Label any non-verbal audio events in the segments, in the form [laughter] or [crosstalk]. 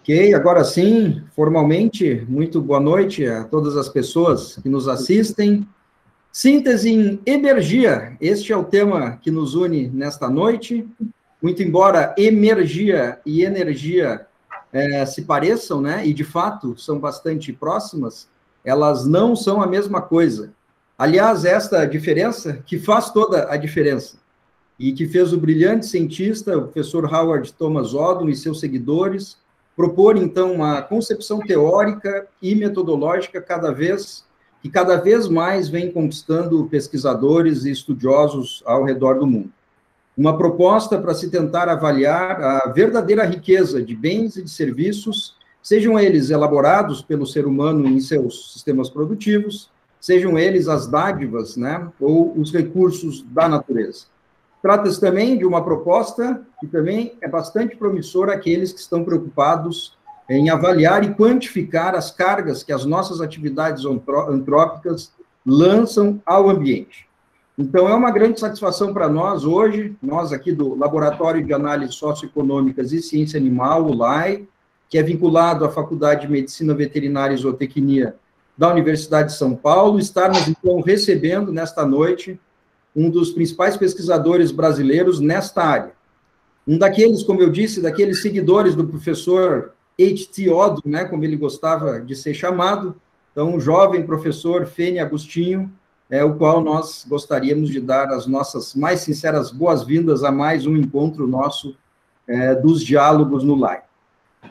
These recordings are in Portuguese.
Ok, agora sim, formalmente, muito boa noite a todas as pessoas que nos assistem. Síntese em energia, este é o tema que nos une nesta noite. Muito embora energia e energia é, se pareçam, né, e de fato são bastante próximas, elas não são a mesma coisa. Aliás, esta diferença que faz toda a diferença e que fez o brilhante cientista, o professor Howard Thomas Odom e seus seguidores propor então uma concepção teórica e metodológica cada vez que cada vez mais vem conquistando pesquisadores e estudiosos ao redor do mundo. Uma proposta para se tentar avaliar a verdadeira riqueza de bens e de serviços, sejam eles elaborados pelo ser humano em seus sistemas produtivos, sejam eles as dádivas, né, ou os recursos da natureza. Trata-se também de uma proposta que também é bastante promissora àqueles que estão preocupados em avaliar e quantificar as cargas que as nossas atividades antrópicas lançam ao ambiente. Então, é uma grande satisfação para nós hoje, nós aqui do Laboratório de Análise Socioeconômicas e Ciência Animal, o LAI, que é vinculado à Faculdade de Medicina Veterinária e Zootecnia da Universidade de São Paulo, estarmos, então, recebendo nesta noite um dos principais pesquisadores brasileiros nesta área. Um daqueles, como eu disse, daqueles seguidores do professor H.T. Né, como ele gostava de ser chamado, então, um jovem professor Fene Agostinho, é, o qual nós gostaríamos de dar as nossas mais sinceras boas-vindas a mais um encontro nosso é, dos diálogos no LAI.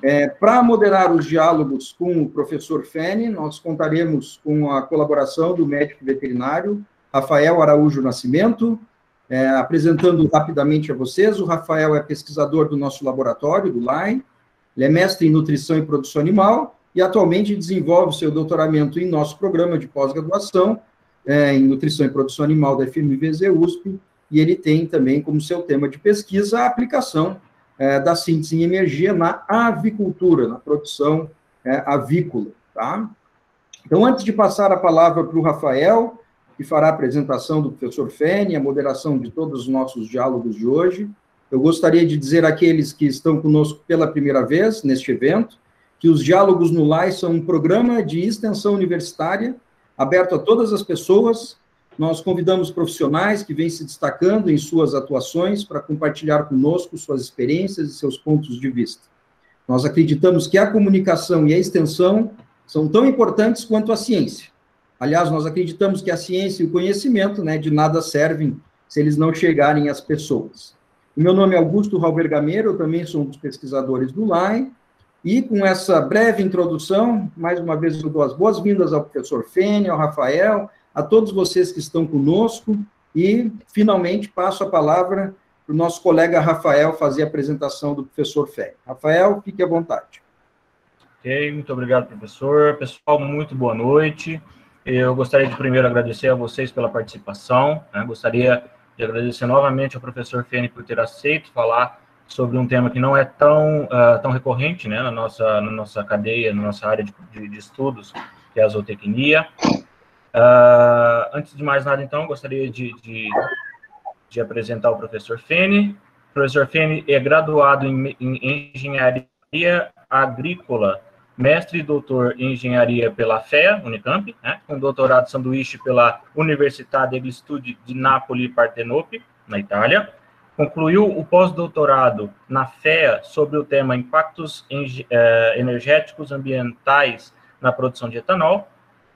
É, Para moderar os diálogos com o professor Fene, nós contaremos com a colaboração do médico veterinário Rafael Araújo Nascimento, é, apresentando rapidamente a vocês, o Rafael é pesquisador do nosso laboratório, do LAI, ele é mestre em nutrição e produção animal, e atualmente desenvolve seu doutoramento em nosso programa de pós-graduação é, em nutrição e produção animal da FMVZ USP, e ele tem também como seu tema de pesquisa a aplicação é, da síntese em energia na avicultura, na produção é, avícola, tá? Então, antes de passar a palavra para o Rafael, que fará a apresentação do professor Fene, a moderação de todos os nossos diálogos de hoje. Eu gostaria de dizer àqueles que estão conosco pela primeira vez neste evento, que os Diálogos no LAI são um programa de extensão universitária aberto a todas as pessoas. Nós convidamos profissionais que vêm se destacando em suas atuações para compartilhar conosco suas experiências e seus pontos de vista. Nós acreditamos que a comunicação e a extensão são tão importantes quanto a ciência. Aliás, nós acreditamos que a ciência e o conhecimento né, de nada servem se eles não chegarem às pessoas. O meu nome é Augusto Raubergameiro, eu também sou um dos pesquisadores do LAI, e com essa breve introdução, mais uma vez eu dou as boas-vindas ao professor Fênia, ao Rafael, a todos vocês que estão conosco, e finalmente passo a palavra para o nosso colega Rafael fazer a apresentação do professor Fênia. Rafael, fique à vontade. Ok, muito obrigado, professor. Pessoal, muito boa noite. Eu gostaria de primeiro agradecer a vocês pela participação. Né? Gostaria de agradecer novamente ao professor Fene por ter aceito falar sobre um tema que não é tão, uh, tão recorrente né, na, nossa, na nossa cadeia, na nossa área de, de, de estudos, que é a zootecnia. Uh, antes de mais nada, então, gostaria de, de, de apresentar o professor Fene. O professor Fene é graduado em, em engenharia agrícola mestre e doutor em engenharia pela FEA, Unicamp, né, com doutorado sanduíche pela Università degli Studi di Napoli Partenope, na Itália. Concluiu o pós-doutorado na FEA sobre o tema Impactos eh, Energéticos Ambientais na Produção de Etanol.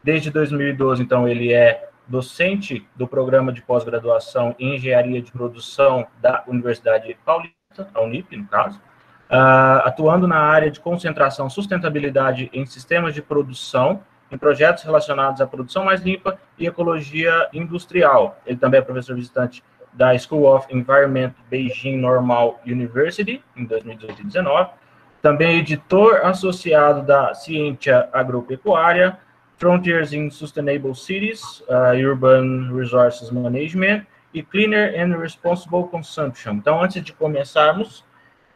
Desde 2012, então, ele é docente do programa de pós-graduação em Engenharia de Produção da Universidade Paulista, a Unip, no caso uh, atuando na área de concentração sustentabilidade em sistemas de produção, em projetos relacionados à produção mais limpa e ecologia industrial. Ele também é professor visitante da School of Environment Beijing Normal University, em 2018 e 2019. Também editor associado da Ciência Agropecuária, Frontiers in Sustainable Cities, uh, Urban Resources Management e Cleaner and Responsible Consumption. Então, antes de começarmos,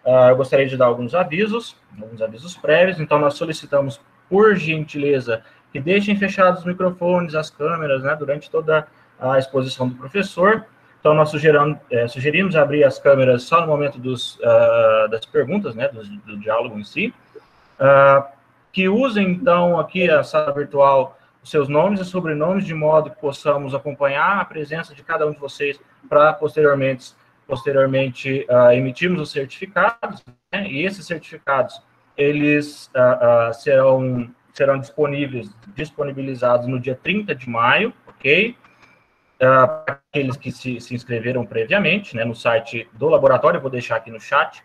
Uh, eu gostaria de dar alguns avisos, alguns avisos prévios. Então, nós solicitamos, por gentileza, que deixem fechados os microfones, as câmeras, né, durante toda a exposição do professor. Então, nós sugerimos, é, sugerimos abrir as câmeras só no momento dos, uh, das perguntas, né, do, do diálogo em si. Uh, que usem, então, aqui a sala virtual, os seus nomes e sobrenomes, de modo que possamos acompanhar a presença de cada um de vocês para, posteriormente, posteriormente uh, emitirmos os certificados, né, e esses certificados, eles serão, serão disponíveis, disponibilizados no dia 30 de maio, ok? uh, aqueles que se, se, inscreveram previamente, né, no site do laboratório, vou deixar aqui no chat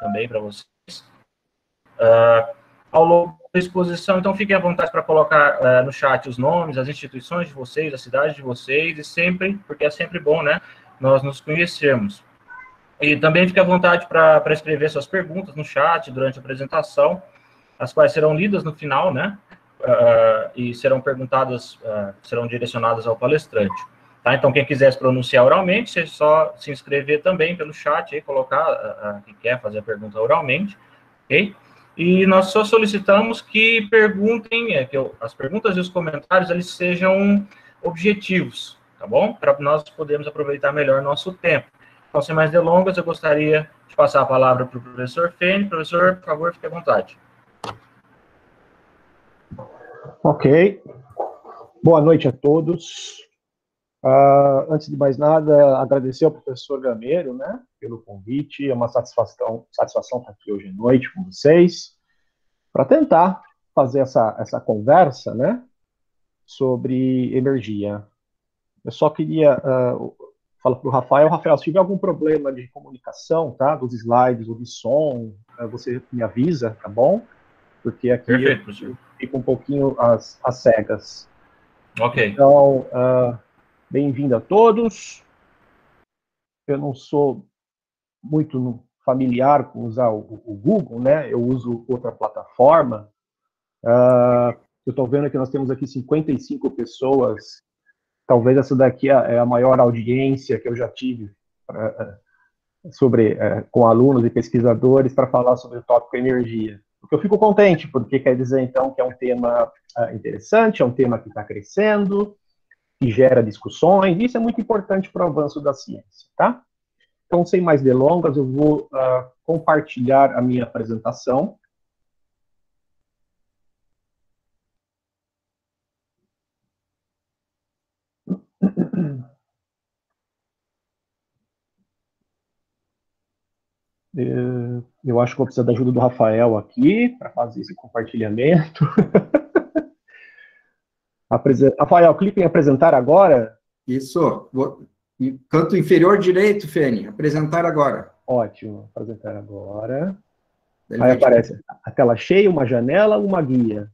também para vocês. Uh, ao longo da exposição, então fiquem à vontade para colocar uh, no chat os nomes, as instituições de vocês, a cidade de vocês, e sempre, porque é sempre bom, né, nós nos conhecermos. E também fique à vontade para escrever suas perguntas no chat durante a apresentação, as quais serão lidas no final, né, uh, e serão perguntadas, uh, serão direcionadas ao palestrante. Tá? Então, quem quiser se pronunciar oralmente, é só se inscrever também pelo chat e colocar uh, que quer fazer a pergunta oralmente, ok? E nós só solicitamos que perguntem, é, que eu, as perguntas e os comentários eles sejam objetivos, tá bom? Para nós podermos aproveitar melhor nosso tempo. Então, sem mais delongas, eu gostaria de passar a palavra para o professor Fene. Professor, por favor, fique à vontade. Ok. Boa noite a todos. Uh, antes de mais nada, agradecer ao professor Gameiro, né, pelo convite. É uma satisfação, satisfação estar aqui hoje à noite com vocês, para tentar fazer essa, essa conversa, né, sobre energia. Eu só queria uh, falar para o Rafael, Rafael, se tiver algum problema de comunicação, tá, dos slides ou de som, uh, você me avisa, tá bom? Porque aqui Perfeito, fica um pouquinho as, as cegas. Ok. Então, uh, Bem-vindo a todos. Eu não sou muito familiar com usar o, o Google, né? Eu uso outra plataforma. Eu estou vendo que nós temos aqui 55 pessoas. Talvez essa daqui é a maior audiência que eu já tive uh, sobre uh, com alunos e pesquisadores para falar sobre o tópico energia. Porque eu fico contente, porque quer dizer então que é um tema interessante, é um tema que está crescendo, que gera discussões, isso é muito importante para o avanço da ciência, tá? Então, sem mais delongas, eu vou uh, compartilhar a minha apresentação. Eu acho que vou precisar da ajuda do Rafael aqui para fazer esse compartilhamento. [laughs] Rafael, clique em apresentar agora. Isso. Canto inferior direito, Fene. Apresentar agora. Ótimo. Apresentar agora. Aí aparece a tela cheia, uma janela, uma guia.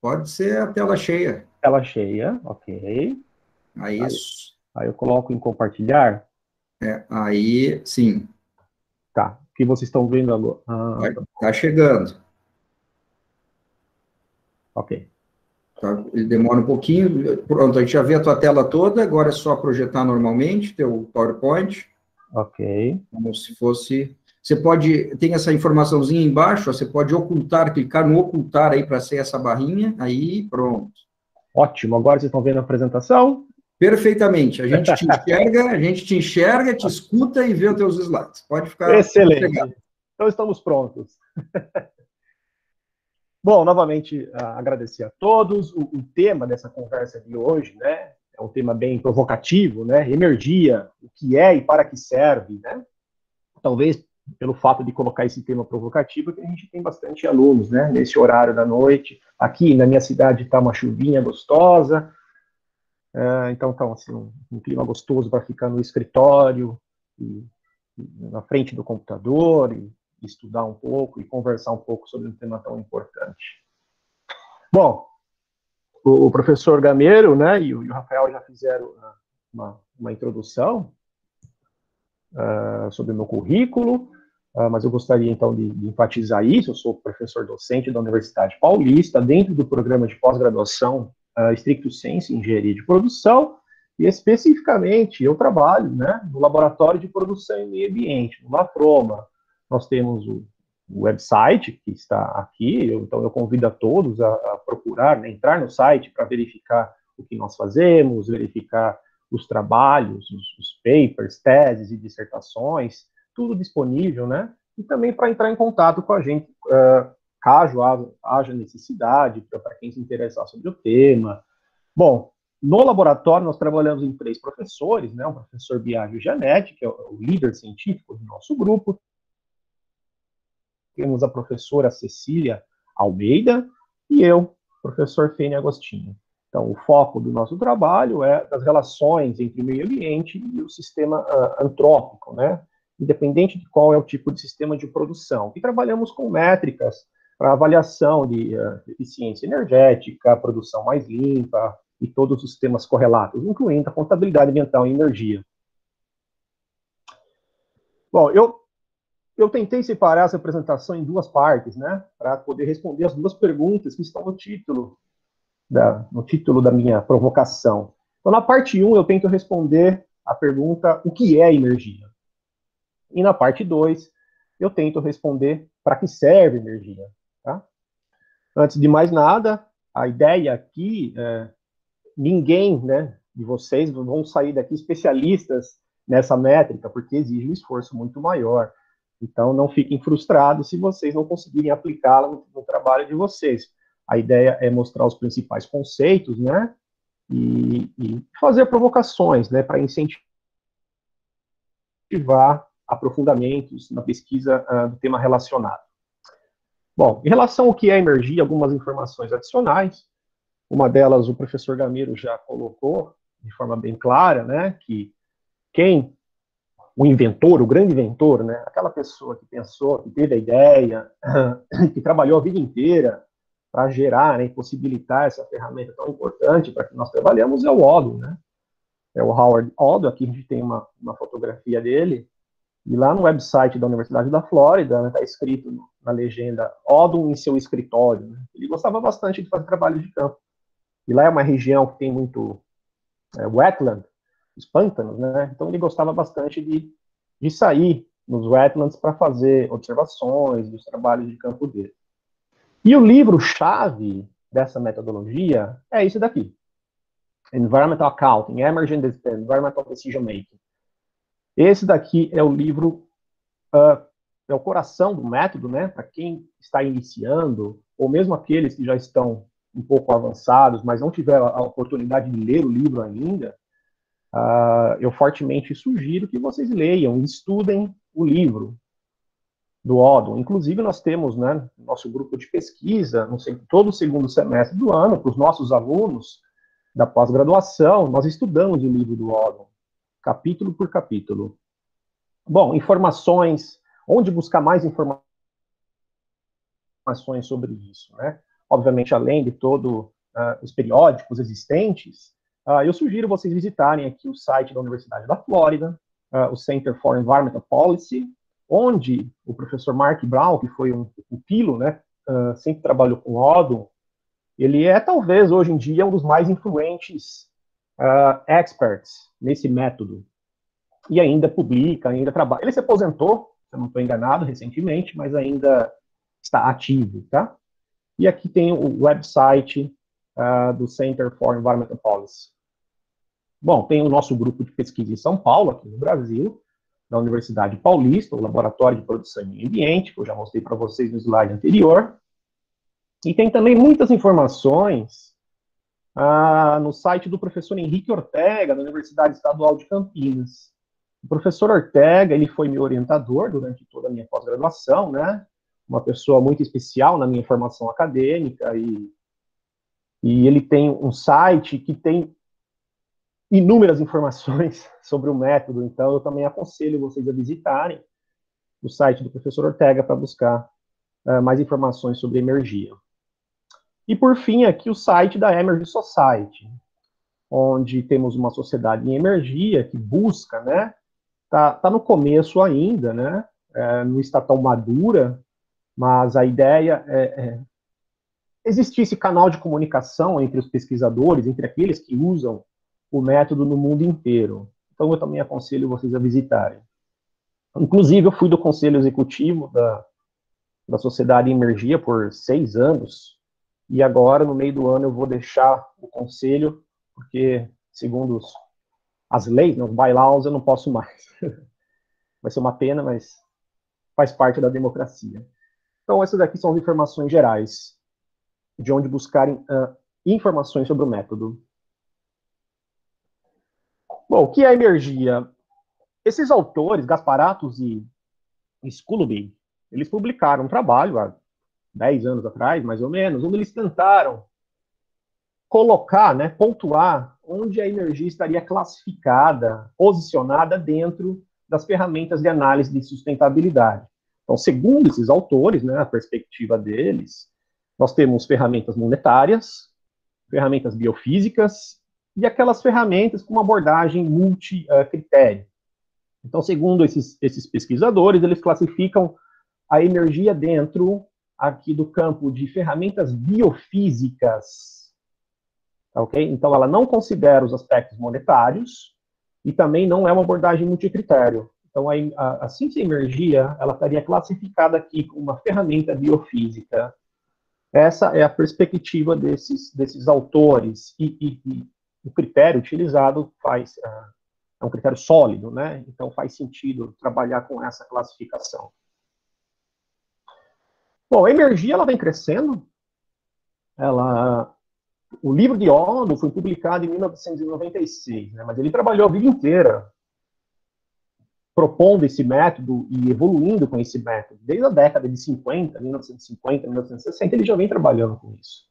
Pode ser a tela cheia. Tela cheia, ok. Aí, isso. Aí eu coloco em compartilhar. É, aí, sim. Tá. Que vocês estão vendo agora? Ah, tá chegando. Ok. Tá? Ele demora um pouquinho. Pronto, a gente já vê a tua tela toda, agora é só projetar normalmente teu PowerPoint. Ok. Como se fosse. Você pode. Tem essa informaçãozinha embaixo, você pode ocultar, clicar no ocultar aí para ser essa barrinha, aí pronto. Ótimo, agora vocês estão vendo a apresentação? Perfeitamente. A gente te [laughs] enxerga, a gente te enxerga, te escuta e vê os teus slides. Pode ficar. Excelente. Então estamos prontos. [laughs] Bom, novamente agradecer a todos. O, o, tema dessa conversa de hoje, né, é um tema bem provocativo, né? Energia, o que é e para que serve, né? Talvez pelo fato de colocar esse tema provocativo, que a gente tem bastante alunos, né? Nesse horário da noite. Aqui na minha cidade está uma chuvinha gostosa, uh, então está assim, um, um, clima gostoso para ficar no escritório, e, e na frente do computador, e estudar um pouco e conversar um pouco sobre um tema tão importante. Bom, o, o professor Gameiro né, e, o, e, o, Rafael já fizeram uh, uma, uma introdução uh, sobre o meu currículo, uh, mas eu gostaria então de, de, enfatizar isso. Eu sou professor docente da Universidade Paulista, dentro do programa de pós-graduação uh, Stricto Sense Engenharia de Produção, e especificamente eu trabalho né, no Laboratório de Produção e Meio Ambiente, no LAPROMA, nós temos o website que está aqui, eu, então eu convido a todos a, a procurar, né, entrar no site para verificar o que nós fazemos, verificar os trabalhos, os, os papers, teses e dissertações, tudo disponível, né? E também para entrar em contato com a gente, uh, caso haja necessidade, para quem se interessar sobre o tema. Bom, no laboratório nós trabalhamos em três professores, né? Um professor Biagio Gianetti, que é o líder científico do nosso grupo. Temos a professora Cecília Almeida e eu, professor Fênia Agostinho. Então, o foco do nosso trabalho é das relações entre o meio ambiente e o sistema uh, antrópico, né? Independente de qual é o tipo de sistema de produção. E trabalhamos com métricas para avaliação de uh, eficiência energética, produção mais limpa e todos os temas correlatos, incluindo a contabilidade ambiental e energia. Bom, eu, eu tentei separar essa apresentação em duas partes, né, para poder responder as duas perguntas que estão no título da, no título da minha provocação. Então, na parte 1, eu tento responder a pergunta: o que é energia? E na parte 2, eu tento responder para que serve energia. Tá? Antes de mais nada, a ideia aqui, é, ninguém né, de vocês vão sair daqui especialistas nessa métrica, porque exige um esforço muito maior. Então, não fiquem frustrados se vocês não conseguirem aplicá-la no, no trabalho de vocês. A ideia é mostrar os principais conceitos, né? E, e fazer provocações, né? Para incentivar aprofundamentos na pesquisa uh, do tema relacionado. Bom, em relação ao que é energia, algumas informações adicionais. Uma delas o professor Gamiro já colocou de forma bem clara, né? Que quem o inventor, o grande inventor, né, aquela pessoa que pensou, que teve a ideia, [clears throat] que trabalhou a vida inteira para gerar né, e possibilitar essa ferramenta tão importante para que nós trabalhamos é o Oddo, né? É o Howard Oddo, aqui a gente tem uma, uma fotografia dele, e lá no website da Universidade da Flórida está né, escrito na legenda Oddo em seu escritório. Né? Ele gostava bastante de fazer trabalho de campo. E lá é uma região que tem muito é, wetland, os pântanos, né? Então ele gostava bastante de, de sair nos wetlands para fazer observações dos trabalhos de campo dele. E o livro-chave dessa metodologia é esse daqui. Environmental Accounting, Emergent Environmental Decision Making. Esse daqui é o livro, uh, é o coração do método, né? Para quem está iniciando, ou mesmo aqueles que já estão um pouco avançados, mas não tiveram a oportunidade de ler o livro ainda, uh, eu fortemente sugiro que vocês leiam, estudem o livro, do Odon. Inclusive, nós temos, né, nosso grupo de pesquisa, não sei, todo o segundo semestre do ano, para os nossos alunos da pós-graduação, nós estudamos o livro do Odon, capítulo por capítulo. Bom, informações, onde buscar mais informações sobre isso, né? Obviamente, além de todos uh, os periódicos existentes, uh, eu sugiro vocês visitarem aqui o site da Universidade da Flórida, uh, o Center for Environmental Policy, onde o professor Mark Brown, que foi um pupilo, né, sempre trabalhou com Odom, ele é talvez hoje em dia um dos mais influentes uh, experts nesse método. E ainda publica, ainda trabalha. Ele se aposentou, se eu não estou enganado, recentemente, mas ainda está ativo, tá? E aqui tem o website uh, do Center for Environmental Policy. Bom, tem o nosso grupo de pesquisa em São Paulo, aqui no Brasil, da Universidade Paulista, o Laboratório de Produção e Ambiente, que eu já mostrei para vocês no slide anterior. E tem também muitas informações ah, no site do professor Henrique Ortega, da Universidade Estadual de Campinas. O professor Ortega, ele foi meu orientador durante toda a minha pós-graduação, né? Uma pessoa muito especial na minha formação acadêmica e, e ele tem um site que tem inúmeras informações [laughs] sobre o método, então eu também aconselho vocês a visitarem o site do professor Ortega para buscar uh, mais informações sobre energia. E por fim, aqui o site da Energy Society, onde temos uma sociedade em energia que busca, né? Tá, tá no começo ainda, né? É, não está tão madura, mas a ideia é, é existir esse canal de comunicação entre os pesquisadores, entre aqueles que usam o método no mundo inteiro. Então, eu também aconselho vocês a visitarem. Inclusive, eu fui do conselho executivo da, da Sociedade Emergia por seis anos, e agora, no meio do ano, eu vou deixar o conselho, porque, segundo os, as leis, os bailaus, eu não posso mais. [laughs] Vai ser uma pena, mas faz parte da democracia. Então, essas aqui são as informações gerais, de onde buscarem uh, informações sobre o método. Bom, o que é energia? Esses autores, Gasparatos e Skulubi, eles publicaram um trabalho há 10 anos atrás, mais ou menos, onde eles tentaram colocar, né, pontuar onde a energia estaria classificada, posicionada dentro das ferramentas de análise de sustentabilidade. Então, segundo esses autores, né, a perspectiva deles, nós temos ferramentas monetárias, ferramentas biofísicas e aquelas ferramentas com uma abordagem multi-critério. Então, segundo esses, esses pesquisadores, eles classificam a energia dentro aqui do campo de ferramentas biofísicas. Ok? Então, ela não considera os aspectos monetários e também não é uma abordagem multicritério. Então, a, a, a ciência energia, ela estaria classificada aqui como uma ferramenta biofísica. Essa é a perspectiva desses, desses autores e, e, e o critério utilizado faz, uh, é um critério sólido, né? Então, faz sentido trabalhar com essa classificação. Bom, a energia ela vem crescendo. Ela, o livro de ONU foi publicado em 1996, né, mas ele trabalhou a vida inteira propondo esse método e evoluindo com esse método. Desde a década de 50, 1950, 1960, ele já vem trabalhando com isso.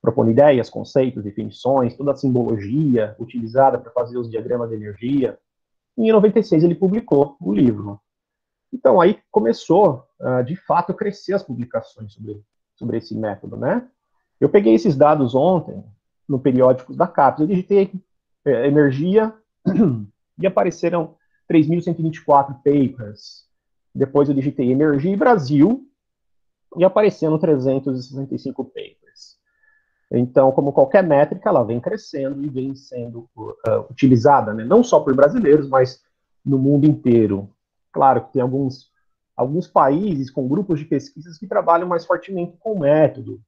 Propondo ideias, conceitos, definições, toda a simbologia utilizada para fazer os diagramas de energia. E em 96 ele publicou o livro. Então aí começou, uh, de fato, crescer as publicações sobre, sobre esse método, né? Eu peguei esses dados ontem no periódico da CAPES, eu digitei é, energia [clears throat] e apareceram 3.124 papers. Depois eu digitei energia e Brasil e apareceram 365 papers. Então, como qualquer métrica, ela vem crescendo e vem sendo uh, utilizada, né? não só por brasileiros, mas no mundo inteiro. Claro que tem alguns, alguns países com grupos de pesquisas que trabalham mais fortemente com o método.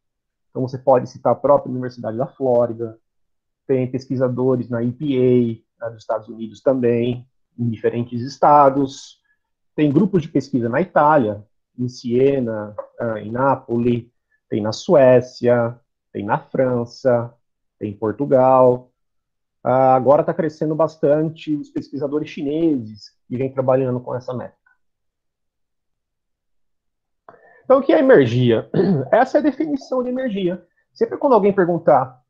Então, você pode citar a própria Universidade da Flórida, tem pesquisadores na EPA, né, dos Estados Unidos também, em diferentes estados, tem grupos de pesquisa na Itália, em Siena, ah, em Nápoles, tem na Suécia, tem na França, tem em Portugal. Ah, agora está crescendo bastante os pesquisadores chineses que vem trabalhando com essa métrica. Então, o que é energia? [clears throat] Essa é a definição de energia. Sempre quando alguém perguntar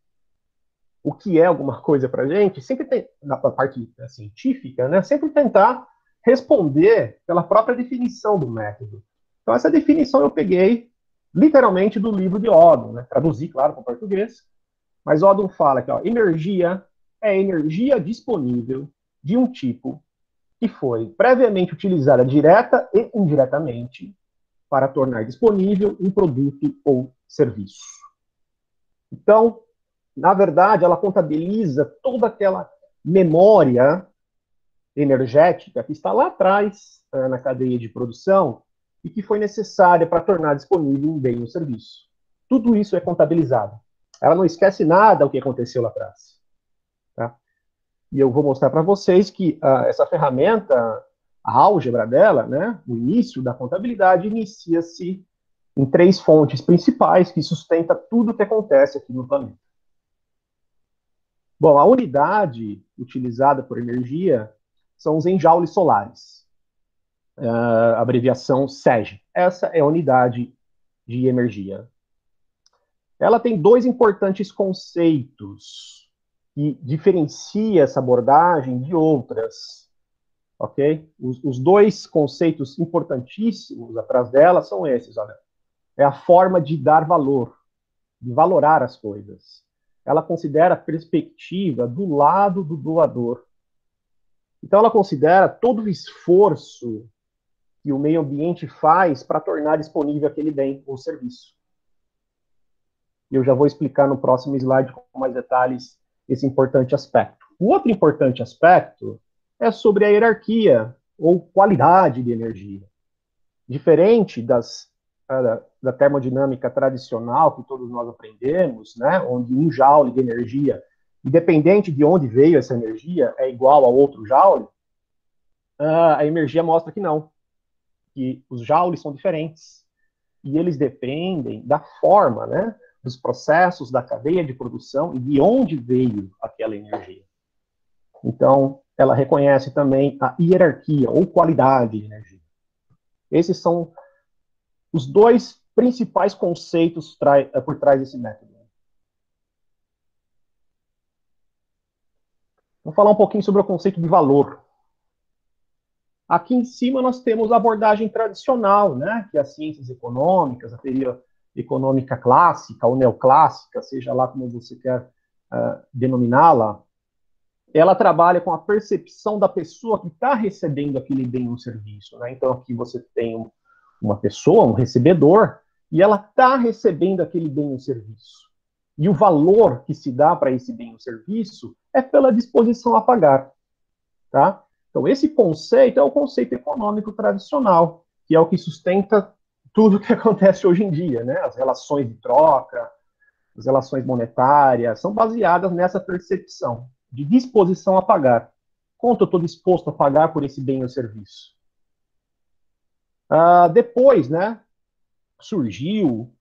o que é alguma coisa para gente, sempre tem, na parte né, científica, né, sempre tentar responder pela própria definição do método. Então, essa definição eu peguei literalmente do livro de Odom, né, traduzi, claro, para o português, mas Odom fala que ó, energia é energia disponível de um tipo que foi previamente utilizada direta e indiretamente para tornar disponível um produto ou serviço. Então, na verdade, ela contabiliza toda aquela memória energética que está lá atrás uh, na cadeia de produção e que foi necessária para tornar disponível um bem ou um serviço. Tudo isso é contabilizado. Ela não esquece nada o que aconteceu lá atrás. E eu vou mostrar para vocês que uh, essa ferramenta, a álgebra dela, né, o início da contabilidade, inicia-se em três fontes principais que sustenta tudo o que acontece aqui no planeta. Bom, a unidade utilizada por energia são os enjoules solares, uh, abreviação SEG. Essa é a unidade de energia. Ela tem dois importantes conceitos que diferencia essa abordagem de outras, ok? Os, os, dois conceitos importantíssimos atrás dela são esses, olha. É a forma de dar valor, de valorar as coisas. Ela considera a perspectiva do lado do doador. Então, ela considera todo o esforço que o meio ambiente faz para tornar disponível aquele bem ou serviço. Eu já vou explicar no próximo slide com mais detalhes esse importante aspecto. O outro importante aspecto é sobre a hierarquia ou qualidade de energia. Diferente das, uh, da termodinâmica tradicional que todos nós aprendemos, né, onde um joule de energia independente de onde veio essa energia, é igual a outro joule, a energia mostra que não, que os joules são diferentes e eles dependem da forma, né, dos processos da cadeia de produção e de onde veio aquela energia. Então, ela reconhece também a hierarquia ou qualidade de energia. Esses são os dois principais conceitos por trás desse método. Vamos falar um pouquinho sobre o conceito de valor. Aqui em cima nós temos a abordagem tradicional, né, que é as ciências econômicas, a teoria econômica clássica ou neoclássica, seja lá como você quer uh, denominá-la, ela trabalha com a percepção da pessoa que está recebendo aquele bem ou serviço. Né? Então aqui você tem uma pessoa, um recebedor, e ela está recebendo aquele bem ou serviço. E o valor que se dá para esse bem ou serviço é pela disposição a pagar. Tá? Então, esse conceito é o conceito econômico tradicional, que é o que sustenta tudo que [laughs] acontece hoje em dia. Né? As relações de troca, as relações monetárias, são baseadas nessa percepção de disposição a pagar. Quanto eu estou disposto a pagar por esse bem ou serviço? Ah, depois, né, surgiu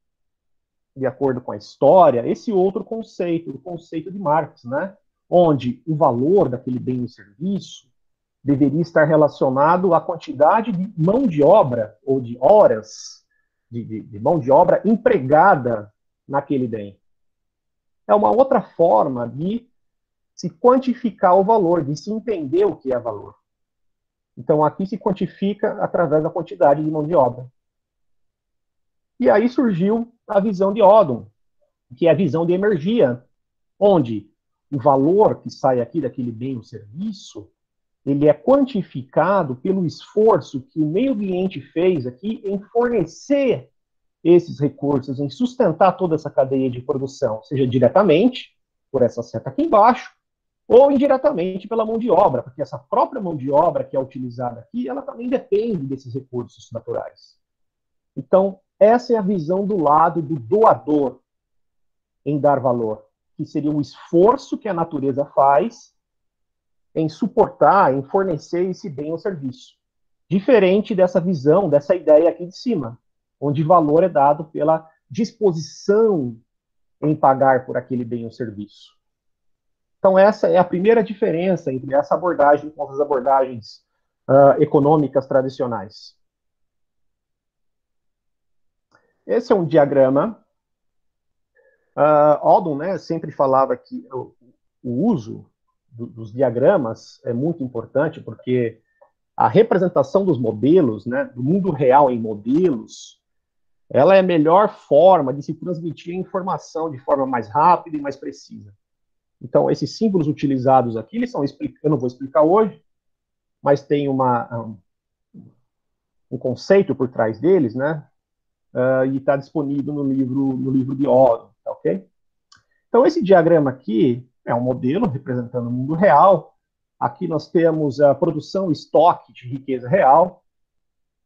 de acordo com a história, esse outro conceito, o conceito de Marx, né? onde o valor daquele bem ou serviço deveria estar relacionado à quantidade de mão de obra, ou de horas de, de, de mão de obra empregada naquele bem. É uma outra forma de se quantificar o valor, de se entender o que é valor. Então, aqui se quantifica através da quantidade de mão de obra. E aí surgiu a visão de Odom, que é a visão de energia, onde o valor que sai aqui daquele bem ou serviço, ele é quantificado pelo esforço que o meio ambiente fez aqui em fornecer esses recursos, em sustentar toda essa cadeia de produção, seja diretamente, por essa seta aqui embaixo, ou indiretamente pela mão de obra, porque essa própria mão de obra que é utilizada aqui, ela também depende desses recursos naturais. Então, essa é a visão do lado do doador em dar valor, que seria um esforço que a natureza faz em suportar, em fornecer esse bem ou serviço. Diferente dessa visão, dessa ideia aqui de cima, onde valor é dado pela disposição em pagar por aquele bem ou serviço. Então, essa é a primeira diferença entre essa abordagem com as abordagens uh, econômicas tradicionais. Esse é um diagrama. Uh, Aldon né, sempre falava que o, o uso do, dos diagramas é muito importante, porque a representação dos modelos, né, do mundo real em modelos, ela é a melhor forma de se transmitir a informação de forma mais rápida e mais precisa. Então, esses símbolos utilizados aqui, eles são, eu não vou explicar hoje, mas tem uma, um, conceito por trás deles, né? uh, e está disponível no livro, no livro de Oro, tá ok? Então, esse diagrama aqui é um modelo representando o mundo real. Aqui nós temos a produção estoque de riqueza real.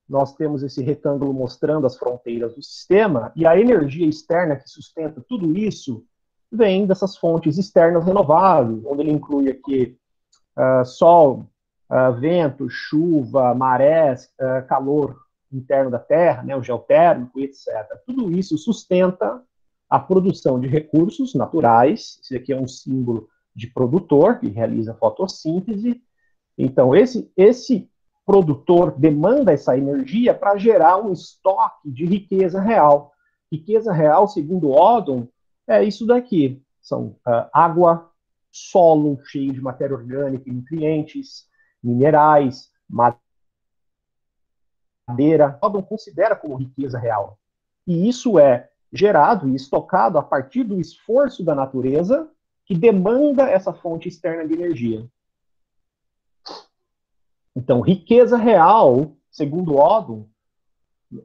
Nós temos esse retângulo mostrando as fronteiras do sistema, e a energia externa que sustenta tudo isso vem dessas fontes externas renováveis, onde ele inclui aqui uh, sol, uh, vento, chuva, marés, uh, calor interno da Terra, né, o geotérmico, etc. Tudo isso sustenta a produção de recursos naturais. Esse aqui é um símbolo de produtor que realiza fotossíntese. Então, esse, esse produtor demanda essa energia para gerar um estoque de riqueza real. Riqueza real, segundo Odom, é isso daqui: são uh, água, solo cheio de matéria orgânica e nutrientes, minerais, madeira Odom considera como riqueza real. E isso é gerado e estocado a partir do esforço da natureza que demanda essa fonte externa de energia. Então, riqueza real, segundo Odom,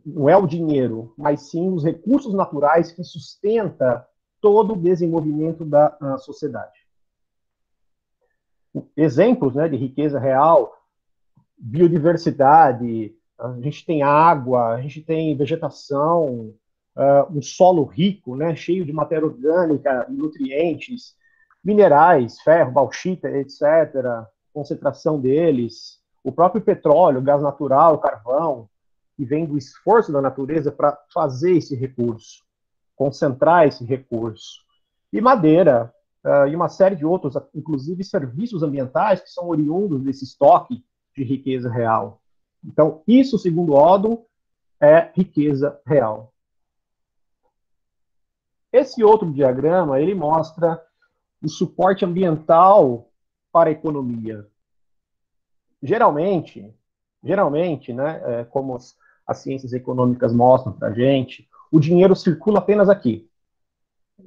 não é o dinheiro, mas sim os recursos naturais que sustenta todo o desenvolvimento da sociedade. Exemplos né, de riqueza real, biodiversidade, a gente tem água, a gente tem vegetação, uh, um solo rico, né, cheio de matéria orgânica nutrientes, minerais, ferro, bauxita, etc., concentração deles, o próprio petróleo, gás natural, carvão, que vem do esforço da natureza para fazer esse recurso, concentrar esse recurso. E madeira, uh, e uma série de outros, inclusive serviços ambientais, que são oriundos desse estoque de riqueza real. Então, isso, segundo Odom, é riqueza real. Esse outro diagrama, ele mostra o suporte ambiental para a economia. Geralmente, geralmente, né, é, como as ciências econômicas mostram para a gente, o dinheiro circula apenas aqui,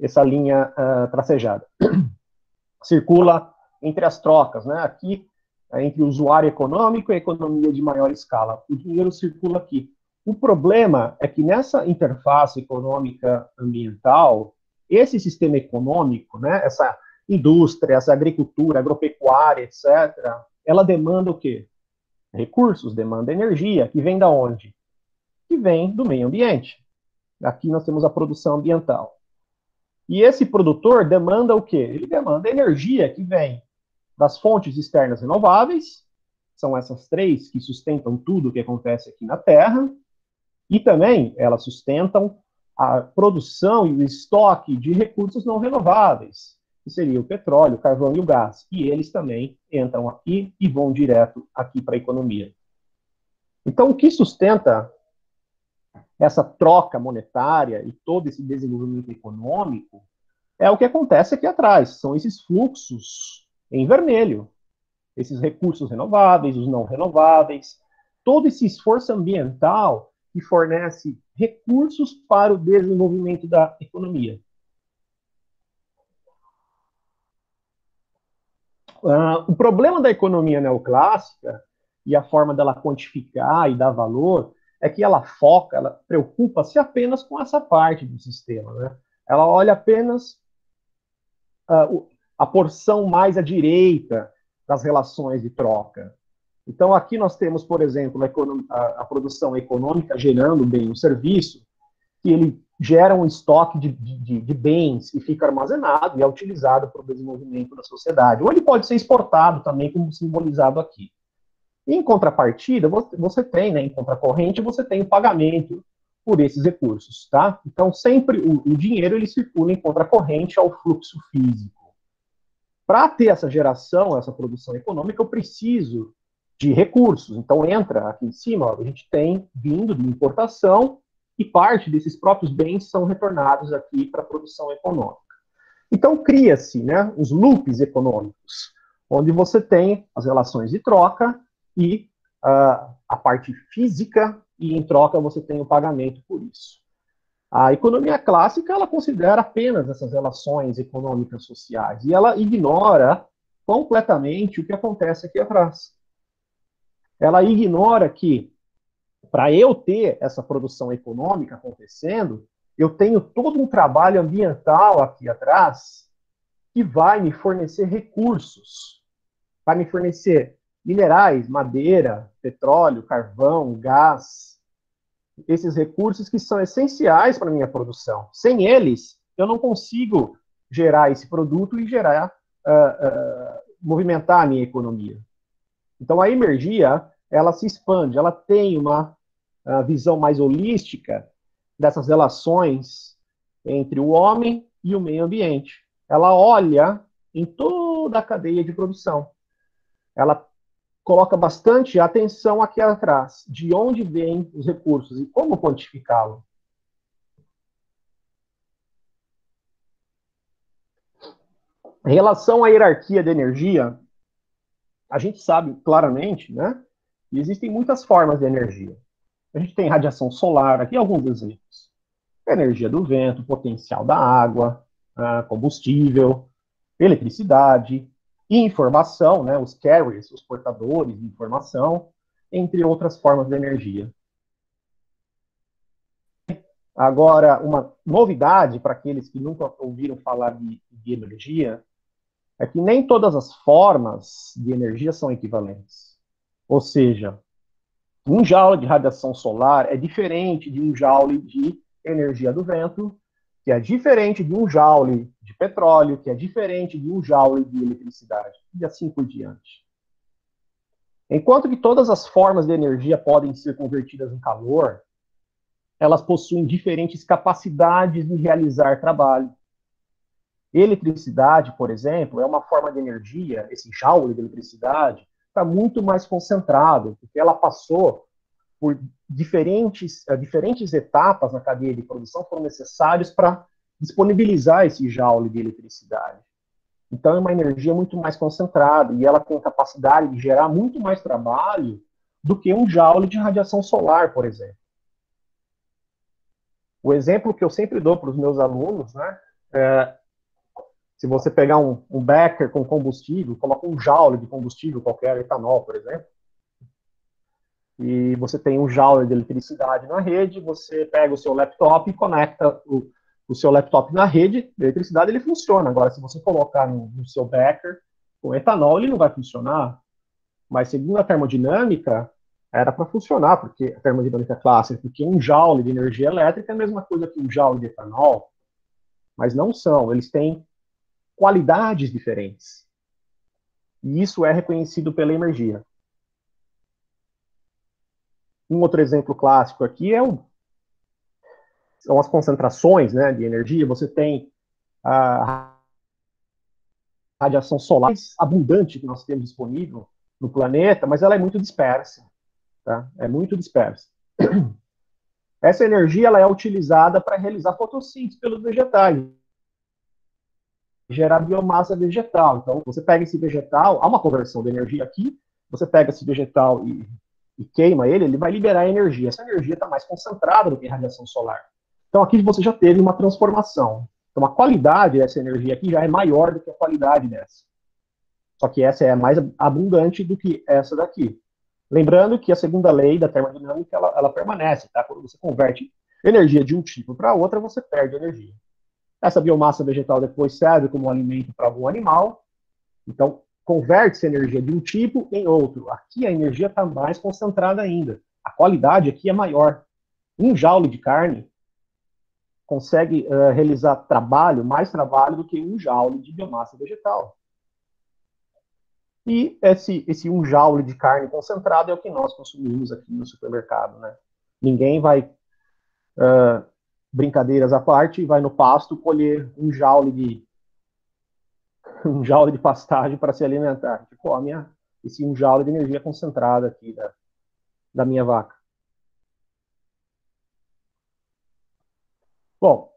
essa linha uh, tracejada. [clears throat] circula entre as trocas, né? Aqui, é entre o usuário econômico e a economia de maior escala. O dinheiro circula aqui. O problema é que nessa interface econômica ambiental, esse sistema econômico, né, essa indústria, essa agricultura, agropecuária, etc., ela demanda o quê? Recursos, demanda energia, que vem da onde? Que vem do meio ambiente. Aqui nós temos a produção ambiental. E esse produtor demanda o quê? Ele demanda energia que vem das fontes externas renováveis, são essas três que sustentam tudo o que acontece aqui na Terra, e também elas sustentam a produção e o estoque de recursos não renováveis, que seria o petróleo, o carvão e o gás. E eles também entram aqui e vão direto aqui para a economia. Então, o que sustenta essa troca monetária e todo esse desenvolvimento econômico é o que acontece aqui atrás. São esses fluxos em vermelho, esses recursos renováveis, os não renováveis, todo esse esforço ambiental que fornece recursos para o desenvolvimento da economia. Uh, o problema da economia neoclássica e a forma dela quantificar e dar valor é que ela foca, ela preocupa-se apenas com essa parte do sistema. Né? Ela olha apenas uh, a porção mais à direita das relações de troca. Então, aqui nós temos, por exemplo, a, a, produção econômica gerando bem um serviço, que ele gera um estoque de, de, de, bens e fica armazenado e é utilizado para o desenvolvimento da sociedade. Ou ele pode ser exportado também, como simbolizado aqui. Em contrapartida, você tem, né, em contracorrente, você tem o pagamento por esses recursos, tá? Então, sempre o, o dinheiro ele circula em contracorrente ao fluxo físico. Para ter essa geração, essa produção econômica, eu preciso de recursos. Então, entra aqui em cima, ó, a gente tem vindo de importação e parte desses próprios bens são retornados aqui para a produção econômica. Então, cria-se né, os loops econômicos, onde você tem as relações de troca e uh, a parte física, e em troca você tem o pagamento por isso. A economia clássica, ela considera apenas essas relações econômicas sociais, e ela ignora completamente o que acontece aqui atrás. Ela ignora que, para eu ter essa produção econômica acontecendo, eu tenho todo um trabalho ambiental aqui atrás que vai me fornecer recursos, vai me fornecer minerais, madeira, petróleo, carvão, gás, esses recursos que são essenciais para a minha produção. Sem eles, eu não consigo gerar esse produto e gerar, uh, uh, movimentar a minha economia. Então, a energia, ela se expande, ela tem uma uh, visão mais holística dessas relações entre o homem e o meio ambiente. Ela olha em toda a cadeia de produção. Ela coloca bastante atenção aqui atrás, de onde vêm os recursos e como quantificá-lo. Em relação à hierarquia de energia, a gente sabe claramente, né, que existem muitas formas de energia. A gente tem radiação solar, aqui alguns exemplos. energia do vento, potencial da água, ah, combustível, eletricidade, informação, né, os carriers, os portadores de informação, entre outras formas de energia. Agora, uma novidade para aqueles que nunca ouviram falar de, de energia é que nem todas as formas de energia são equivalentes. Ou seja, um joule de radiação solar é diferente de um joule de energia do vento, que é diferente de um joule de petróleo, que é diferente de um joule de eletricidade, e assim por diante. Enquanto que todas as formas de energia podem ser convertidas em calor, elas possuem diferentes capacidades de realizar trabalho. Eletricidade, por exemplo, é uma forma de energia, esse joule de eletricidade está muito mais concentrado, porque ela passou por diferentes, uh, diferentes etapas na cadeia de produção foram necessários para disponibilizar esse joule de eletricidade. Então é uma energia muito mais concentrada e ela tem capacidade de gerar muito mais trabalho do que um joule de radiação solar, por exemplo. O exemplo que eu sempre dou para os meus alunos, né, é, se você pegar um, um becker com combustível, coloca um joule de combustível qualquer, etanol, por exemplo, e você tem um joule de eletricidade na rede, você pega o seu laptop e conecta o, o seu laptop na rede de eletricidade, ele funciona. Agora, se você colocar no, no seu becker com etanol, ele não vai funcionar. Mas segundo a termodinâmica, era para funcionar, porque a termodinâmica clássica, porque um joule de energia elétrica é a mesma coisa que um joule de etanol, mas não são, eles têm qualidades diferentes. E isso é reconhecido pela energia. Um outro exemplo clássico aqui é o, são as concentrações né, de energia. Você tem a radiação solar mais abundante que nós temos disponível no planeta, mas ela é muito dispersa. Tá? É muito dispersa. [clears throat] Essa energia ela é utilizada para realizar fotossíntese pelos vegetais, gerar biomassa vegetal. Então, você pega esse vegetal, há uma conversão de energia aqui, você pega esse vegetal e e queima ele, ele vai liberar energia. Essa energia está mais concentrada do que a radiação solar. Então aqui você já teve uma transformação. Então a qualidade dessa energia aqui já é maior do que a qualidade dessa. Só que essa é mais abundante do que essa daqui. Lembrando que a segunda lei da termodinâmica ela, ela permanece, tá? Quando você converte energia de um tipo para outra, você perde energia. Essa biomassa vegetal depois serve como alimento para algum animal. Então, converte-se energia de um tipo em outro. Aqui a energia está mais concentrada ainda. A qualidade aqui é maior. Um joule de carne consegue uh, realizar trabalho, mais trabalho do que um joule de biomassa vegetal. E esse, esse um joule de carne concentrado é o que nós consumimos aqui no supermercado. Né? Ninguém vai, uh, brincadeiras à parte, vai no pasto colher um joule de [laughs] um joule de pastagem para se alimentar. A gente come esse um joule de energia concentrada aqui da, da minha vaca. Bom,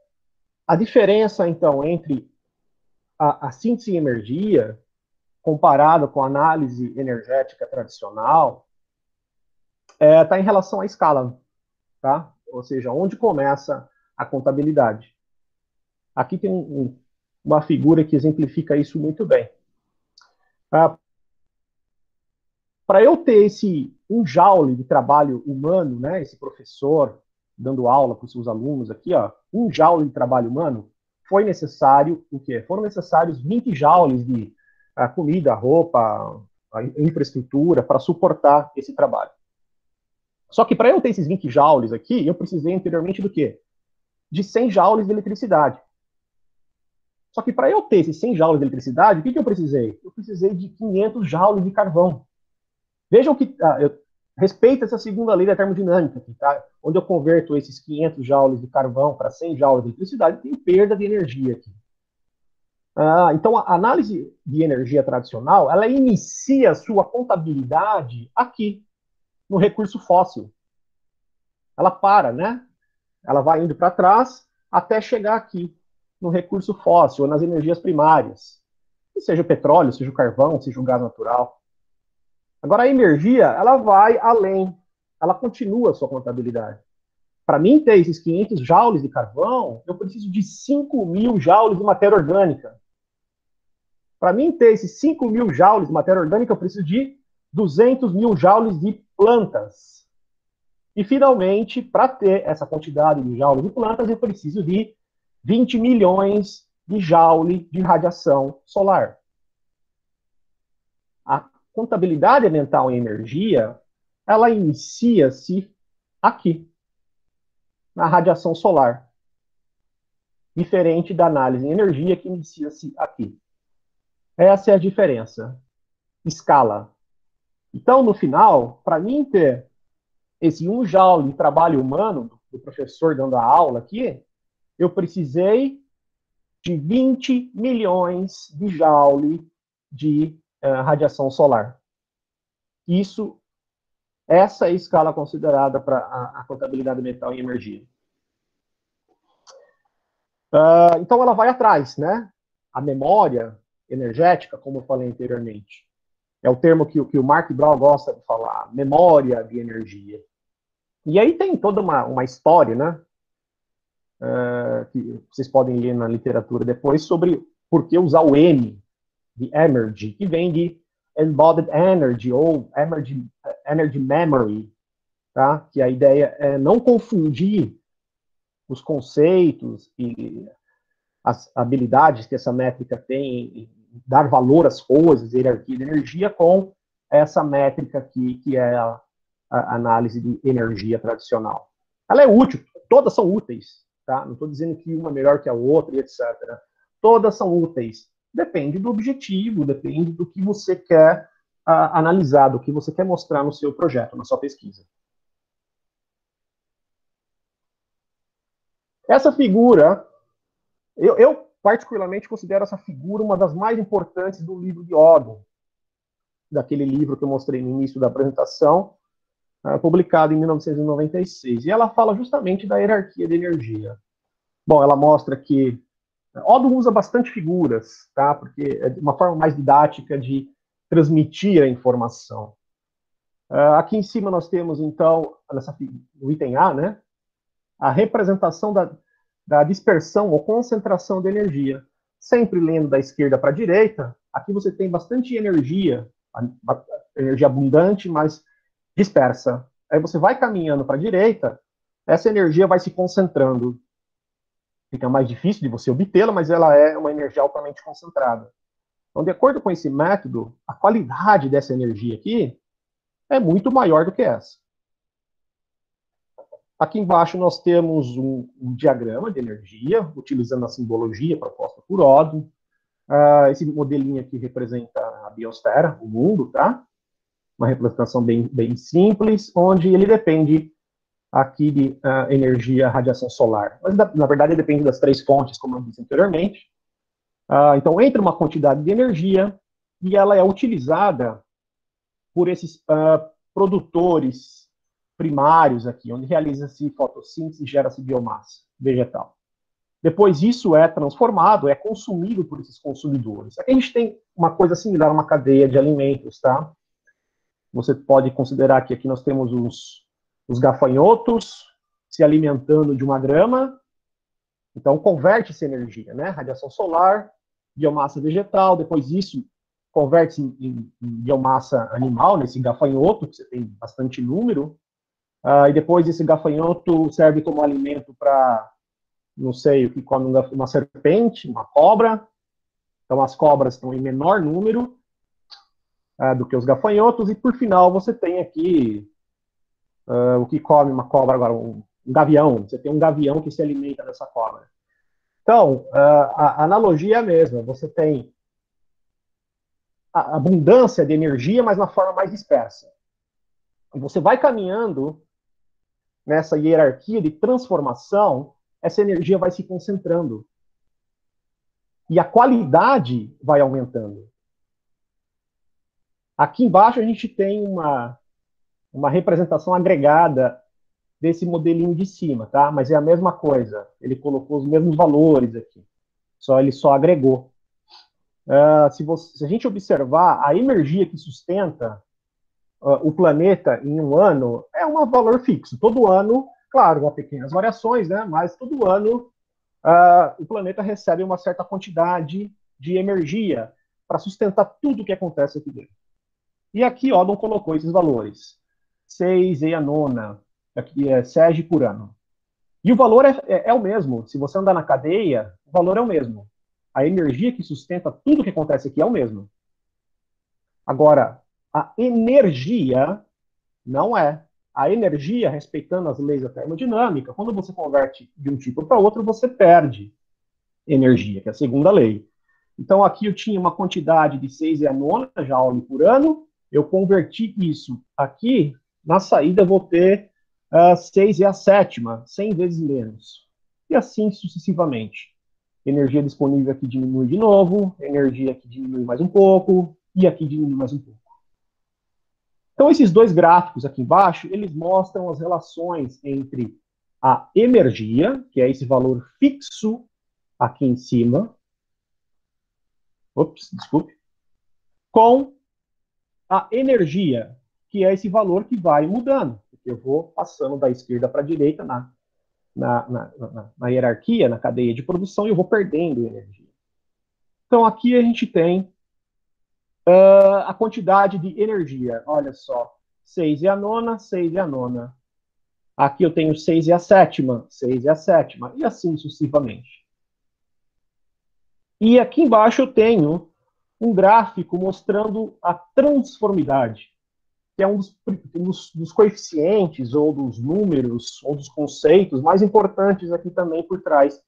a diferença, então, entre a, a síntese e energia, comparada com a análise energética tradicional, está é, tá em relação à escala, tá? Ou seja, onde começa a contabilidade. Aqui tem um, um uma figura que exemplifica isso muito bem. Ah, para eu ter esse um joule de trabalho humano, né, esse professor dando aula para os seus alunos aqui, ó, um joule de trabalho humano, foi necessário o quê? Foram necessários 20 joules de ah, comida, roupa, infraestrutura para suportar esse trabalho. Só que para eu ter esses 20 joules aqui, eu precisei anteriormente do quê? De 100 joules de eletricidade. Só que para eu ter esses 100 joules de eletricidade, o que, que eu precisei? Eu precisei de 500 joules de carvão. Vejam que ah, eu, respeita essa segunda lei da termodinâmica, tá? onde eu converto esses 500 joules de carvão para 100 joules de eletricidade, tem perda de energia aqui. Ah, então, a análise de energia tradicional, ela inicia sua contabilidade aqui, no recurso fóssil. Ela para, né? Ela vai indo para trás até chegar aqui no recurso fóssil, ou nas energias primárias, seja o petróleo, seja o carvão, seja o gás natural. Agora, a energia, ela vai além, ela continua a sua contabilidade. Para mim ter esses 500 joules de carvão, eu preciso de 5 mil joules de matéria orgânica. Para mim ter esses 5 mil joules de matéria orgânica, eu preciso de 200 mil joules de plantas. E, finalmente, para ter essa quantidade de joules de plantas, eu preciso de 20 milhões de joule de radiação solar. A contabilidade ambiental em energia, ela inicia-se aqui, na radiação solar. diferente da análise em energia que inicia-se aqui. Essa é a diferença. Escala. Então, no final, para mim ter esse 1 joule de trabalho humano, do professor dando a aula aqui, eu precisei de 20 milhões de joule de uh, radiação solar. Isso, essa é a escala considerada para a, a contabilidade metal em energia. Uh, então ela vai atrás, né? A memória energética, como eu falei anteriormente, é o termo que, que o Mark Brown gosta de falar, memória de energia. E aí tem toda uma, uma história, né? Uh, que vocês podem ler na literatura depois sobre por que usar o M de energy, que vem de embodied energy ou energy, energy memory, tá? Que a ideia é não confundir os conceitos e as habilidades que essa métrica tem dar valor às coisas, hierarquia de energia, com essa métrica aqui, que é a, a análise de energia tradicional. Ela é útil, todas são úteis, tá? Não estou dizendo que uma é melhor que a outra, etc. Todas são úteis. Depende do objetivo, depende do que você quer uh, analisar, do que você quer mostrar no seu projeto, na sua pesquisa. Essa figura, eu, eu particularmente considero essa figura uma das mais importantes do livro de Odom, daquele livro que eu mostrei no início da apresentação, uh, publicado em 1996. E ela fala justamente da hierarquia de energia. Bom, ela mostra que Odom usa bastante figuras, tá? Porque é uma forma mais didática de transmitir a informação. Uh, aqui em cima nós temos, então, nessa, item A, né? A representação da, da dispersão ou concentração de energia. Sempre lendo da esquerda para a direita, aqui você tem bastante energia, energia abundante, mas dispersa. Aí você vai caminhando para a direita, essa energia vai se concentrando. Fica mais difícil de você obtê-la, mas ela é uma energia altamente concentrada. Então, de acordo com esse método, a qualidade dessa energia aqui é muito maior do que essa. Aqui embaixo nós temos um, um diagrama de energia, utilizando a simbologia proposta por Odin. Uh, esse modelinho aqui representa a biosfera, o mundo, tá? Uma representação bem, bem simples, onde ele depende aqui de uh, energia radiação solar. Mas, na, na, verdade, depende das três fontes, como eu disse anteriormente. Uh, então, entra uma quantidade de energia e ela é utilizada por esses produtores primários aqui, onde realiza-se fotossíntese e gera-se biomassa vegetal. Depois isso é transformado, é consumido por esses consumidores. Aqui a gente tem uma coisa similar a uma cadeia de alimentos, tá? Você pode considerar que aqui nós temos os, os gafanhotos se alimentando de uma grama, então converte-se energia, né? Radiação solar, biomassa vegetal, depois isso converte-se em, em, em biomassa animal, nesse gafanhoto, que você tem bastante número, Uh, e depois esse gafanhoto serve como alimento para, não sei, o que come uma serpente, uma cobra. Então as cobras estão em menor número uh, do que os gafanhotos. E por final você tem aqui uh, o que come uma cobra agora, um, um, gavião. Você tem um gavião que se alimenta dessa cobra. Então a, a analogia é a mesma. Você tem a abundância de energia, mas na forma mais dispersa. Você vai caminhando nessa hierarquia de transformação, essa energia vai se concentrando. E a qualidade vai aumentando. Aqui embaixo a gente tem uma, uma representação agregada desse modelinho de cima, tá? Mas é a mesma coisa. Ele colocou os mesmos valores aqui. Só ele só agregou. Uh, se, você, se a gente observar a energia que sustenta uh, o planeta em um ano é um valor fixo. Todo ano, claro, há pequenas variações, né? Mas todo ano uh, o planeta recebe uma certa quantidade de energia para sustentar tudo o que acontece aqui dentro. E aqui Odon colocou esses valores. 6 e a nona, aqui é SEG por ano. E o valor é, é, é, o mesmo. Se você andar na cadeia, o valor é o mesmo. A energia que sustenta tudo que acontece aqui é o mesmo. Agora, a energia não é. A energia, respeitando as leis da termodinâmica, quando você converte de um tipo para outro, você perde energia, que é a segunda lei. Então, aqui eu tinha uma quantidade de 6 e a nona joule por ano, eu converti isso aqui, na saída eu vou ter uh, 6 e a sétima, 100 vezes menos. E assim sucessivamente. Energia disponível aqui diminui de novo, energia aqui diminui mais um pouco, e aqui diminui mais um pouco. Então, esses dois gráficos aqui embaixo, eles mostram as relações entre a energia, que é esse valor fixo aqui em cima, ops, desculpe, com a energia, que é esse valor que vai mudando, eu vou passando da esquerda para a direita na, na, na, na, na hierarquia, na cadeia de produção, e eu vou perdendo energia. Então, aqui a gente tem uh, a quantidade de energia. Olha só, 6 e a nona, 6 e a nona. Aqui eu tenho 6 e a sétima, 6 e a sétima, e assim sucessivamente. E aqui embaixo eu tenho um gráfico mostrando a transformidade, que é um dos, dos, dos, coeficientes, ou dos números, ou dos conceitos mais importantes aqui também por trás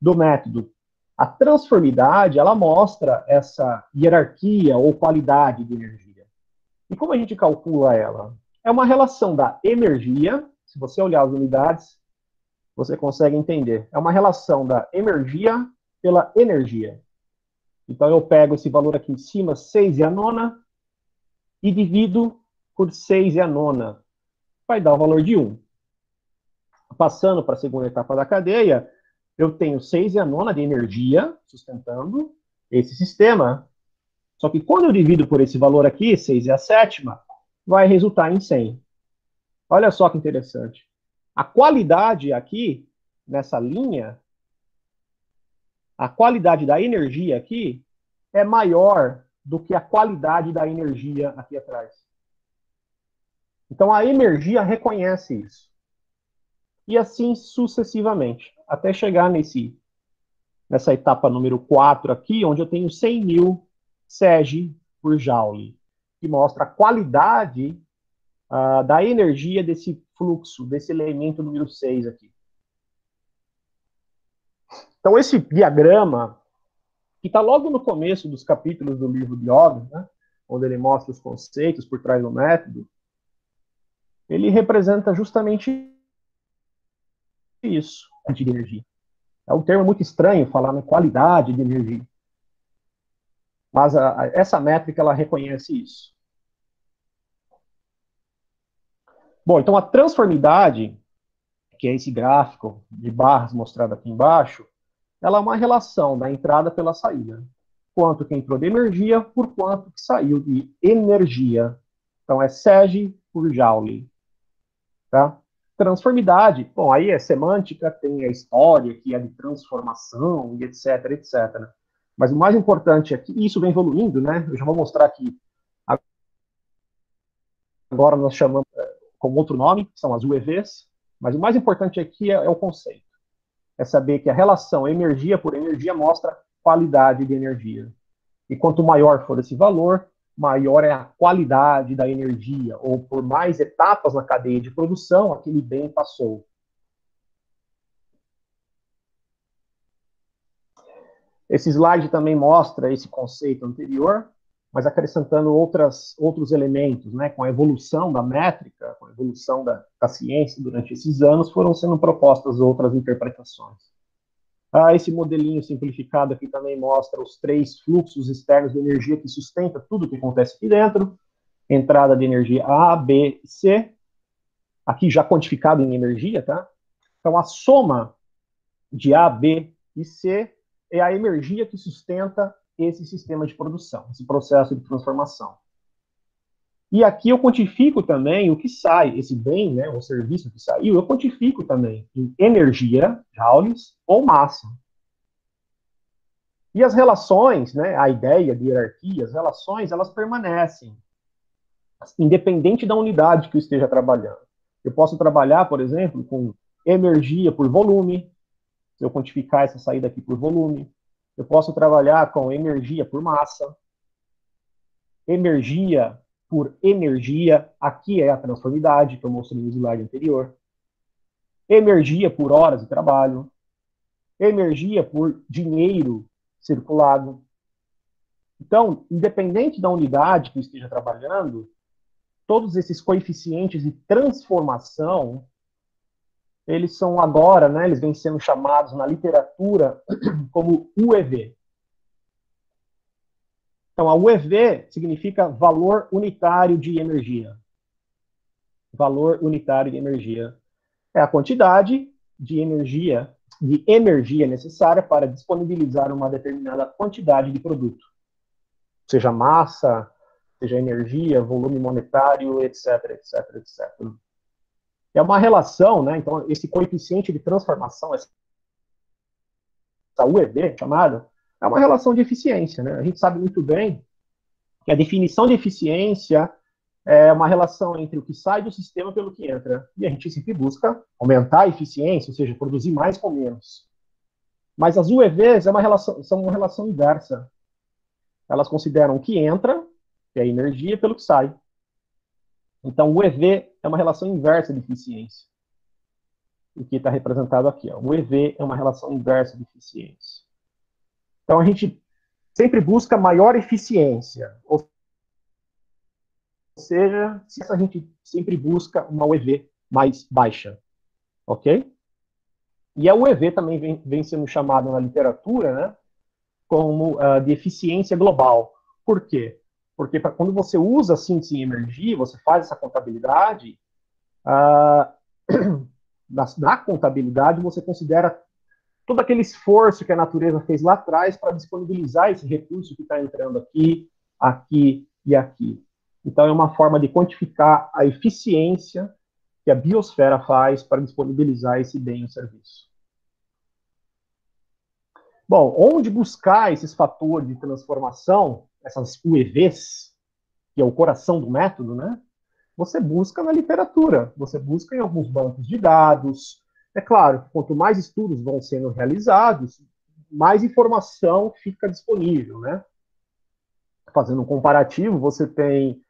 do método. A transformidade, ela mostra essa hierarquia ou qualidade de energia. E como a gente calcula ela? É uma relação da energia, se você olhar as unidades, você consegue entender. É uma relação da energia pela energia. Então, eu pego esse valor aqui em cima, 6 e a nona, e divido por 6 e a nona. Vai dar o valor de 1. Passando para a segunda etapa da cadeia, eu tenho 6 e a nona de energia sustentando esse sistema. Só que quando eu divido por esse valor aqui, 6 e a sétima, vai resultar em 100. Olha só que interessante. A qualidade aqui, nessa linha, a qualidade da energia aqui é maior do que a qualidade da energia aqui atrás. Então a energia reconhece isso. E assim sucessivamente, até chegar nesse, nessa etapa número 4 aqui, onde eu tenho 100 mil SEG por Joule, que mostra a qualidade uh, da energia desse fluxo, desse elemento número 6 aqui. Então, esse diagrama, que está logo no começo dos capítulos do livro de Yoga, né, onde ele mostra os conceitos por trás do método, ele representa justamente isso, de energia. É um termo muito estranho falar na qualidade de energia. Mas a, a, essa métrica, ela reconhece isso. Bom, então a transformidade, que é esse gráfico de barras mostrado aqui embaixo, ela é uma relação da entrada pela saída. Quanto que entrou de energia por quanto que saiu de energia. Então é SEG por Joule. Tá? Transformidade, bom, aí é semântica, tem a história que é de transformação e etc, etc. Mas o mais importante é isso vem evoluindo, né? Eu já vou mostrar aqui. Agora nós chamamos é, com outro nome, que são as UEVs, mas o mais importante aqui é, é o conceito é saber que a relação energia por energia mostra qualidade de energia. E quanto maior for esse valor, maior é a qualidade da energia, ou por mais etapas na cadeia de produção aquele bem passou. Esse slide também mostra esse conceito anterior, mas acrescentando outras, outros elementos, né, com a evolução da métrica, com a evolução da, da ciência durante esses anos, foram sendo propostas outras interpretações. Ah, esse modelinho simplificado aqui também mostra os três fluxos externos de energia que sustenta tudo o que acontece aqui dentro. Entrada de energia A, B e C, aqui já quantificado em energia, tá? Então, a soma de A, B e C é a energia que sustenta esse sistema de produção, esse processo de transformação. E aqui eu quantifico também o que sai, esse bem, né, o serviço que saiu, eu quantifico também em energia, joules, ou massa. E as relações, né, a ideia de hierarquia, as relações, elas permanecem, independente da unidade que eu esteja trabalhando. Eu posso trabalhar, por exemplo, com energia por volume, se eu quantificar essa saída aqui por volume. Eu posso trabalhar com energia por massa, energia por energia, aqui é a transformidade, que eu mostrei no slide anterior, energia por horas de trabalho, energia por dinheiro circulado. Então, independente da unidade que esteja trabalhando, todos esses coeficientes de transformação, eles são agora, né, eles vêm sendo chamados na literatura [clears throat] como UEV. Então, a UEV significa valor unitário de energia. Valor unitário de energia é a quantidade de energia, de energia necessária para disponibilizar uma determinada quantidade de produto. Seja massa, seja energia, volume monetário, etc, etc, etc. É uma relação, né? Então, esse coeficiente de transformação, essa UED chamada, é uma relação de eficiência, né? A gente sabe muito bem que a definição de eficiência é uma relação entre o que sai do sistema pelo que entra. E a gente sempre busca aumentar a eficiência, ou seja, produzir mais com menos. Mas as UEVs é uma relação, são uma relação inversa. Elas consideram o que entra, que é a energia, pelo que sai. Então, o EV é uma relação inversa de eficiência. O que está representado aqui. Ó. O EV é uma relação inversa de eficiência. Então, a gente sempre busca maior eficiência. Ou seja, se a gente sempre busca uma UEV mais baixa. Ok? E a UEV também vem, vem sendo chamada na literatura né, como uh, de eficiência global. Por quê? Porque pra, quando você usa síntese em energia, você faz essa contabilidade, uh, [clears throat] na, na contabilidade você considera todo aquele esforço que a natureza fez lá atrás para disponibilizar esse recurso que está entrando aqui, aqui e aqui. Então, é uma forma de quantificar a eficiência que a biosfera faz para disponibilizar esse bem ou serviço. Bom, onde buscar esses fatores de transformação essas UEVs, que é o coração do método, né? Você busca na literatura, você busca em alguns bancos de dados. É claro, quanto mais estudos vão sendo realizados, mais informação fica disponível, né? Fazendo um comparativo, você tem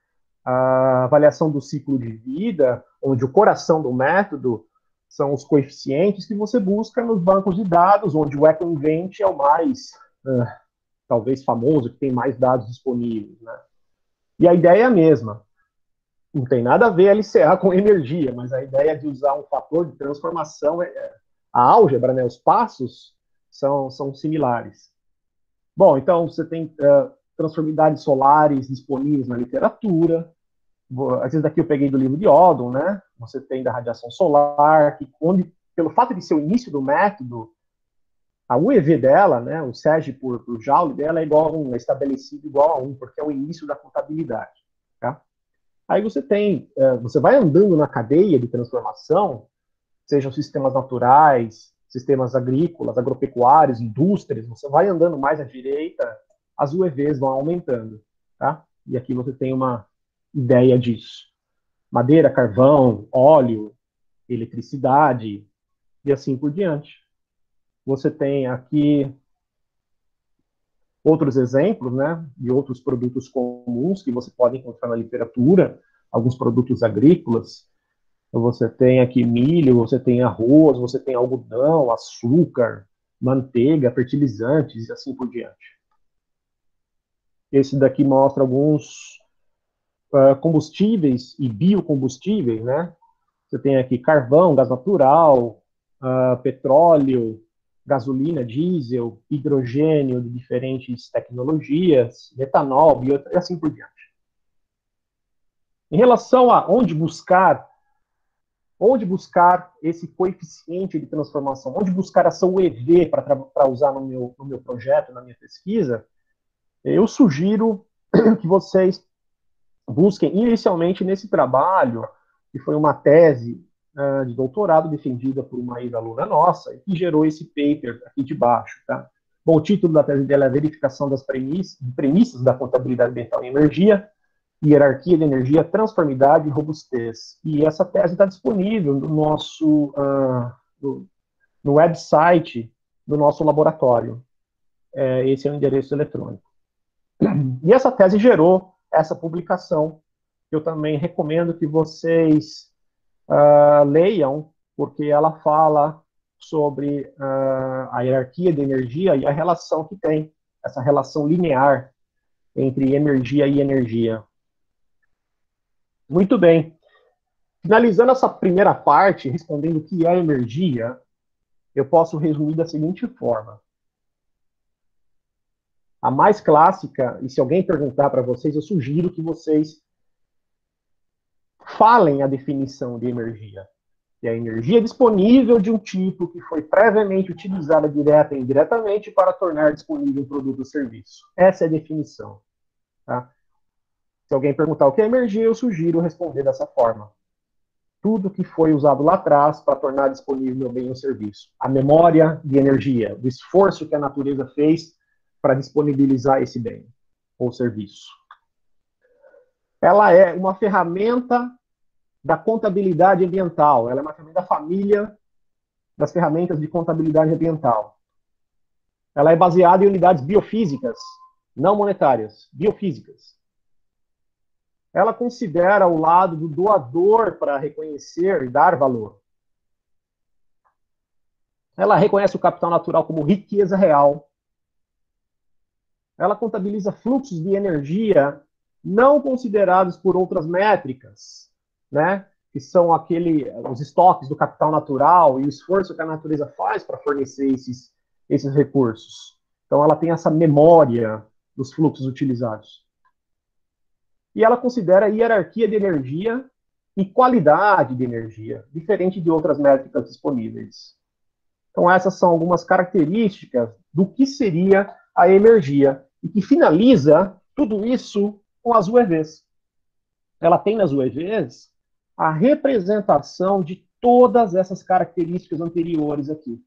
a avaliação do ciclo de vida, onde o coração do método são os coeficientes que você busca nos bancos de dados, onde o EcoInvent é o mais uh, talvez famoso, que tem mais dados disponíveis. Né? E a ideia é a mesma. Não tem nada a ver LCA com energia, mas a ideia de usar um fator de transformação, é, é, a álgebra, né, os passos, são, são similares. Bom, então você tem uh, transformidades solares disponíveis na literatura. Às vezes daqui eu peguei do livro de Odom, né? Você tem da radiação solar, que onde, pelo fato de ser o início do método, a UEV dela, né, o SEG por, por Joule dela é igual a 1, é estabelecido igual a 1, porque é o início da contabilidade. Tá? Aí você tem, é, você vai andando na cadeia de transformação, sejam sistemas naturais, sistemas agrícolas, agropecuários, indústrias, você vai andando mais à direita, as UEVs vão aumentando. Tá? E aqui você tem uma ideia disso. Madeira, carvão, óleo, eletricidade, e assim por diante. Você tem aqui outros exemplos, né, de outros produtos comuns que você pode encontrar na literatura, alguns produtos agrícolas. Você tem aqui milho, você tem arroz, você tem algodão, açúcar, manteiga, fertilizantes e assim por diante. Esse daqui mostra alguns uh, combustíveis e biocombustíveis, né? Você tem aqui carvão, gás natural, uh, petróleo, gasolina, diesel, hidrogênio de diferentes tecnologias, metanol, bio, e assim por diante. Em relação a onde buscar, onde buscar esse coeficiente de transformação, onde buscar essa UEV para usar no meu, no meu projeto, na minha pesquisa, eu sugiro [clears throat] que vocês busquem inicialmente nesse trabalho, que foi uma tese uh, de doutorado defendida por uma ex-aluna nossa, que gerou esse paper aqui de baixo. Tá? Bom, o título da tese dela é Verificação das premissas, premissas da contabilidade ambiental em energia, hierarquia de energia, transformidade e robustez. E essa tese está disponível no nosso uh, no, no, website do nosso laboratório. É, esse é o endereço eletrônico. E essa tese gerou essa publicação. Eu também recomendo que vocês uh, leiam, porque ela fala sobre uh, a hierarquia de energia e a relação que tem, essa relação linear entre energia e energia. Muito bem. Finalizando essa primeira parte, respondendo o que é energia, eu posso resumir da seguinte forma. A mais clássica, e se alguém perguntar para vocês, eu sugiro que vocês falem a definição de energia. É a energia disponível de um tipo que foi previamente utilizada direta e indiretamente para tornar disponível um produto ou serviço. Essa é a definição. Tá? Se alguém perguntar o que é energia, eu sugiro responder dessa forma. Tudo que foi usado lá atrás para tornar disponível o bem ou serviço. A memória de energia, o esforço que a natureza fez para disponibilizar esse bem ou serviço. Ela é uma ferramenta da contabilidade ambiental. Ela é uma ferramenta da família das ferramentas de contabilidade ambiental. Ela é baseada em unidades biofísicas, não monetárias, biofísicas. Ela considera o lado do doador para reconhecer e dar valor. Ela reconhece o capital natural como riqueza real. Ela contabiliza fluxos de energia não considerados por outras métricas, né? Que são aquele, os estoques do capital natural e o esforço que a natureza faz para fornecer esses, esses recursos. Então, ela tem essa memória dos fluxos utilizados. E ela considera hierarquia de energia e qualidade de energia, diferente de outras métricas disponíveis. Então, essas são algumas características do que seria a energia, e que finaliza tudo isso com as UEVs. Ela tem nas UEVs a representação de todas essas características anteriores aqui.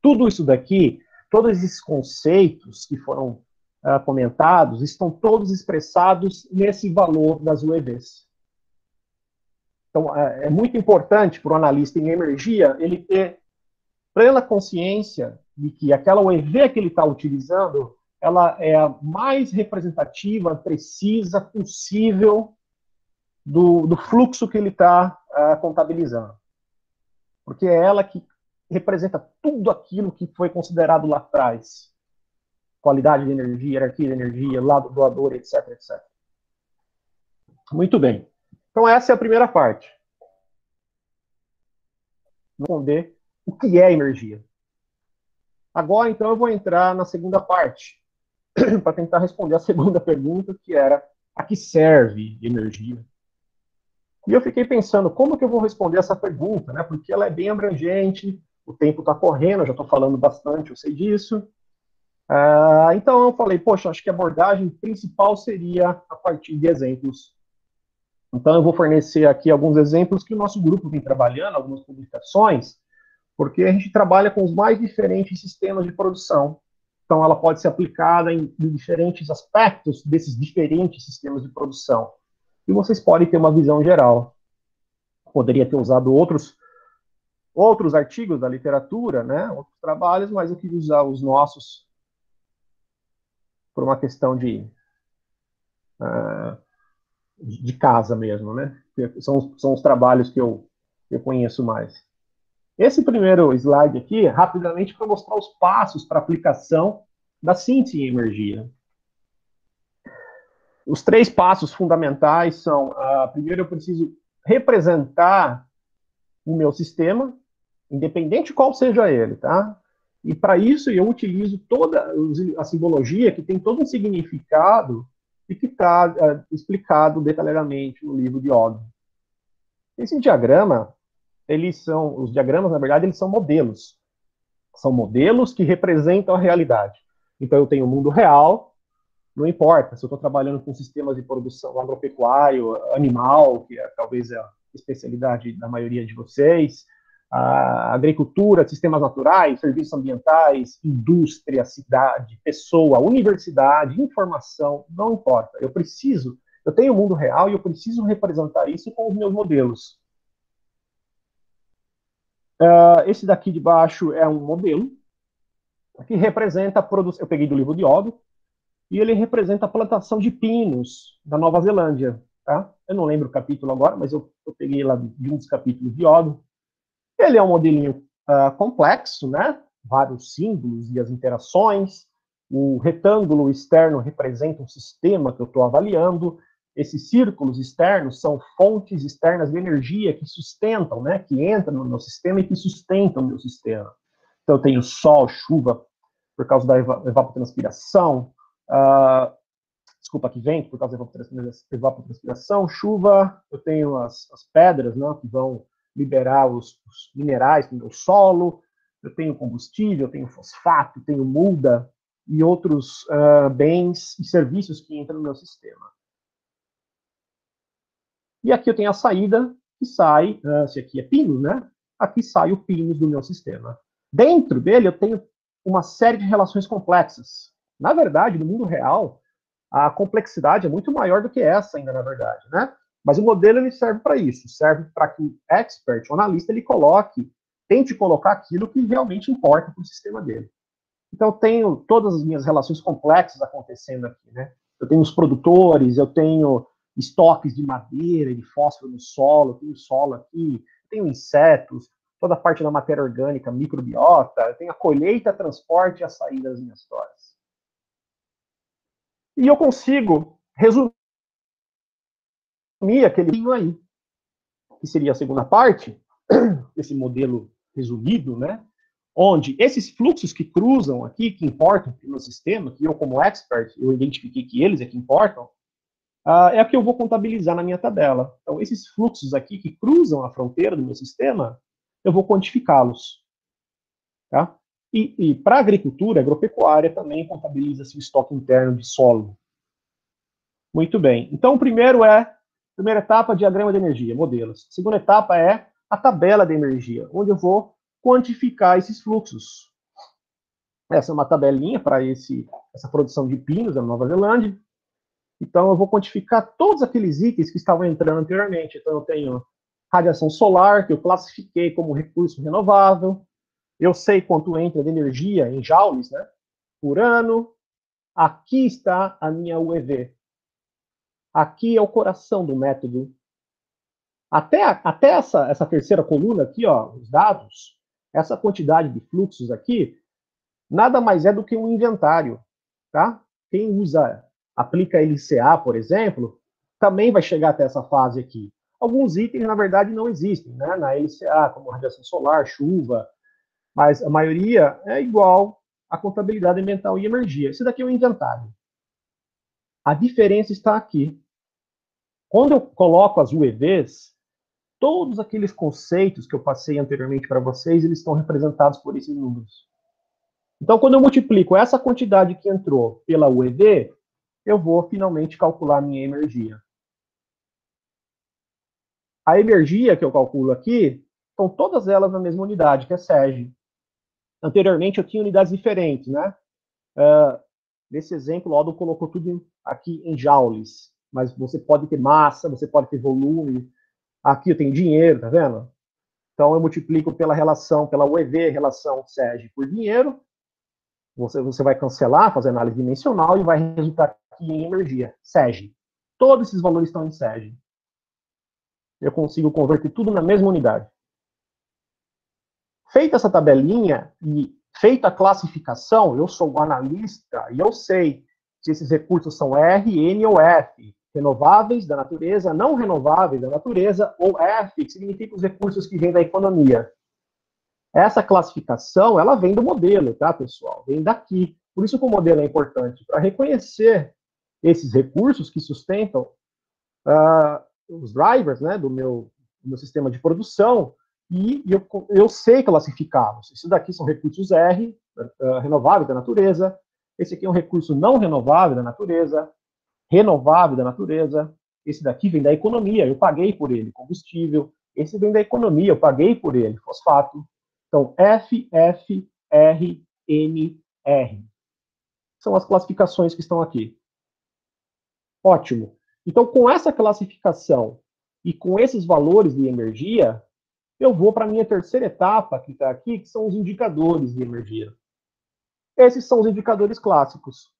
Tudo isso daqui, todos esses conceitos que foram uh, comentados, estão todos expressados nesse valor das UEVs. Então, é, é muito importante para o analista em energia ele ter plena consciência de que aquela UEV que ele está utilizando, ela é a mais representativa, precisa, possível do, do fluxo que ele está uh, ah, contabilizando. Porque é ela que representa tudo aquilo que foi considerado lá atrás. Qualidade de energia, hierarquia de energia, lado doador, etc, etc. Muito bem. Então essa é a primeira parte. Responder o que é energia. Agora, então, eu vou entrar na segunda parte, [coughs] para tentar responder a segunda [laughs] pergunta, que era a que serve energia? E eu fiquei pensando, como que eu vou responder essa pergunta, né? Porque ela é bem abrangente, o tempo está correndo, eu já estou falando bastante, eu sei disso. Uh, então eu falei, poxa, acho que a abordagem principal seria a partir de exemplos. Então eu vou fornecer aqui alguns exemplos que o nosso grupo vem trabalhando, algumas publicações, porque a gente trabalha com os mais diferentes sistemas de produção. Então ela pode ser aplicada em, diferentes aspectos desses diferentes sistemas de produção e vocês podem ter uma visão geral. Poderia ter usado outros outros artigos da literatura, né, outros trabalhos, mas eu quis usar os nossos por uma questão de uh, de casa mesmo, né? São, são os trabalhos que eu, eu conheço mais. Esse primeiro slide aqui, rapidamente, para mostrar os passos para aplicação da síntese em energia. Os três passos fundamentais são: uh, primeiro, eu preciso representar o meu sistema, independente qual seja ele, tá? E para isso eu utilizo toda a simbologia que tem todo um significado e que está uh, ah, explicado detalhadamente no livro de Og. Esse diagrama, eles são, os diagramas, na verdade, eles são modelos. São modelos que representam a realidade. Então eu tenho o mundo real, não importa se eu estou trabalhando com sistemas de produção agropecuário, animal, que é, talvez é a especialidade da maioria de vocês, a agricultura, sistemas naturais, serviços ambientais, indústria, cidade, pessoa, universidade, informação, não importa. Eu preciso, eu tenho o mundo real e eu preciso representar isso com os meus modelos. Uh, esse daqui de baixo é um modelo que representa a produção. Eu peguei do livro de Odo, e ele representa a plantação de pinos da Nova Zelândia. Tá? Eu não lembro o capítulo agora, mas eu, eu peguei lá de um dos capítulos de Odo. Ele é um modelinho uh, complexo, né? Vários símbolos e as interações. O retângulo externo representa um sistema que eu estou avaliando. Esses círculos externos são fontes externas de energia que sustentam, né? Que entram no meu sistema e que sustentam o meu sistema. Então, eu tenho sol, chuva, por causa da evapotranspiração, uh, desculpa, que vento, por causa da evapotranspiração, chuva, eu tenho as, as pedras, né, que vão liberar os, os minerais no meu solo, eu tenho combustível, eu tenho fosfato, tenho muda e outros uh, bens e serviços que entram no meu sistema. E aqui eu tenho a saída, que sai, uh, se aqui é pinos, né? Aqui sai o pinos do meu sistema. Dentro dele eu tenho uma série de relações complexas. Na verdade, no mundo real, a complexidade é muito maior do que essa ainda, na verdade, né? Mas o modelo ele serve para isso, serve para que o expert, o analista, ele coloque, tente colocar aquilo que realmente importa para o sistema dele. Então, eu tenho todas as minhas relações complexas acontecendo aqui, né? Eu tenho os produtores, eu tenho estoques de madeira de fósforo no solo, eu tenho solo aqui, tenho insetos, toda a parte da matéria orgânica, microbiota, tem a colheita, transporte e a saída das minhas histórias. E eu consigo resumir aquele aí, que seria a segunda parte, [clears throat] esse modelo resumido, né? Onde esses fluxos que cruzam aqui, que importam no sistema, que eu como expert, eu identifiquei que eles é que importam, uh, é a que eu vou contabilizar na minha tabela. Então, esses fluxos aqui que cruzam a fronteira do meu sistema, eu vou quantificá-los. Tá? E, e para a agricultura, agropecuária, também contabiliza-se o estoque interno de solo. Muito bem. Então, o primeiro é, primeira etapa, diagrama de energia, modelos. A segunda etapa é a tabela de energia, onde eu vou quantificar esses fluxos. Essa é uma tabelinha para essa produção de pinos na Nova Zelândia. Então, eu vou quantificar todos aqueles itens que estavam entrando anteriormente. Então, eu tenho radiação solar, que eu classifiquei como recurso renovável. Eu sei quanto entra de energia em joules né, por ano. Aqui está a minha UEV. Aqui é o coração do método. Até, até essa, essa terceira coluna aqui, ó, os dados, essa quantidade de fluxos aqui, nada mais é do que um inventário. Tá? Quem usa, aplica LCA, por exemplo, também vai chegar até essa fase aqui. Alguns itens, na verdade, não existem, né? Na LCA, como radiação solar, chuva, mas a maioria é igual à contabilidade ambiental e energia. Esse daqui é o inventário. A diferença está aqui. Quando eu coloco as UEVs, todos aqueles conceitos que eu passei anteriormente para vocês, eles estão representados por esses números. Então, quando eu multiplico essa quantidade que entrou pela UEV, eu vou finalmente calcular minha energia. A energia que eu calculo aqui, são todas elas na mesma unidade, que é SEG. Anteriormente eu tinha unidades diferentes, né? Uh, nesse exemplo, o Aldo colocou tudo aqui em joules, mas você pode ter massa, você pode ter volume. Aqui eu tenho dinheiro, tá vendo? Então eu multiplico pela relação, pela UEV, relação SEG por dinheiro. Você, você vai cancelar, fazer análise dimensional e vai resultar aqui em energia, SEG. Todos esses valores estão em SEG eu consigo converter tudo na mesma unidade. Feita essa tabelinha e feita a classificação, eu sou o analista e eu sei se esses recursos são R, N ou F, renováveis da natureza, não renováveis da natureza, ou F, que significa os recursos que vêm da economia. Essa classificação, ela vem do modelo, tá, pessoal? Vem daqui. Por isso que o modelo é importante, para reconhecer esses recursos que sustentam uh, os drivers né, do, meu, do meu sistema de produção e, eu, eu sei classificá-los. Isso daqui são recursos R, uh, renováveis da natureza, esse aqui é um recurso não renovável da natureza, renovável da natureza, esse daqui vem da economia, eu paguei por ele, combustível, esse vem da economia, eu paguei por ele, fosfato. Então, F, F, R, N, R. São as classificações que estão aqui. Ótimo. Então, com essa classificação e com esses valores de energia, eu vou para a minha terceira etapa, que está aqui, que são os indicadores de energia. Esses são os indicadores clássicos.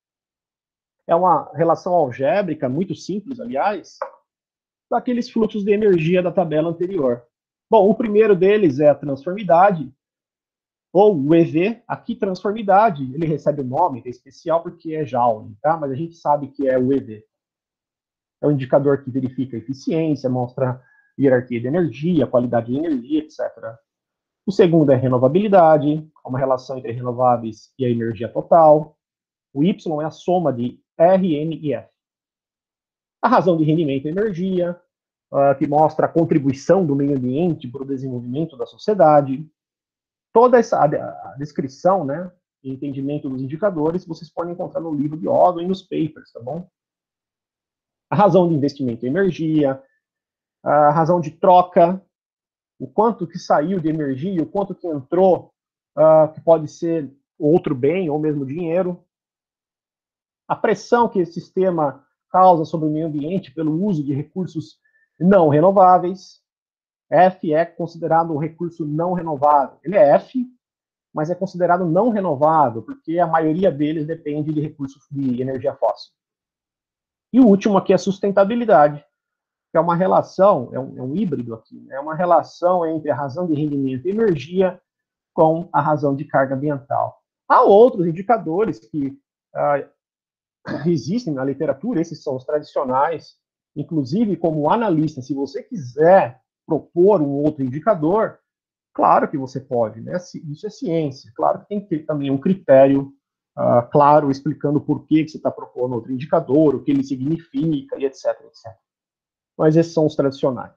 É uma relação algébrica, muito simples, aliás, daqueles fluxos de energia da tabela anterior. Bom, o primeiro deles é a transformidade, ou o EV, aqui transformidade, ele recebe o nome, é especial porque é Joule, tá? Mas a gente sabe que é o EV. É um indicador que verifica a eficiência, mostra hierarquia de energia, qualidade de energia, etc. O segundo é renovabilidade, uma relação entre renováveis e a energia total. O Y é a soma de R, N e F. A razão de rendimento e energia, uh, que mostra a contribuição do meio ambiente para o desenvolvimento da sociedade. Toda essa a, descrição, né, e entendimento dos indicadores, vocês podem encontrar no livro de Odin e nos papers, tá bom? A razão de investimento em energia, a razão de troca, o quanto que saiu de energia, o quanto que entrou, uh, que pode ser outro bem ou mesmo dinheiro, a pressão que esse sistema causa sobre o meio ambiente pelo uso de recursos não renováveis. F é considerado um recurso não renovável. Ele é F, mas é considerado não renovável, porque a maioria deles depende de recursos de energia fóssil. E o último aqui é sustentabilidade, que é uma relação, é um, é um híbrido aqui, né? é uma relação entre a razão de rendimento e energia com a razão de carga ambiental. Há outros indicadores que ah, existem na literatura, esses são os tradicionais, inclusive como analista, se você quiser propor um outro indicador, claro que você pode, né? Isso é ciência. Claro que tem que ter também um critério uh, claro explicando por que, você está propondo outro indicador, o que ele significa e etc, etc. Mas esses são os tradicionais.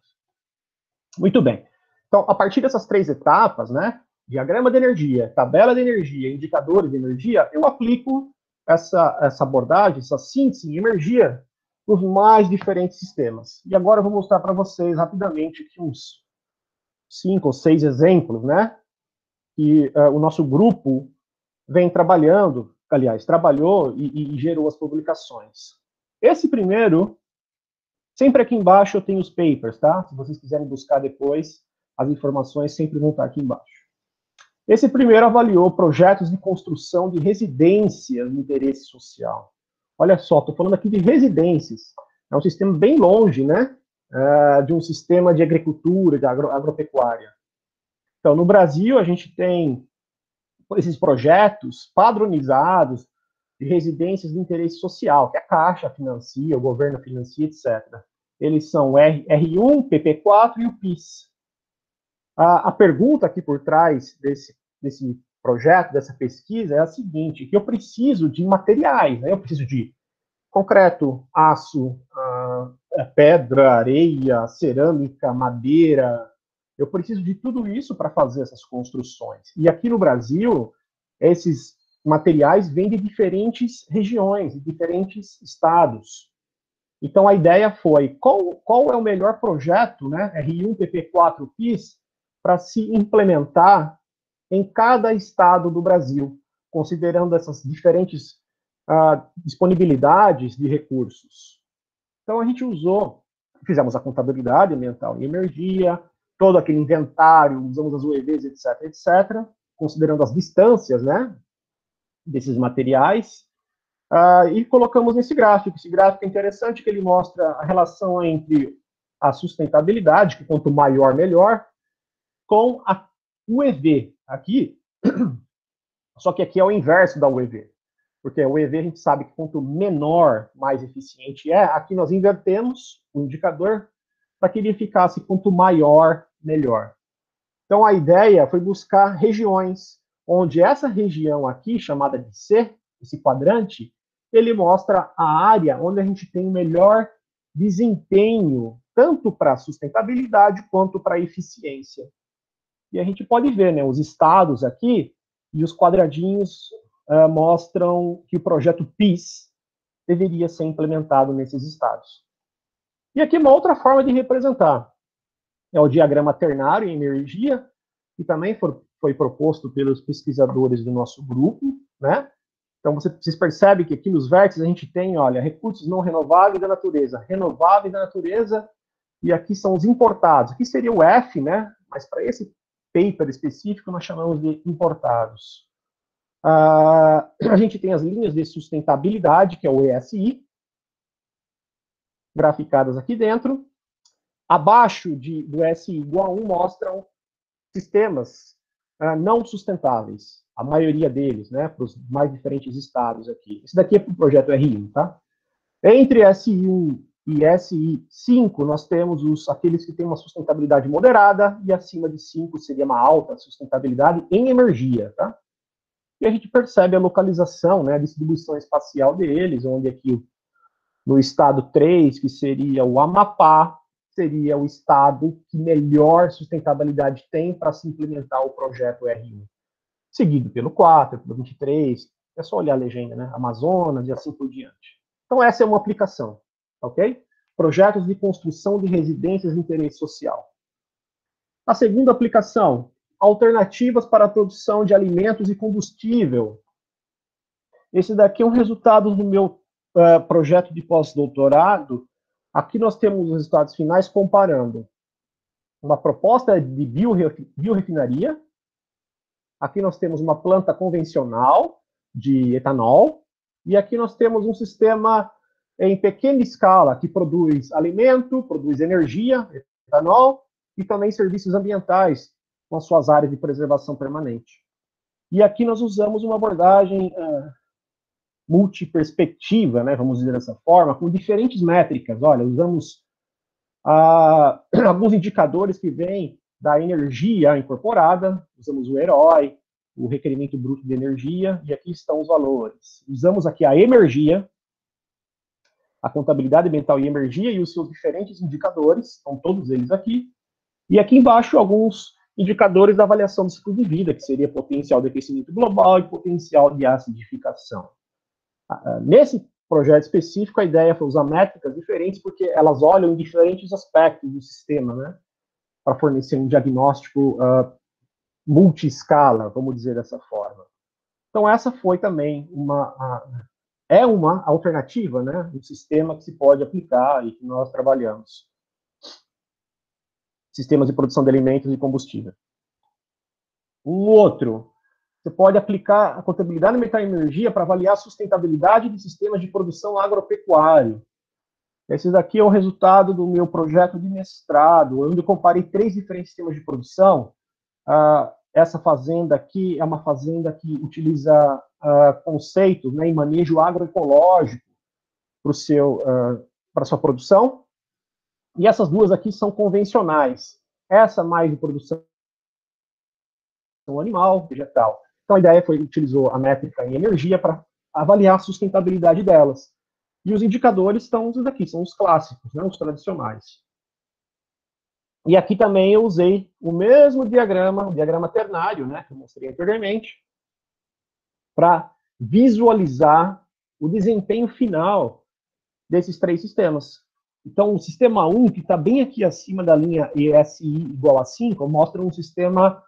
Muito bem. Então, a partir dessas três etapas, né? Diagrama de energia, tabela de energia, indicadores de energia, eu aplico essa, essa abordagem, essa síntese em energia nos mais diferentes sistemas. E agora eu vou mostrar para vocês rapidamente aqui uns cinco ou seis exemplos, né? Que uh, o nosso grupo vem trabalhando, aliás, trabalhou e, e gerou as publicações. Esse primeiro, sempre aqui embaixo eu tenho os papers, tá? Se vocês quiserem buscar depois, as informações sempre vão estar aqui embaixo. Esse primeiro avaliou projetos de construção de residências de interesse social. Olha só, estou falando aqui de residências. É um sistema bem longe, né? Uh, de um sistema de agricultura, de agro, agropecuária. Então, no Brasil, a gente tem esses projetos padronizados de residências de interesse social, que a Caixa financia, o governo financia, etc. Eles são R, R1, PP4 e o PIS. A, a pergunta aqui por trás desse, desse projeto, dessa pesquisa, é a seguinte, que eu preciso de materiais, né? eu preciso de concreto, aço, uh, pedra, areia, cerâmica, madeira, eu preciso de tudo isso para fazer essas construções. E aqui no Brasil, esses materiais vêm de diferentes regiões, de diferentes estados. Então a ideia foi qual, qual é o melhor projeto, né, R1 PP4 PIS, para se implementar em cada estado do Brasil, considerando essas diferentes uh, disponibilidades de recursos. Então, a gente usou, fizemos a contabilidade ambiental e energia, todo aquele inventário, usamos as UEVs, etc., etc., considerando as distâncias, né, desses materiais, uh, e colocamos nesse gráfico. Esse gráfico é interessante, que ele mostra a relação entre a sustentabilidade, que quanto maior, melhor, com a UEV. Aqui, [clears throat] só que aqui é o inverso da UEV. Porque a UEV a gente sabe que quanto menor, mais eficiente é. Aqui nós invertemos o indicador para que ele ficasse quanto maior, melhor. Então a ideia foi buscar regiões onde essa região aqui, chamada de C, esse quadrante, ele mostra a área onde a gente tem o melhor desempenho, tanto para sustentabilidade quanto para eficiência. E a gente pode ver, né, os estados aqui e os quadradinhos uh, mostram que o projeto PIS deveria ser implementado nesses estados. E aqui uma outra forma de representar é o diagrama ternário em energia, que também for, foi proposto pelos pesquisadores do nosso grupo, né? Então, você, vocês percebem que aqui nos vértices a gente tem, olha, recursos não renováveis da natureza, renováveis da natureza, e aqui são os importados. Aqui seria o F, né? Mas para esse paper específico, nós chamamos de importados. Uh, a gente tem as linhas de sustentabilidade, que é o ESI, graficadas aqui dentro. Abaixo de, do ESI igual a 1 mostram sistemas uh, não sustentáveis, a maioria deles, né, para os mais diferentes estados aqui. Esse daqui é para o projeto R1, tá? Entre SI1 e SI5, nós temos os, aqueles que têm uma sustentabilidade moderada, e acima de 5 seria uma alta sustentabilidade em energia, tá? E a gente percebe a localização, né, a distribuição espacial deles, onde aqui no estado 3, que seria o Amapá, seria o estado que melhor sustentabilidade tem para se implementar o projeto R1. Seguido pelo 4, pelo 23, é só olhar a legenda, né? Amazonas e assim por diante. Então, essa é uma aplicação, ok? Projetos de construção de residências de interesse social. A segunda aplicação, alternativas para a produção de alimentos e combustível. Esse daqui é um resultado do meu uh, projeto de pós-doutorado. Aqui nós temos os resultados finais comparando uma proposta de biorefinaria. Aqui nós temos uma planta convencional de etanol. E aqui nós temos um sistema em pequena escala que produz alimento, produz energia, etanol, e também serviços ambientais, com as suas áreas de preservação permanente. E aqui nós usamos uma abordagem uh, multiperspectiva, né, vamos dizer dessa forma, com diferentes métricas. Olha, usamos uh, [clears throat] alguns indicadores que vêm da energia incorporada, usamos o herói, o requerimento bruto de energia, e aqui estão os valores. Usamos aqui a energia, a contabilidade ambiental e energia e os seus diferentes indicadores, estão todos eles aqui, e aqui embaixo alguns indicadores da avaliação do ciclo de vida, que seria potencial de aquecimento global e potencial de acidificação. Ah, ah, nesse projeto específico, a ideia foi usar métricas diferentes, porque elas olham em diferentes aspectos do sistema, né, para fornecer um diagnóstico uh, multi-escala, vamos dizer dessa forma. Então, essa foi também uma, é uma alternativa, né, um sistema que se pode aplicar e que nós trabalhamos sistemas de produção de alimentos e combustível. Um outro, você pode aplicar a contabilidade ambiental e energia para avaliar a sustentabilidade de sistemas de produção agropecuário. Esse daqui é o resultado do meu projeto de mestrado, onde eu comparei três diferentes sistemas de produção. Ah, essa fazenda aqui é uma fazenda que utiliza uh, conceitos né, em manejo agroecológico para para sua produção. E essas duas aqui são convencionais. Essa mais de produção animal, vegetal. Então a ideia foi utilizou a métrica em energia para avaliar a sustentabilidade delas. E os indicadores estão os daqui, são os clássicos, né, os tradicionais. E aqui também eu usei o mesmo diagrama, o diagrama ternário, né, que eu mostrei anteriormente, para visualizar o desempenho final desses três sistemas. Então, o sistema 1, que está bem aqui acima da linha ESI igual a 5, mostra um sistema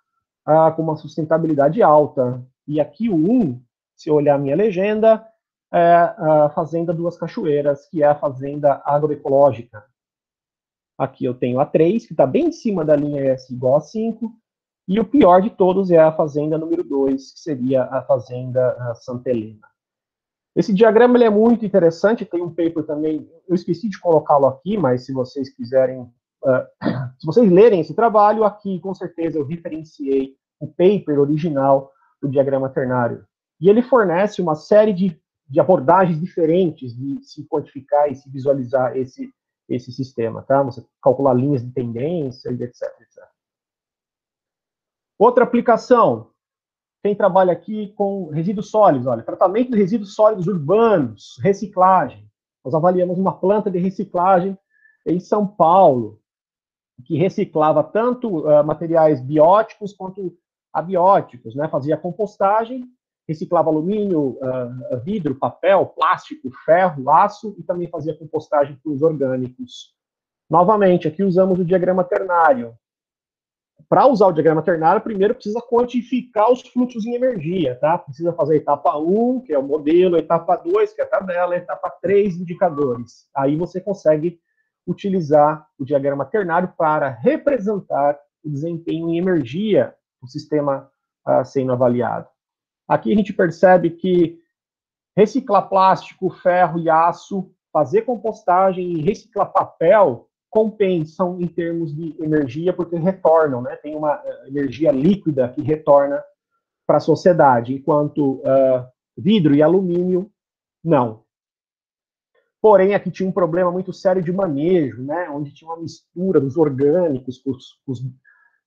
ah, com uma sustentabilidade alta. E aqui o 1, se eu olhar a minha legenda, é a Fazenda Duas Cachoeiras, que é a fazenda agroecológica. Aqui eu tenho a 3, que está bem em cima da linha ES igual a 5, e o pior de todos é a fazenda número 2, que seria a fazenda Santa Helena. Esse diagrama é muito interessante, tem um paper também, eu esqueci de colocá-lo aqui, mas se vocês quiserem, uh, [clears throat] se vocês lerem esse trabalho, aqui com certeza eu referenciei o paper original do diagrama ternário. E ele fornece uma série de, de abordagens diferentes de se quantificar e se visualizar esse, esse sistema, tá? Você calcular linhas de tendência e etc, etc. Outra aplicação, quem trabalha aqui com resíduos sólidos, olha, tratamento de resíduos sólidos urbanos, reciclagem. Nós avaliamos uma planta de reciclagem em São Paulo, que reciclava tanto uh, materiais bióticos quanto abióticos, né? Fazia compostagem, reciclava alumínio, uh, vidro, papel, plástico, ferro, aço e também fazia compostagem para os orgânicos. Novamente, aqui usamos o diagrama ternário para usar o diagrama ternário, primeiro precisa quantificar os fluxos em energia, tá? Precisa fazer a etapa 1, que é o modelo, a etapa 2, que é a tabela, a etapa 3, indicadores. Aí você consegue utilizar o diagrama ternário para representar o desempenho em energia do sistema uh, sendo avaliado. Aqui a gente percebe que reciclar plástico, ferro e aço, fazer compostagem e reciclar papel compensam em termos de energia, porque retornam, né? Tem uma eh, energia líquida que retorna para a sociedade, enquanto uh, vidro e alumínio, não. Porém, aqui tinha um problema muito sério de manejo, né? Onde tinha uma mistura dos orgânicos com os, com os,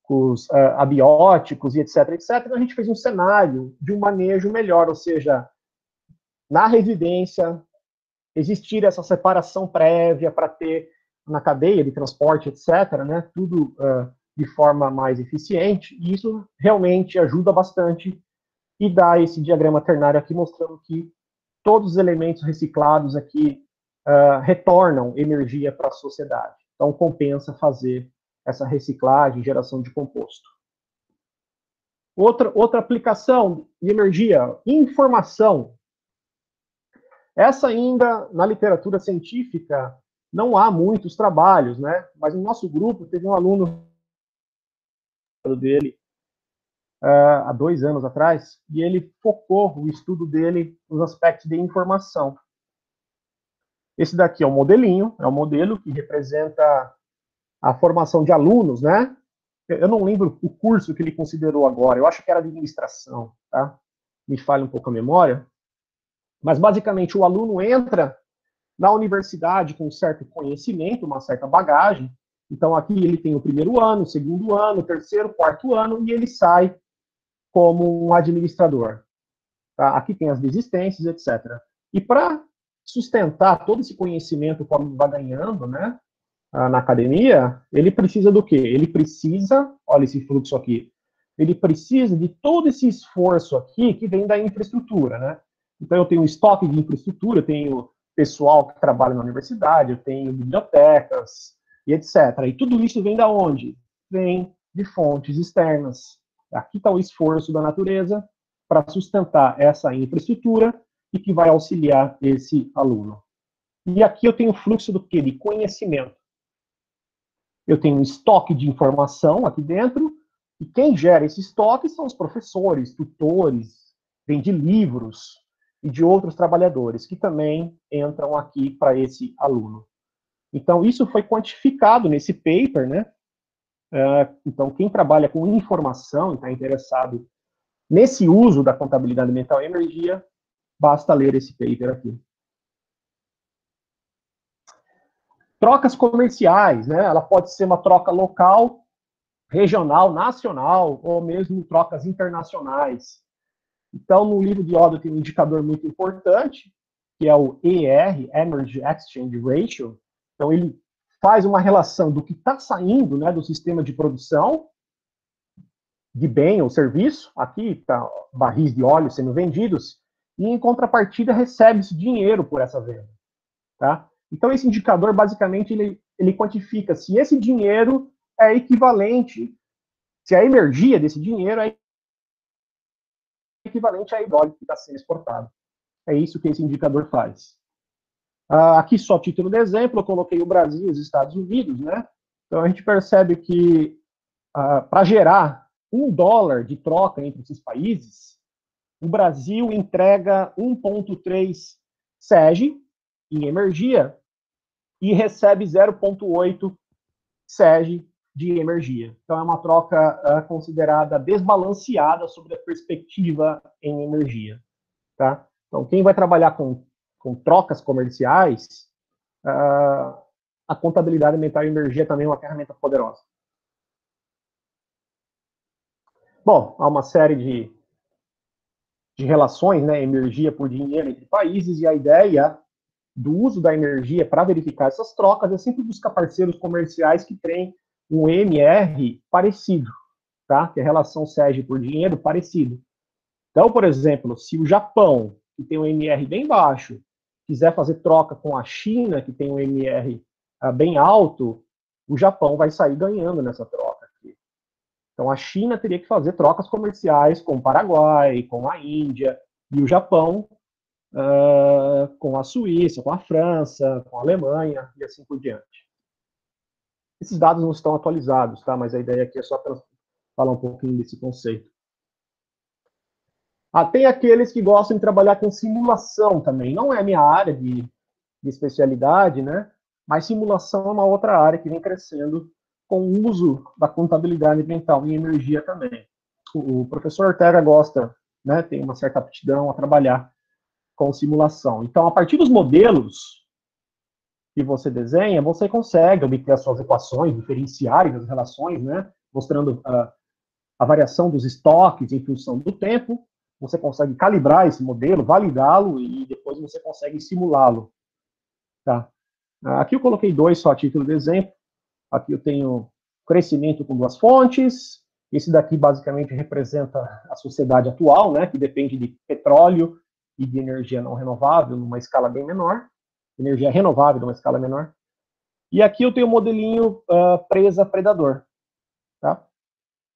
com os uh, abióticos e etc, etc. Então, a gente fez um cenário de um manejo melhor, ou seja, na residência, existir essa separação prévia para ter na cadeia de transporte, etc., né, tudo uh, de forma mais eficiente, e isso realmente ajuda bastante e dá esse diagrama ternário aqui mostrando que todos os elementos reciclados aqui uh, retornam energia para a sociedade. Então, compensa fazer essa reciclagem, geração de composto. Outra, outra aplicação de energia, informação. Essa ainda, na literatura científica, não há muitos trabalhos, né? Mas no nosso grupo teve um aluno dele uh, há dois anos atrás e ele focou o estudo dele nos aspectos de informação. Esse daqui é o modelinho, é o modelo que representa a formação de alunos, né? Eu não lembro o curso que ele considerou agora, eu acho que era administração, tá? Me falha um pouco a memória. Mas basicamente o aluno entra na universidade com um certo conhecimento, uma certa bagagem. Então, aqui ele tem o primeiro ano, o segundo ano, o terceiro, quarto ano, e ele sai como um administrador. Tá? Aqui tem as desistências, etc. E para sustentar todo esse conhecimento que o aluno vai ganhando, né, na academia, ele precisa do quê? Ele precisa, olha esse fluxo aqui, ele precisa de todo esse esforço aqui que vem da infraestrutura, né? Então, eu tenho um estoque de infraestrutura, eu tenho pessoal que trabalha na universidade, eu tenho bibliotecas e etc. E tudo isso vem da onde? Vem de fontes externas. Aqui está o esforço da natureza para sustentar essa infraestrutura e que vai auxiliar esse aluno. E aqui eu tenho fluxo do que? De conhecimento. Eu tenho um estoque de informação aqui dentro, e quem gera esse estoque são os professores, tutores, vem de livros, e de outros trabalhadores que também entram aqui para esse aluno. Então, isso foi quantificado nesse paper, né? Uh, então, quem trabalha com informação e está interessado nesse uso da contabilidade mental e energia, basta ler esse paper aqui. Trocas comerciais, né? Ela pode ser uma troca local, regional, nacional, ou mesmo trocas internacionais. Então, no livro de Oda tem um indicador muito importante, que é o ER, Energy Exchange Ratio. Então, ele faz uma relação do que está saindo né, do sistema de produção de bem ou serviço, aqui está barris de óleo sendo vendidos, e em contrapartida recebe-se dinheiro por essa venda. Tá? Então, esse indicador, basicamente, ele, ele quantifica se esse dinheiro é equivalente, se a energia desse dinheiro é equivalente a óleo que está sendo exportado. É isso que esse indicador faz. Ah, aqui só título de exemplo, eu coloquei o Brasil e os Estados Unidos, né? Então a gente percebe que ah, para gerar um dólar de troca entre esses países, o Brasil entrega 1,3 SEG em energia e recebe 0,8 SEG de energia. Então, é uma troca uh, considerada desbalanceada sobre a perspectiva em energia. Tá? Então, quem vai trabalhar com, com trocas comerciais, uh, a contabilidade mental e energia também é uma ferramenta poderosa. Bom, há uma série de, de relações, né, energia por dinheiro entre países, e a ideia do uso da energia para verificar essas trocas é sempre buscar parceiros comerciais que têm um MR parecido, tá? Que é relação SEG por dinheiro parecido. Então, por exemplo, se o Japão, que tem um MR bem baixo, quiser fazer troca com a China, que tem um MR ah, bem alto, o Japão vai sair ganhando nessa troca. Então, a China teria que fazer trocas comerciais com o Paraguai, com a Índia, e o Japão uh, com a Suíça, com a França, com a Alemanha, e assim por diante. Esses dados não estão atualizados, tá? Mas a ideia aqui é só falar um pouquinho desse conceito. Ah, tem aqueles que gostam de trabalhar com simulação também. Não é minha área de, de especialidade, né? Mas simulação é uma outra área que vem crescendo com o uso da contabilidade ambiental em energia também. O, professor Ortega gosta, né, tem uma certa aptidão a trabalhar com simulação. Então, a partir dos modelos que você desenha, você consegue obter as suas equações diferenciais das relações, né, mostrando uh, a variação dos estoques em função do tempo, você consegue calibrar esse modelo, validá-lo e depois você consegue simulá-lo. Tá? Aqui eu coloquei dois só a título de exemplo. Aqui eu tenho crescimento com duas fontes. Esse daqui basicamente representa a sociedade atual, né, que depende de petróleo e de energia não renovável numa escala bem menor, energia renovável numa escala menor. E aqui eu tenho o modelinho uh, presa-predador. Tá?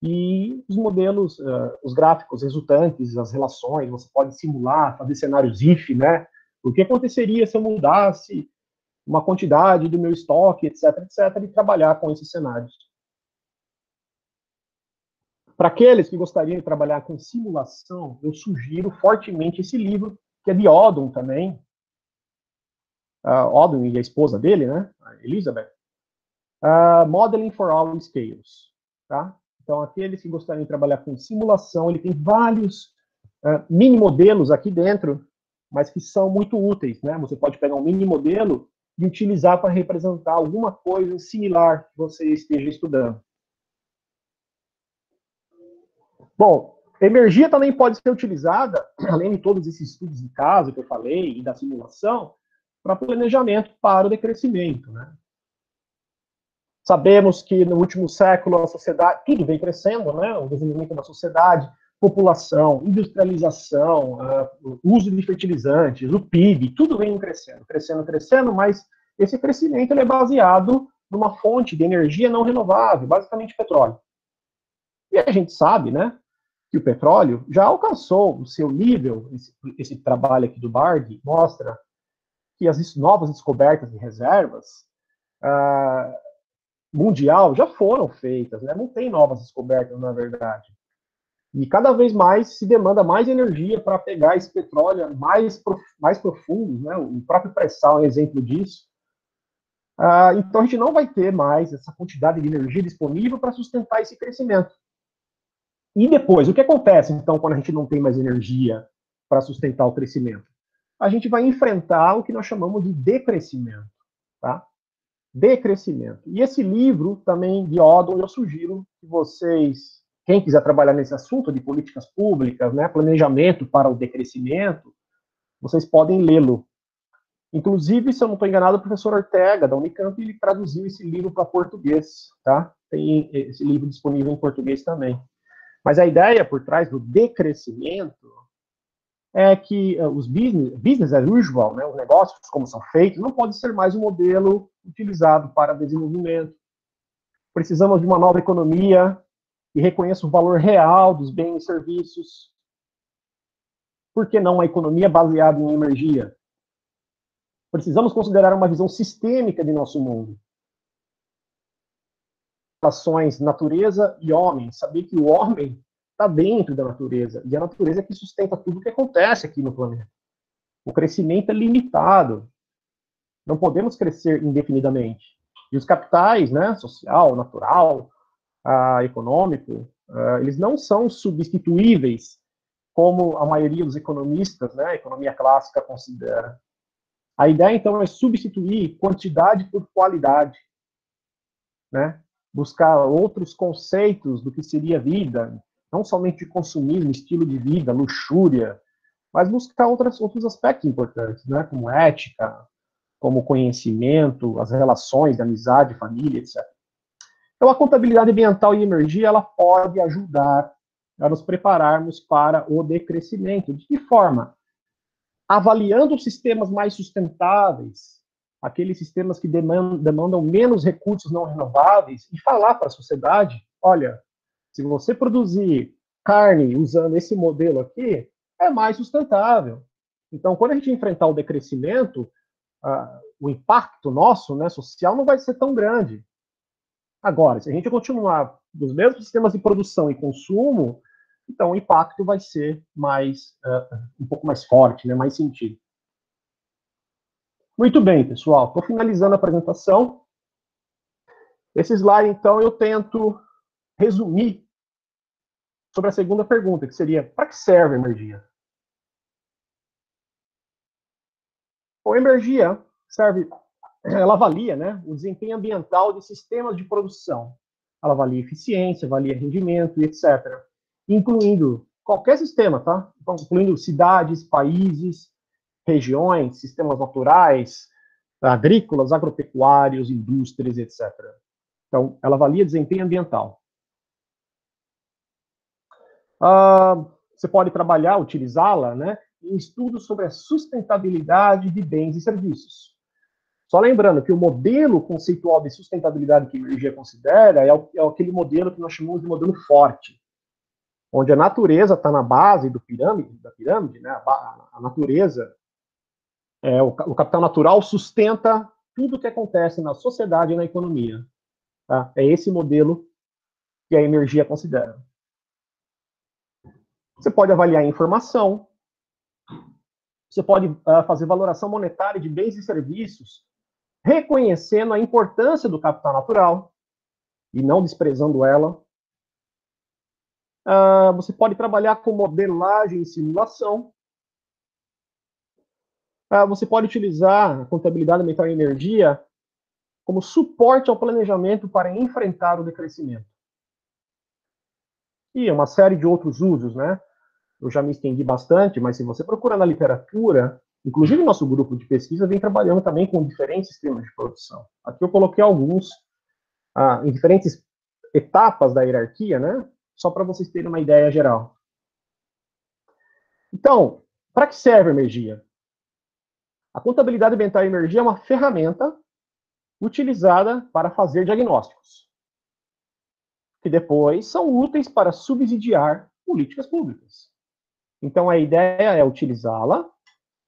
E os modelos, uh, os gráficos resultantes, as relações, você pode simular, fazer cenários if, né? O que aconteceria se eu mudasse uma quantidade do meu estoque, etc, etc, e trabalhar com esses cenários. Para aqueles que gostariam de trabalhar com simulação, eu sugiro fortemente esse livro, que é de Odom também. Uh, Odom e a esposa dele, né? Elizabeth. Uh, Modeling for All Scales. Tá? Então, aqueles que gostariam de trabalhar com simulação, ele tem vários uh, mini modelos aqui dentro, mas que são muito úteis. Né? Você pode pegar um mini modelo e utilizar para representar alguma coisa similar que você esteja estudando. Bom, energia também pode ser utilizada, [clears throat] além de todos esses estudos de caso que eu falei e da simulação, para planejamento para o decrescimento. Né? Sabemos que no último século a sociedade, tudo vem crescendo, né? o desenvolvimento da sociedade, população, industrialização, uh, uso de fertilizantes, o PIB, tudo vem crescendo, crescendo, crescendo, mas esse crescimento é baseado numa fonte de energia não renovável, basicamente petróleo. E a gente sabe, né, que o petróleo já alcançou o seu nível, esse, esse trabalho aqui do Bard mostra que as novas descobertas de reservas uh, mundial já foram feitas, né? não tem novas descobertas, na verdade. E cada vez mais se demanda mais energia para pegar esse petróleo mais, prof, mais profundo, né? o próprio pré-sal é um exemplo disso. Ah, então a gente não vai ter mais essa quantidade de energia disponível para sustentar esse crescimento. E depois, o que acontece então quando a gente não tem mais energia para sustentar o crescimento? A gente vai enfrentar o que nós chamamos de decrescimento, tá? Decrescimento. E esse livro também de Odom, eu sugiro que vocês quem quiser trabalhar nesse assunto de políticas públicas, né, planejamento para o decrescimento, vocês podem lê-lo. Inclusive, se eu não estou enganado, o professor Ortega, da Unicamp, ele traduziu esse livro para português, tá? Tem esse livro disponível em português também. Mas a ideia por trás do decrescimento é que uh, os business, business as usual, né, os negócios como são feitos, não pode ser mais um modelo utilizado para desenvolvimento. Precisamos de uma nova economia e reconheça o valor real dos bens e serviços. Por que não a economia baseada em energia? Precisamos considerar uma visão sistêmica de nosso mundo. Relações natureza e homem, saber que o homem está dentro da natureza, e a natureza é que sustenta tudo o que acontece aqui no planeta. O crescimento é limitado. Não podemos crescer indefinidamente. E os capitais, né, social, natural, uh, econômico, uh, eles não são substituíveis, como a maioria dos economistas, né, a economia clássica considera. A ideia, então, é substituir quantidade por qualidade, né? buscar outros conceitos do que seria vida, não somente de consumismo, estilo de vida, luxúria, mas buscar outras, outros aspectos importantes, né? como ética, como conhecimento, as relações de amizade, família, etc. Então, a contabilidade ambiental e energia ela pode ajudar a nos prepararmos para o decrescimento. De que forma? Avaliando sistemas mais sustentáveis, aqueles sistemas que demandam, menos recursos não renováveis, e falar para a sociedade: olha, se você produzir carne usando esse modelo aqui, é mais sustentável. Então, quando a gente enfrentar o decrescimento, uh, o impacto nosso, né, social, não vai ser tão grande. Agora, se a gente continuar dos mesmos sistemas de produção e consumo, então o impacto vai ser mais uh, um pouco mais forte, né, mais sentido. Muito bem, pessoal. Estou finalizando a apresentação. Esse slide, então, eu tento resumir sobre a segunda pergunta, que seria: para que serve a energia? A energia serve, ela avalia né, o desempenho ambiental de sistemas de produção. Ela avalia eficiência, avalia rendimento, etc. Incluindo qualquer sistema, tá? Então, incluindo cidades, países, regiões, sistemas naturais, agrícolas, agropecuários, indústrias, etc. Então, ela avalia desempenho ambiental. Ah, você pode trabalhar, utilizá-la, né, em estudos sobre a sustentabilidade de bens e serviços. Só lembrando que o modelo conceitual de sustentabilidade que a energia considera é, o, é aquele modelo que nós chamamos de modelo forte, onde a natureza está na base do pirâmide, da pirâmide, né? a, a natureza, é, o, o, capital natural sustenta tudo que acontece na sociedade e na economia. Tá? É esse modelo que a energia considera. Você pode avaliar a informação, você pode uh, fazer valoração monetária de bens e serviços, reconhecendo a importância do capital natural e não desprezando ela. Uh, você pode trabalhar com modelagem e simulação. Uh, você pode utilizar a contabilidade ambiental e energia como suporte ao planejamento para enfrentar o decrescimento. E uma série de outros usos, né? eu já me estendi bastante, mas se você procura na literatura, inclusive nosso grupo de pesquisa vem trabalhando também com diferentes sistemas de produção. Aqui eu coloquei alguns ah, em diferentes etapas da hierarquia, né? Só para vocês terem uma ideia geral. Então, para que serve a energia? A contabilidade ambiental e energia é uma ferramenta utilizada para fazer diagnósticos, que depois são úteis para subsidiar políticas públicas. Então, a ideia é utilizá-la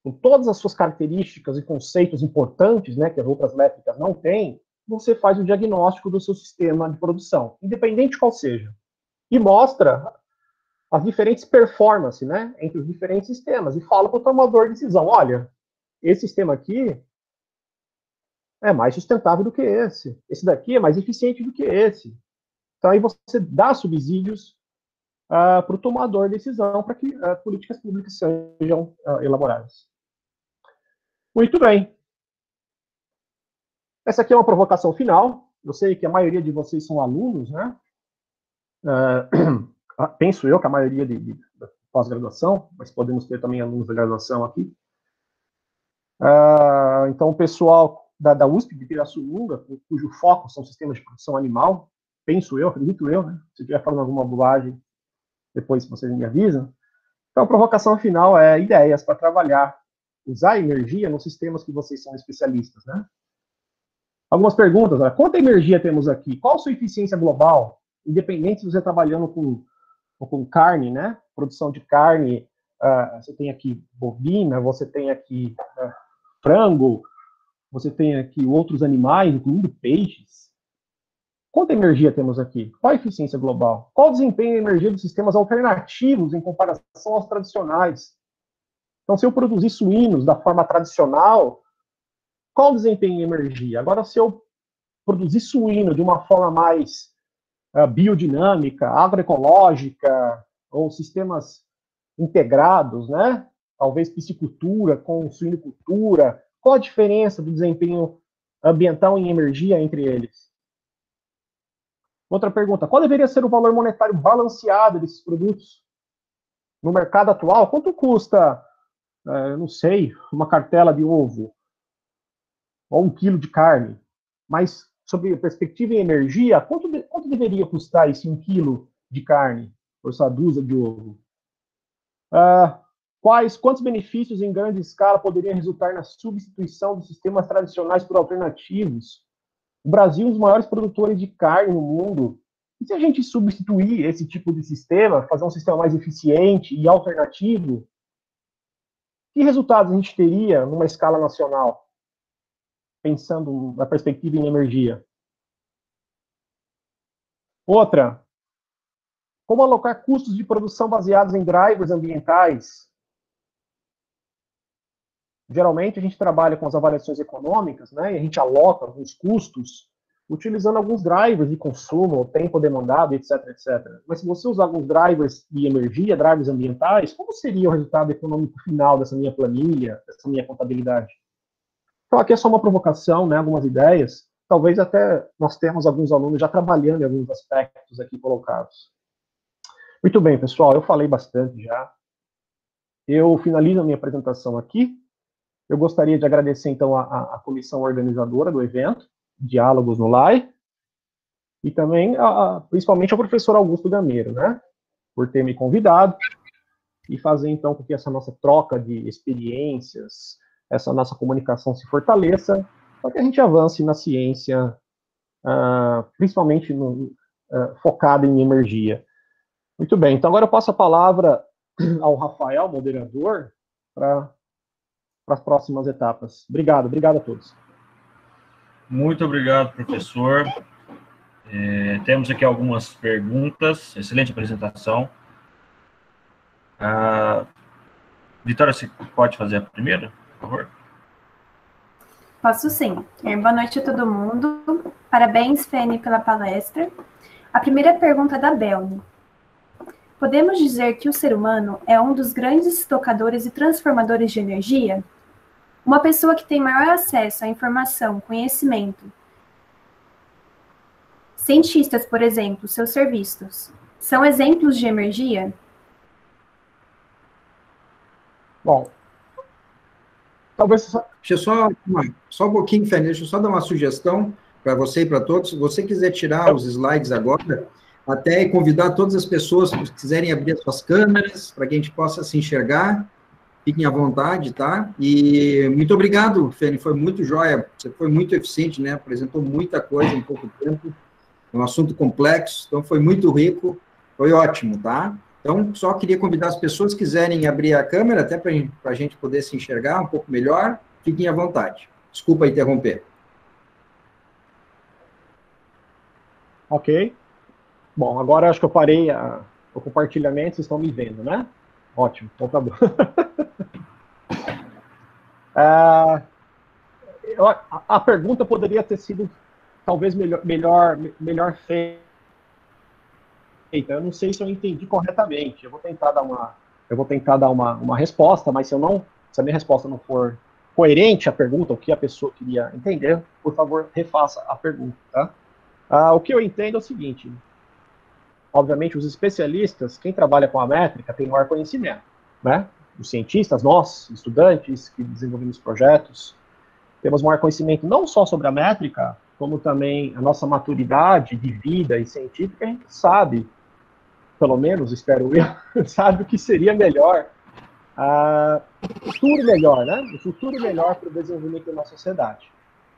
com todas as suas características e conceitos importantes, né, que as outras métricas não têm, você faz o diagnóstico do seu sistema de produção, independente qual seja, e mostra as diferentes performances, né, entre os diferentes sistemas, e fala para o tomador de decisão, olha, esse sistema aqui é mais sustentável do que esse, esse daqui é mais eficiente do que esse. Então, aí você dá subsídios uh, para o tomador de decisão para que uh, políticas públicas sejam uh, elaboradas. Muito bem. Essa aqui é uma provocação final. Eu sei que a maioria de vocês são alunos, né? [clears throat] penso eu que a maioria de, de pós-graduação, mas podemos ter também alunos da graduação aqui. então, o pessoal da, da USP de Pirassununga, cujo foco são sistemas de produção animal, penso eu, acredito eu, né? Se estiver falando alguma bobagem, depois vocês me avisam. Então, a provocação final é ideias para trabalhar, usar energia nos sistemas que vocês são especialistas, né? Algumas perguntas, olha, quanta energia temos aqui? Qual a sua eficiência global? Independente se você está trabalhando com, com carne, né? Produção de carne, uh, você tem aqui bovina, você tem aqui uh, frango, você tem aqui outros animais, incluindo peixes. Quanta energia temos aqui? Qual a eficiência global? Qual o desempenho de energia dos sistemas alternativos em comparação aos tradicionais? Então, se eu produzir suínos da forma tradicional, qual o desempenho em energia? Agora, se eu produzir suíno de uma forma mais uh, biodinâmica, agroecológica, ou sistemas integrados, né? Talvez piscicultura com suinocultura, qual a diferença do desempenho ambiental em energia entre eles? Outra pergunta: qual deveria ser o valor monetário balanceado desses produtos? No mercado atual, quanto custa, é, não sei, uma cartela de ovo? Ou um quilo de carne? Mas, sobre perspectiva em energia, quanto, de, quanto deveria custar esse um quilo de carne? Ou essa dúzia de ovo? Uh, quais, quantos benefícios em grande escala poderiam resultar na substituição dos sistemas tradicionais por alternativos? O Brasil é um dos maiores produtores de carne no mundo. E se a gente substituir esse tipo de sistema, fazer um sistema mais eficiente e alternativo, que resultados a gente teria numa escala nacional? Pensando na perspectiva em energia. Outra, como alocar custos de produção baseados em drivers ambientais? geralmente a gente trabalha com as avaliações econômicas, né, e a gente aloca alguns custos utilizando alguns drivers de consumo, tempo demandado, etc, etc. Mas se você usar alguns drivers de energia, drivers ambientais, como seria o resultado econômico final dessa minha planilha, dessa minha contabilidade? Então aqui é só uma provocação, né, algumas ideias. Talvez até nós temos alguns alunos já trabalhando em alguns aspectos aqui colocados. Muito bem, pessoal, eu falei bastante já. Eu finalizo a minha apresentação aqui. Eu gostaria de agradecer, então, a, a comissão organizadora do evento, Diálogos no LAI, e também, a, principalmente, ao professor Augusto Gameiro, né, por ter me convidado e fazer, então, com que essa nossa troca de experiências, essa nossa comunicação se fortaleça, para que a gente avance na ciência, uh, principalmente no, uh, focada em energia. Muito bem, então agora eu passo a palavra [clears throat] ao Rafael, moderador, para as próximas etapas. Obrigado, obrigado a todos. Muito obrigado, professor. É, temos aqui algumas perguntas. Excelente apresentação. Ah, Vitória, você pode fazer a primeira, por favor? Posso sim. É, boa noite a todo mundo. Parabéns, Fene, pela palestra. A primeira pergunta é da Belni. Podemos dizer que o ser humano é um dos grandes tocadores e transformadores de energia? Uma pessoa que tem maior acesso à informação, conhecimento. Cientistas, por exemplo, seus serviços, são exemplos de energia? Bom, talvez só, deixa só, uma, só um pouquinho, Fernando, deixa eu só dar uma sugestão para você e para todos. Se você quiser tirar os slides agora, até convidar todas as pessoas que quiserem abrir as suas câmeras, para que a gente possa se enxergar. Fiquem à vontade, tá? E muito obrigado, Fene, foi muito jóia, você foi muito eficiente, né? Apresentou muita coisa em pouco tempo, é um assunto complexo, então foi muito rico, foi ótimo, tá? Então, só queria convidar as pessoas que quiserem abrir a câmera, até para a gente poder se enxergar um pouco melhor, fiquem à vontade. Desculpa interromper. Ok. Bom, agora acho que eu parei a, o compartilhamento, vocês estão me vendo, né? Ótimo, então tá bom. [laughs] a, a, pergunta poderia ter sido talvez melhor, melhor, melhor feita. Eu não sei se eu entendi corretamente. Eu vou tentar dar uma, eu vou tentar dar uma, uma resposta, mas se eu não, se a minha resposta não for coerente à pergunta, o que a pessoa queria entender, por favor, refaça a pergunta, tá? Ah, o que eu entendo é o seguinte: obviamente, os especialistas, quem trabalha com a métrica, tem maior conhecimento, né? Os cientistas, nós, estudantes que desenvolvemos projetos, temos maior conhecimento não só sobre a métrica, como também a nossa maturidade de vida e científica, a gente sabe, pelo menos, espero eu, [laughs] sabe o que seria melhor, uh, futuro melhor, né? O futuro melhor para o desenvolvimento da nossa sociedade.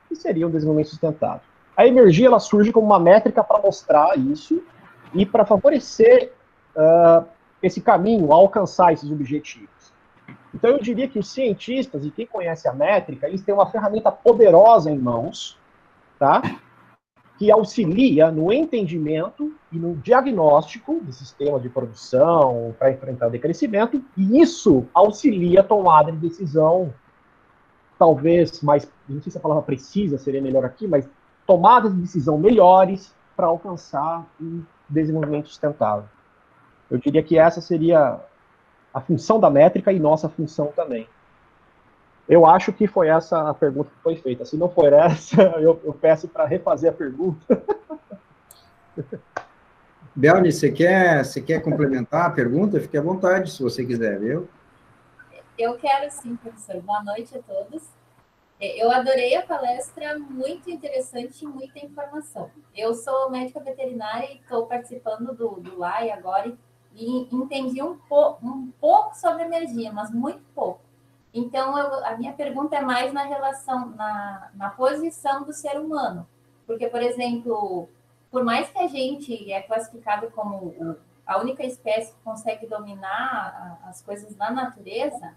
Que seria um desenvolvimento sustentável. A energia, ela surge como uma métrica para mostrar isso e para favorecer uh, esse caminho alcançar esses objetivos. Então, eu diria que os cientistas e quem conhece a métrica, eles têm uma ferramenta poderosa em mãos, tá? que auxilia no entendimento e no diagnóstico de sistemas de produção para enfrentar o decrescimento, e isso auxilia a tomada de decisão, talvez mais, não sei se a palavra precisa seria melhor aqui, mas tomadas de decisão melhores para alcançar um desenvolvimento sustentável. Eu diria que essa seria a função da métrica e nossa função também. Eu acho que foi essa a pergunta que foi feita. Se não for essa, [laughs] eu, eu peço para refazer a pergunta. [laughs] Belni, você quer, você quer complementar a pergunta? Fique à vontade, se você quiser, viu? Eu quero sim, professor. Boa noite a todos. É, eu adorei a palestra, muito interessante e muita informação. Eu sou médica veterinária e estou participando do, do LAI agora e, entendi um, po, um pouco sobre energia, mas muito pouco. Então, eu, a minha pergunta é mais na relação, na, na posição do ser humano. Porque, por exemplo, por mais que a gente é classificado como a única espécie que consegue dominar as coisas da natureza,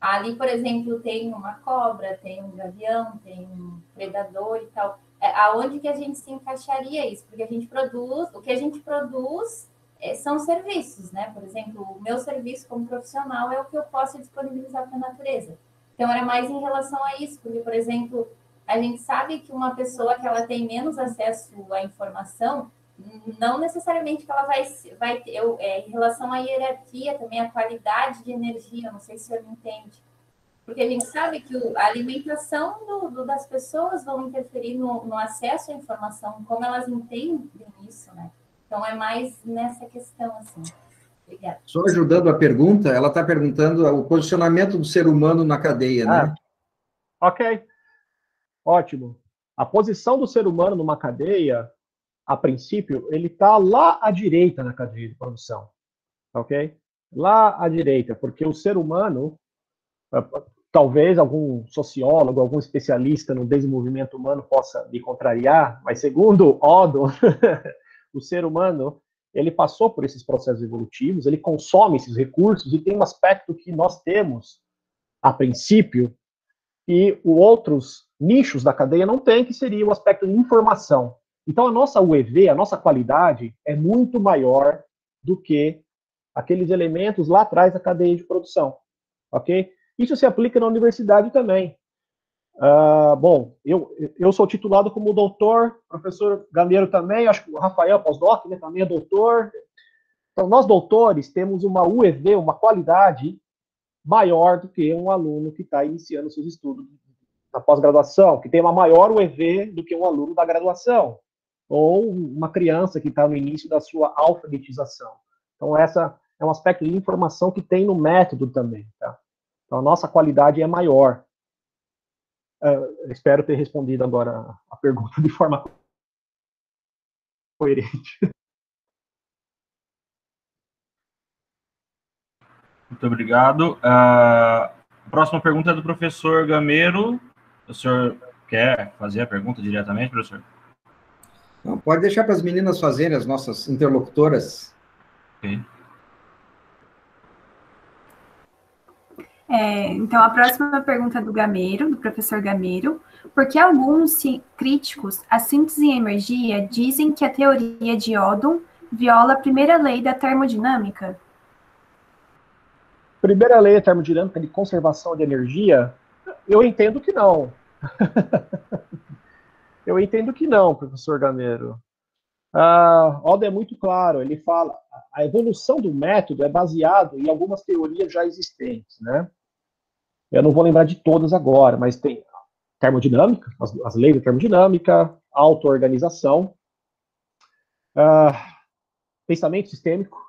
Ali, por exemplo, tem uma cobra, tem um gavião, tem um predador e tal. É, aonde que a gente se encaixaria isso? Porque a gente produz, o que a gente produz é, são serviços, né? Por exemplo, o meu serviço como profissional é o que eu posso disponibilizar para a natureza. Então, era mais em relação a isso, porque, por exemplo, a gente sabe que uma pessoa que ela tem menos acesso à informação, não necessariamente que ela vai, vai ter, eu, é, em relação à hierarquia também, a qualidade de energia, não sei se o senhor me entende. Porque a gente sabe que a alimentação do, do, das pessoas vão interferir no, no, acesso à informação, como elas entendem isso, né? Então, é mais nessa questão, assim. Obrigada. Só ajudando a pergunta, ela está perguntando o posicionamento do ser humano na cadeia, né? ah, né? Ok. Ótimo. A posição do ser humano numa cadeia, a princípio, ele está lá à direita na cadeia de produção. Ok? Lá à direita, porque o ser humano, talvez algum sociólogo, algum especialista no desenvolvimento humano possa me contrariar, mas segundo [laughs] Odo, [laughs] o ser humano ele passou por esses processos evolutivos, ele consome esses recursos e tem um aspecto que nós temos a princípio e outros nichos da cadeia não têm, que seria o aspecto de informação. Então a nossa UEV, a nossa qualidade é muito maior do que aqueles elementos lá atrás da cadeia de produção, ok? Isso se aplica na universidade também. Uh, bom, eu, eu sou titulado como doutor, professor Gameiro também, acho que o Rafael pós-doc né, também é doutor. Então, nós doutores temos uma UEV, uma qualidade maior do que um aluno que está iniciando seus estudos na pós-graduação, que tem uma maior UEV do que um aluno da graduação, ou uma criança que está no início da sua alfabetização. Então, essa é um aspecto de informação que tem no método também. Tá? Então, a nossa qualidade é maior. Uh, espero ter respondido agora a pergunta de forma coerente. Muito obrigado. Uh, a próxima pergunta é do professor Gameiro. O senhor quer fazer a pergunta diretamente, professor? Não, pode deixar para as meninas fazerem, as nossas interlocutoras. Ok. É, então, a próxima pergunta é do Gameiro, do professor Gameiro. Por que alguns críticos à síntese em energia dizem que a teoria de Odom viola a primeira lei da termodinâmica? Primeira lei da termodinâmica de conservação de energia? Eu entendo que não. [laughs] eu entendo que não, professor Gameiro. Uh, Odom é muito claro, ele fala a evolução do método é baseado em algumas teorias já existentes, né? Eu não vou lembrar de todas agora, mas tem termodinâmica, as, as leis da termodinâmica, auto-organização, uh, pensamento sistêmico.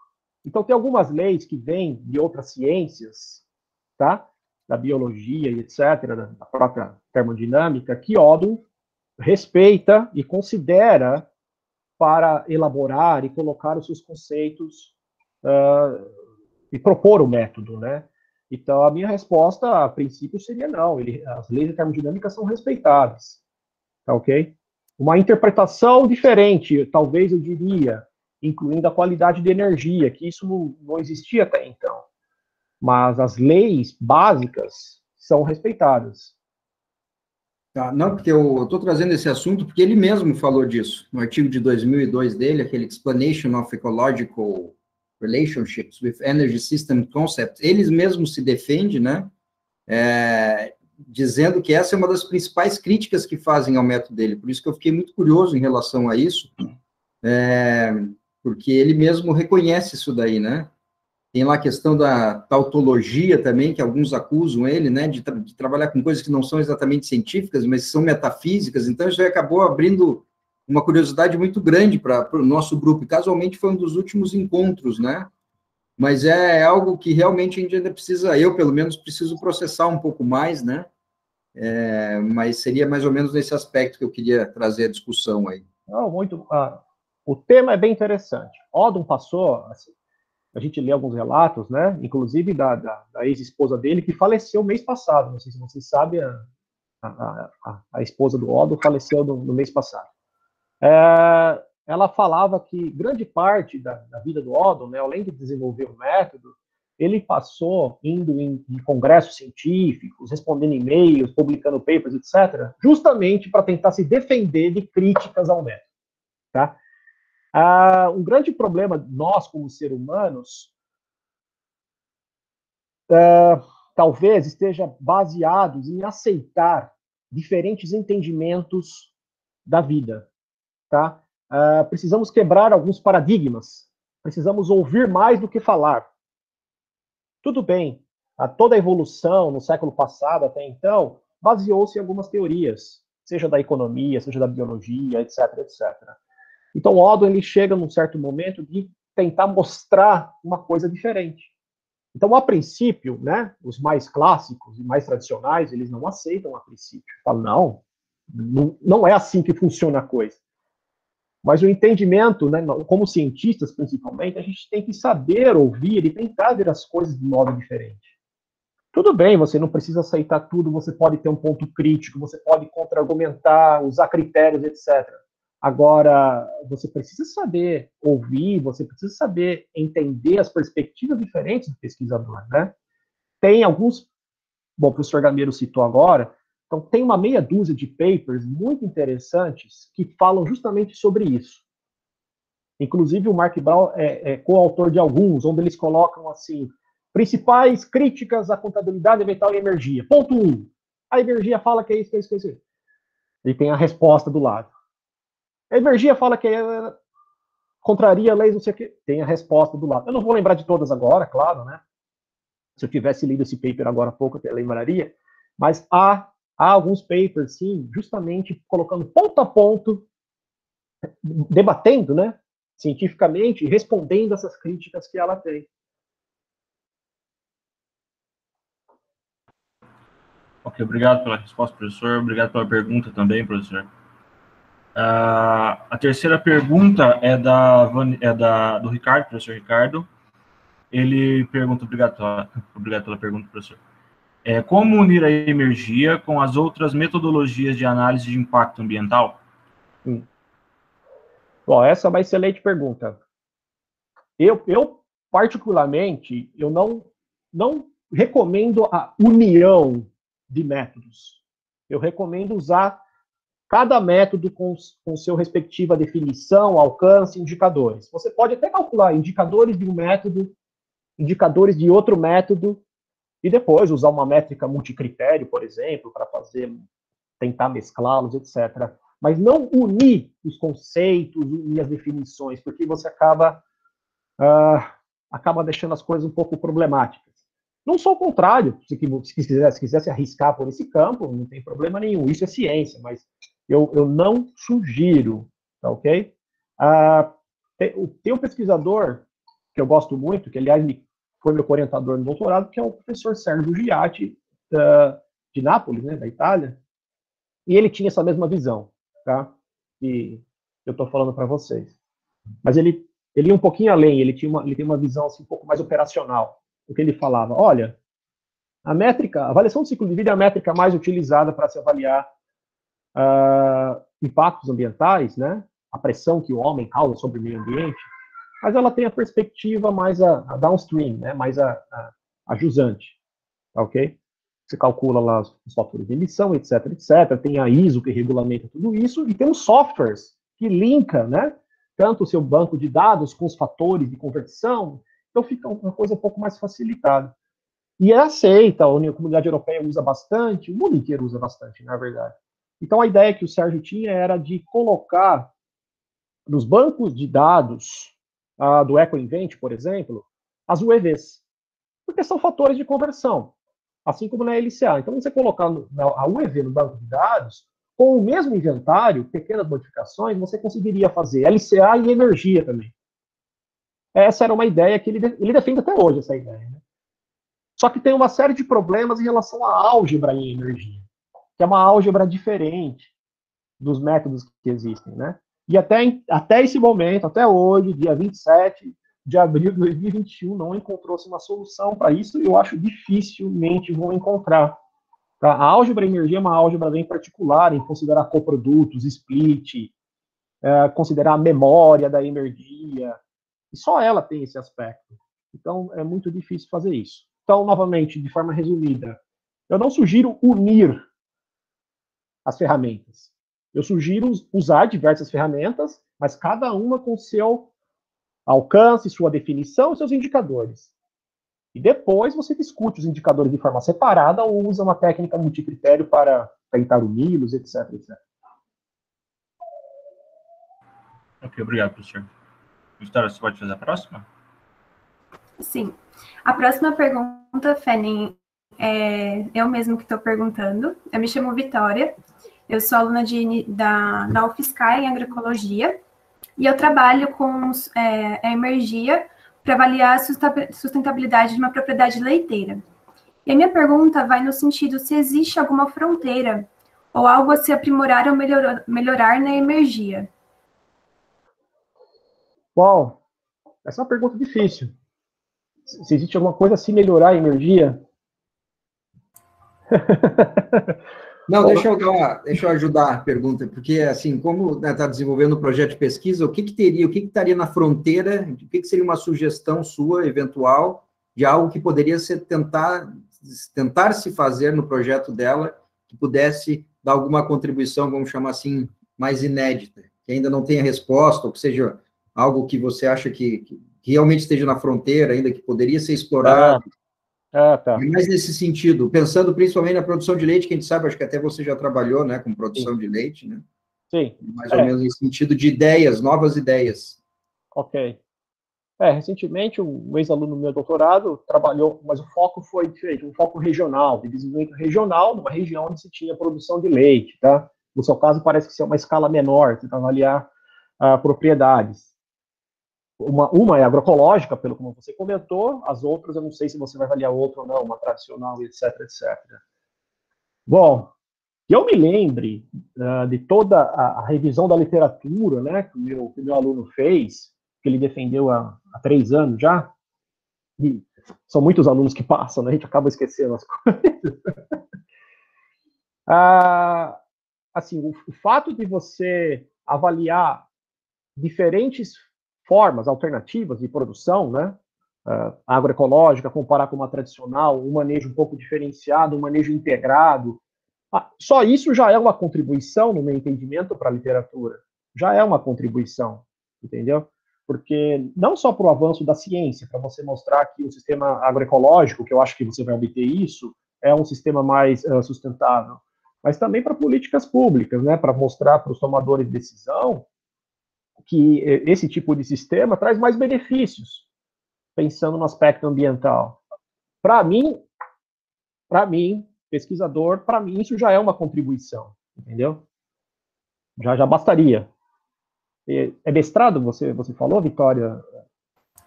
Então, tem algumas leis que vêm de outras ciências, tá? Da biologia e etc., da própria termodinâmica, que Odom respeita e considera para elaborar e colocar os seus conceitos uh, e propor o método, né? Então, a minha resposta, a princípio, seria não. Ele, as leis de termodinâmica são respeitadas. Tá ok? Uma interpretação diferente, talvez eu diria, incluindo a qualidade de energia, que isso não, não existia até então. Mas as leis básicas são respeitadas. Tá, não, porque eu estou trazendo esse assunto porque ele mesmo falou disso, no artigo de 2002 dele, aquele Explanation of Ecological relationships with energy system concepts, eles mesmos se defendem, né, é, dizendo que essa é uma das principais críticas que fazem ao método dele, por isso que eu fiquei muito curioso em relação a isso, é, porque ele mesmo reconhece isso daí, né, tem lá a questão da tautologia também, que alguns acusam ele, né, de, tra de trabalhar com coisas que não são exatamente científicas, mas são metafísicas, então isso acabou abrindo uma curiosidade muito grande para o nosso grupo, casualmente foi um dos últimos encontros, né? Mas é algo que realmente a gente ainda precisa, eu pelo menos preciso processar um pouco mais, né? É, mas seria mais ou menos nesse aspecto que eu queria trazer a discussão aí. Não, muito. Ah, o tema é bem interessante. Odom passou, assim, a gente lê alguns relatos, né? Inclusive da, da, da ex-esposa dele, que faleceu mês passado. Não sei se vocês sabem, a, a, a, esposa do Odom faleceu no, no mês passado. É, ela falava que grande parte da, da vida do Odom, né, além de desenvolver o método, ele passou indo em, em congressos científicos, respondendo e-mails, publicando papers, etc., justamente para tentar se defender de críticas ao método. Tá? Ah, um grande problema nós, como seres humanos, ah, talvez esteja baseados em aceitar diferentes entendimentos da vida, tá? Uh, precisamos quebrar alguns paradigmas. Precisamos ouvir mais do que falar. Tudo bem. A toda a evolução no século passado até então baseou-se em algumas teorias, seja da economia, seja da biologia, etc, etc. Então, Oddo ele chega num certo momento de tentar mostrar uma coisa diferente. Então, a princípio, né, os mais clássicos e mais tradicionais, eles não aceitam a princípio. Falam, não, não, não é assim que funciona a coisa. Mas o entendimento, né, como cientistas principalmente, a gente tem que saber ouvir e tentar ver as coisas de modo diferente. Tudo bem, você não precisa aceitar tudo, você pode ter um ponto crítico, você pode contra-argumentar, usar critérios, etc. Agora, você precisa saber ouvir, você precisa saber entender as perspectivas diferentes do pesquisador, né? Tem alguns, bom, o professor Gameiro citou agora, então tem uma meia dúzia de papers muito interessantes que falam justamente sobre isso. Inclusive, o Mark Brown é, é coautor de alguns, onde eles colocam assim, Principais críticas à contabilidade ambiental e energia. Ponto 1. Um, a energia fala que é isso, que é isso, que é isso. E tem a resposta do lado. A energia fala que contraria leis, não sei o quê. Tem a resposta do lado. Eu não vou lembrar de todas agora, claro, né? Se eu tivesse lido esse paper agora há pouco, eu lembraria. Mas há, há alguns papers, sim, justamente colocando ponto a ponto, debatendo, né? Cientificamente, respondendo essas críticas que ela tem. Ok, obrigado pela resposta, professor. Obrigado pela pergunta também, professor. Uh, a terceira pergunta é da, é da do Ricardo, professor Ricardo. Ele pergunta, obrigado, obrigado pela pergunta, professor. É, como unir a energia com as outras metodologias de análise de impacto ambiental? Hum. Bom, essa é uma excelente pergunta. Eu, eu particularmente, eu não, não recomendo a união de métodos. Eu recomendo usar cada método com, com seu respectiva definição, alcance, indicadores. Você pode até calcular indicadores de um método, indicadores de outro método, e depois usar uma métrica multicritério, por exemplo, para fazer, tentar mesclá-los, etc. Mas não unir os conceitos, unir as definições, porque você acaba, uh, acaba deixando as coisas um pouco problemáticas. Não sou o contrário, se, se, quiser, se quiser se arriscar por esse campo, não tem problema nenhum, isso é ciência, mas eu, eu não sugiro, tá ok? Ah, tem, tem um pesquisador que eu gosto muito, que aliás foi meu orientador no doutorado, que é o professor Sérgio Giatti, uh, de Nápoles, né, da Itália, e ele tinha essa mesma visão, tá? E eu estou falando para vocês. Mas ele, ele ia um pouquinho além, ele, tinha uma, ele tem uma visão assim, um pouco mais operacional o que ele falava. Olha, a métrica, a avaliação do ciclo de vida é a métrica mais utilizada para se avaliar uh, impactos ambientais, né? A pressão que o homem causa sobre o meio ambiente, mas ela tem a perspectiva mais a, a downstream, né? Mais a, a, a jusante, tá ok? Você calcula lá os fatores de emissão, etc, etc. Tem a ISO que regulamenta tudo isso e tem os softwares que linka, né? Tanto o seu banco de dados com os fatores de conversão, então fica uma coisa um pouco mais facilitada. E é aceita, a comunidade europeia usa bastante, o mundo inteiro usa bastante, na verdade. Então a ideia que o Sérgio tinha era de colocar nos bancos de dados uh, do EcoInvent, por exemplo, as UEVs, porque são fatores de conversão, assim como na LCA. Então você colocar a UEV no banco de dados, com o mesmo inventário, pequenas modificações, você conseguiria fazer LCA e energia também. Essa era uma ideia que ele, ele defende até hoje, essa ideia. Né? Só que tem uma série de problemas em relação à álgebra em energia, que é uma álgebra diferente dos métodos que existem, né? E até, até esse momento, até hoje, dia 27 de abril de 2021, não encontrou-se uma solução para isso e eu acho dificilmente vão encontrar. Tá? A álgebra energia é uma álgebra bem particular em considerar coprodutos, split, é, considerar a memória da energia, e só ela tem esse aspecto. Então, é muito difícil fazer isso. Então, novamente, de forma resumida, eu não sugiro unir as ferramentas. Eu sugiro usar diversas ferramentas, mas cada uma com seu alcance, sua definição e seus indicadores. E depois você discute os indicadores de forma separada ou usa uma técnica multicritério para tentar uni-los, etc, etc. Ok, obrigado, professor. Vitória, você pode fazer a próxima? Sim. A próxima pergunta, Fenin, é eu mesmo que estou perguntando. Eu me chamo Vitória, eu sou aluna de, da, da UFSCar em agroecologia e eu trabalho com é, a energia para avaliar a sustentabilidade de uma propriedade leiteira. E a minha pergunta vai no sentido se existe alguma fronteira ou algo a se aprimorar ou melhorar, melhorar na energia. Bom, essa é uma pergunta difícil. Se existe alguma coisa a se melhorar a energia? [laughs] Não, deixa eu, deixa eu ajudar a pergunta, porque, assim, como está né, desenvolvendo o projeto de pesquisa, o que, que teria, o que, que estaria na fronteira, o que, que seria uma sugestão sua, eventual, de algo que poderia ser tentar, tentar se fazer no projeto dela, que pudesse dar alguma contribuição, vamos chamar assim, mais inédita, que ainda não tenha resposta, ou que seja algo que você acha que, que realmente esteja na fronteira, ainda que poderia ser explorado. Ah, ah tá. Mas nesse sentido, pensando principalmente na produção de leite, que a gente sabe, acho que até você já trabalhou, né, com produção Sim. de leite, né? Sim. Mais é. ou menos nesse sentido de ideias, novas ideias. Ok. É, recentemente, um ex-aluno do meu doutorado trabalhou, mas o foco foi diferente, um foco regional, de desenvolvimento regional, numa região onde se tinha produção de leite, tá? No seu caso, parece que ser uma escala menor, tentar avaliar uh, propriedades. Uma, uma é agroecológica, pelo como você comentou, as outras eu não sei se você vai avaliar outra ou não, uma tradicional, etc, etc. Bom, eu me lembre uh, de toda a, a, revisão da literatura, né, que o meu, que meu aluno fez, que ele defendeu há, há três anos já. E são muitos alunos que passam, né? a gente acaba esquecendo as [laughs] coisas. ah, assim, o, o fato de você avaliar diferentes formas alternativas de produção, né? Uh, agroecológica, comparar com uma tradicional, um manejo um pouco diferenciado, um manejo integrado. Ah, só isso já é uma contribuição, no meu entendimento, para a literatura. Já é uma contribuição, entendeu? porque não só para o avanço da ciência, para você mostrar que o sistema agroecológico, que eu acho que você vai obter isso, é um sistema mais uh, sustentável, mas também para políticas públicas, né, para mostrar para os tomadores de decisão que esse tipo de sistema traz mais benefícios, pensando no aspecto ambiental. Para mim, para mim, pesquisador, para mim isso já é uma contribuição, entendeu? Já já bastaria. É mestrado, você, você falou, Vitória?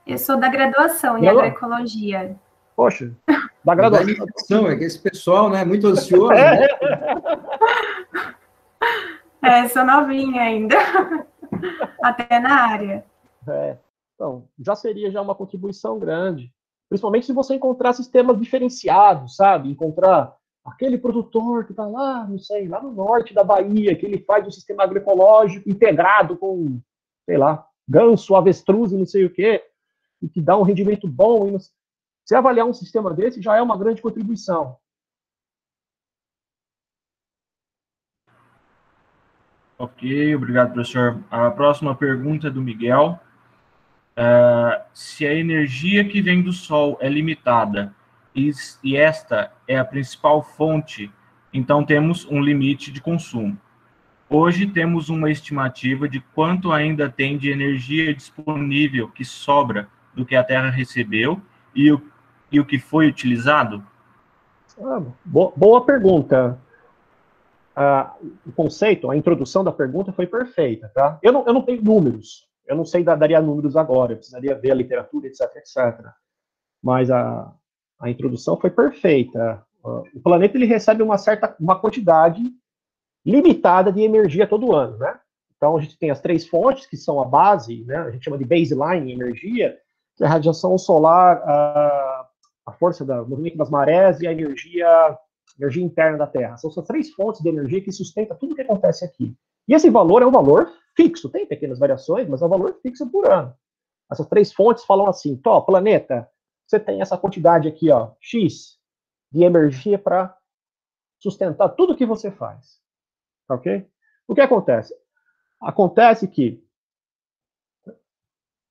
Eu sou da graduação em agroecologia. Poxa, [laughs] da graduação. É que esse pessoal, né, muito ansioso. É, [laughs] né? é sou novinha ainda. [laughs] Até na área. É, então, já seria já uma contribuição grande. Principalmente se você encontrar sistemas diferenciados, sabe? Encontrar aquele produtor que está lá, não sei, lá no norte da Bahia, que ele faz um sistema agroecológico integrado com, sei lá, ganso, avestruz e não sei o quê, e que dá um rendimento bom. E Se avaliar um sistema desse, já é uma grande contribuição. Ok, obrigado, professor. A próxima pergunta é do Miguel. Uh, se a energia que vem do Sol é limitada, e esta é a principal fonte, então temos um limite de consumo. Hoje temos uma estimativa de quanto ainda tem de energia disponível que sobra do que a Terra recebeu e o, e o que foi utilizado? Ah, boa, pergunta. O conceito, a introdução da pergunta foi perfeita, tá? Eu não, eu não tenho números, eu não sei dar, daria números agora, eu precisaria ver a literatura, etc, etc. Mas a, a introdução foi perfeita. O planeta ele recebe uma certa uma quantidade limitada de energia todo ano, né? Então a gente tem as três fontes que são a base, né? A gente chama de baseline energia, que é a radiação solar, a, a força do movimento das marés e a energia energia interna da Terra. São essas três fontes de energia que sustentam tudo o que acontece aqui. E esse valor é um valor fixo, tem pequenas variações, mas é um valor fixo por ano. Essas três fontes falam assim: Tó, planeta, você tem essa quantidade aqui, ó, X de energia para sustentar tudo que você faz. Ok? O que acontece? Acontece que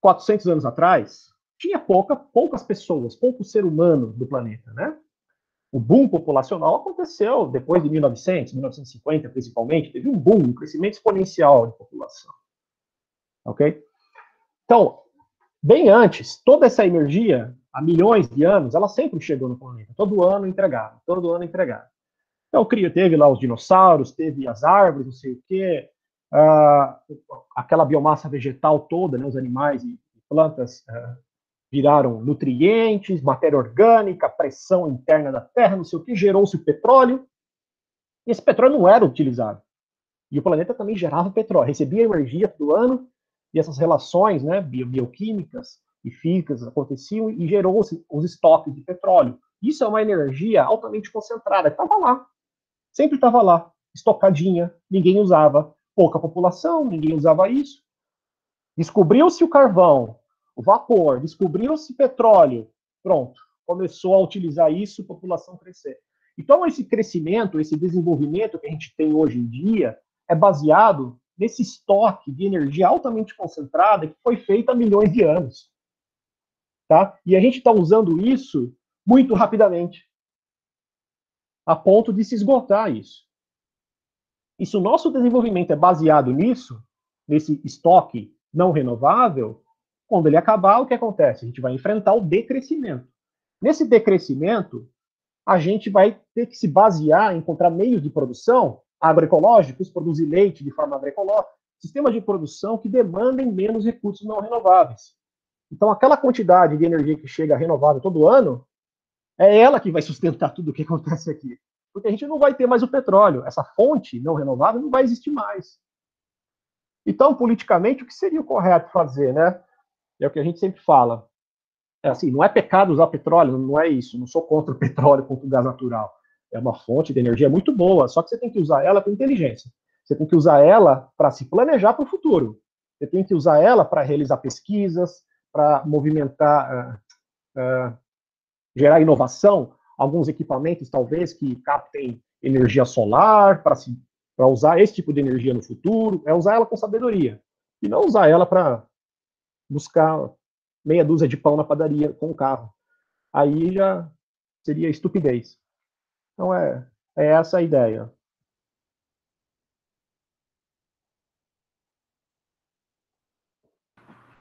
400 anos atrás, tinha pouca, poucas pessoas, pouco ser humano do planeta, né? O boom populacional aconteceu depois de 1900, 1950 principalmente, teve um boom, um crescimento exponencial de população. Ok? Então, bem antes, toda essa energia, há milhões de anos, ela sempre chegou no planeta. Todo ano entregava, todo ano entregava. Então, teve lá os dinossauros, teve as árvores, não sei o quê, uh, aquela biomassa vegetal toda, né, os animais e plantas uh, viraram nutrientes, matéria orgânica, pressão interna da Terra, não sei o que, gerou-se o petróleo. E esse petróleo não era utilizado. E o planeta também gerava petróleo, recebia energia todo ano, e essas relações né, bioquímicas e físicas aconteciam e gerou-se os estoques de petróleo. Isso é uma energia altamente concentrada, estava lá, sempre estava lá, estocadinha, ninguém usava, pouca população, ninguém usava isso. Descobriu-se o carvão, o vapor, descobriu-se petróleo, pronto, começou a utilizar isso, população crescer. Então, esse crescimento, esse desenvolvimento que a gente tem hoje em dia, é baseado nesse estoque de energia altamente concentrada que foi feito há milhões de anos. Tá? E a gente está usando isso muito rapidamente, a ponto de se esgotar isso. E se o nosso desenvolvimento é baseado nisso, nesse estoque não renovável, quando ele acabar, o que acontece? A gente vai enfrentar o decrescimento. Nesse decrescimento, a gente vai ter que se basear encontrar meios de produção agroecológicos, produzir leite de forma agroecológica, sistemas de produção que demandem menos recursos não renováveis. Então, aquela quantidade de energia que chega renovável todo ano, é ela que vai sustentar tudo o que acontece aqui porque a gente não vai ter mais o petróleo. Essa fonte não renovável não vai existir mais. Então, politicamente, o que seria o correto fazer, né? É o que a gente sempre fala. É assim, não é pecado usar petróleo, não é isso. Não sou contra o [laughs] petróleo, contra o gás natural. É uma fonte de energia muito boa, só que você tem que usar ela com inteligência. Você tem que usar ela para se planejar para o futuro. Você tem que usar ela para realizar pesquisas, para movimentar, uh, uh, gerar inovação alguns equipamentos, talvez, que captem energia solar para usar esse tipo de energia no futuro, é usar ela com sabedoria. E não usar ela para buscar meia dúzia de pão na padaria com o carro. Aí já seria estupidez. Então é, é essa a ideia.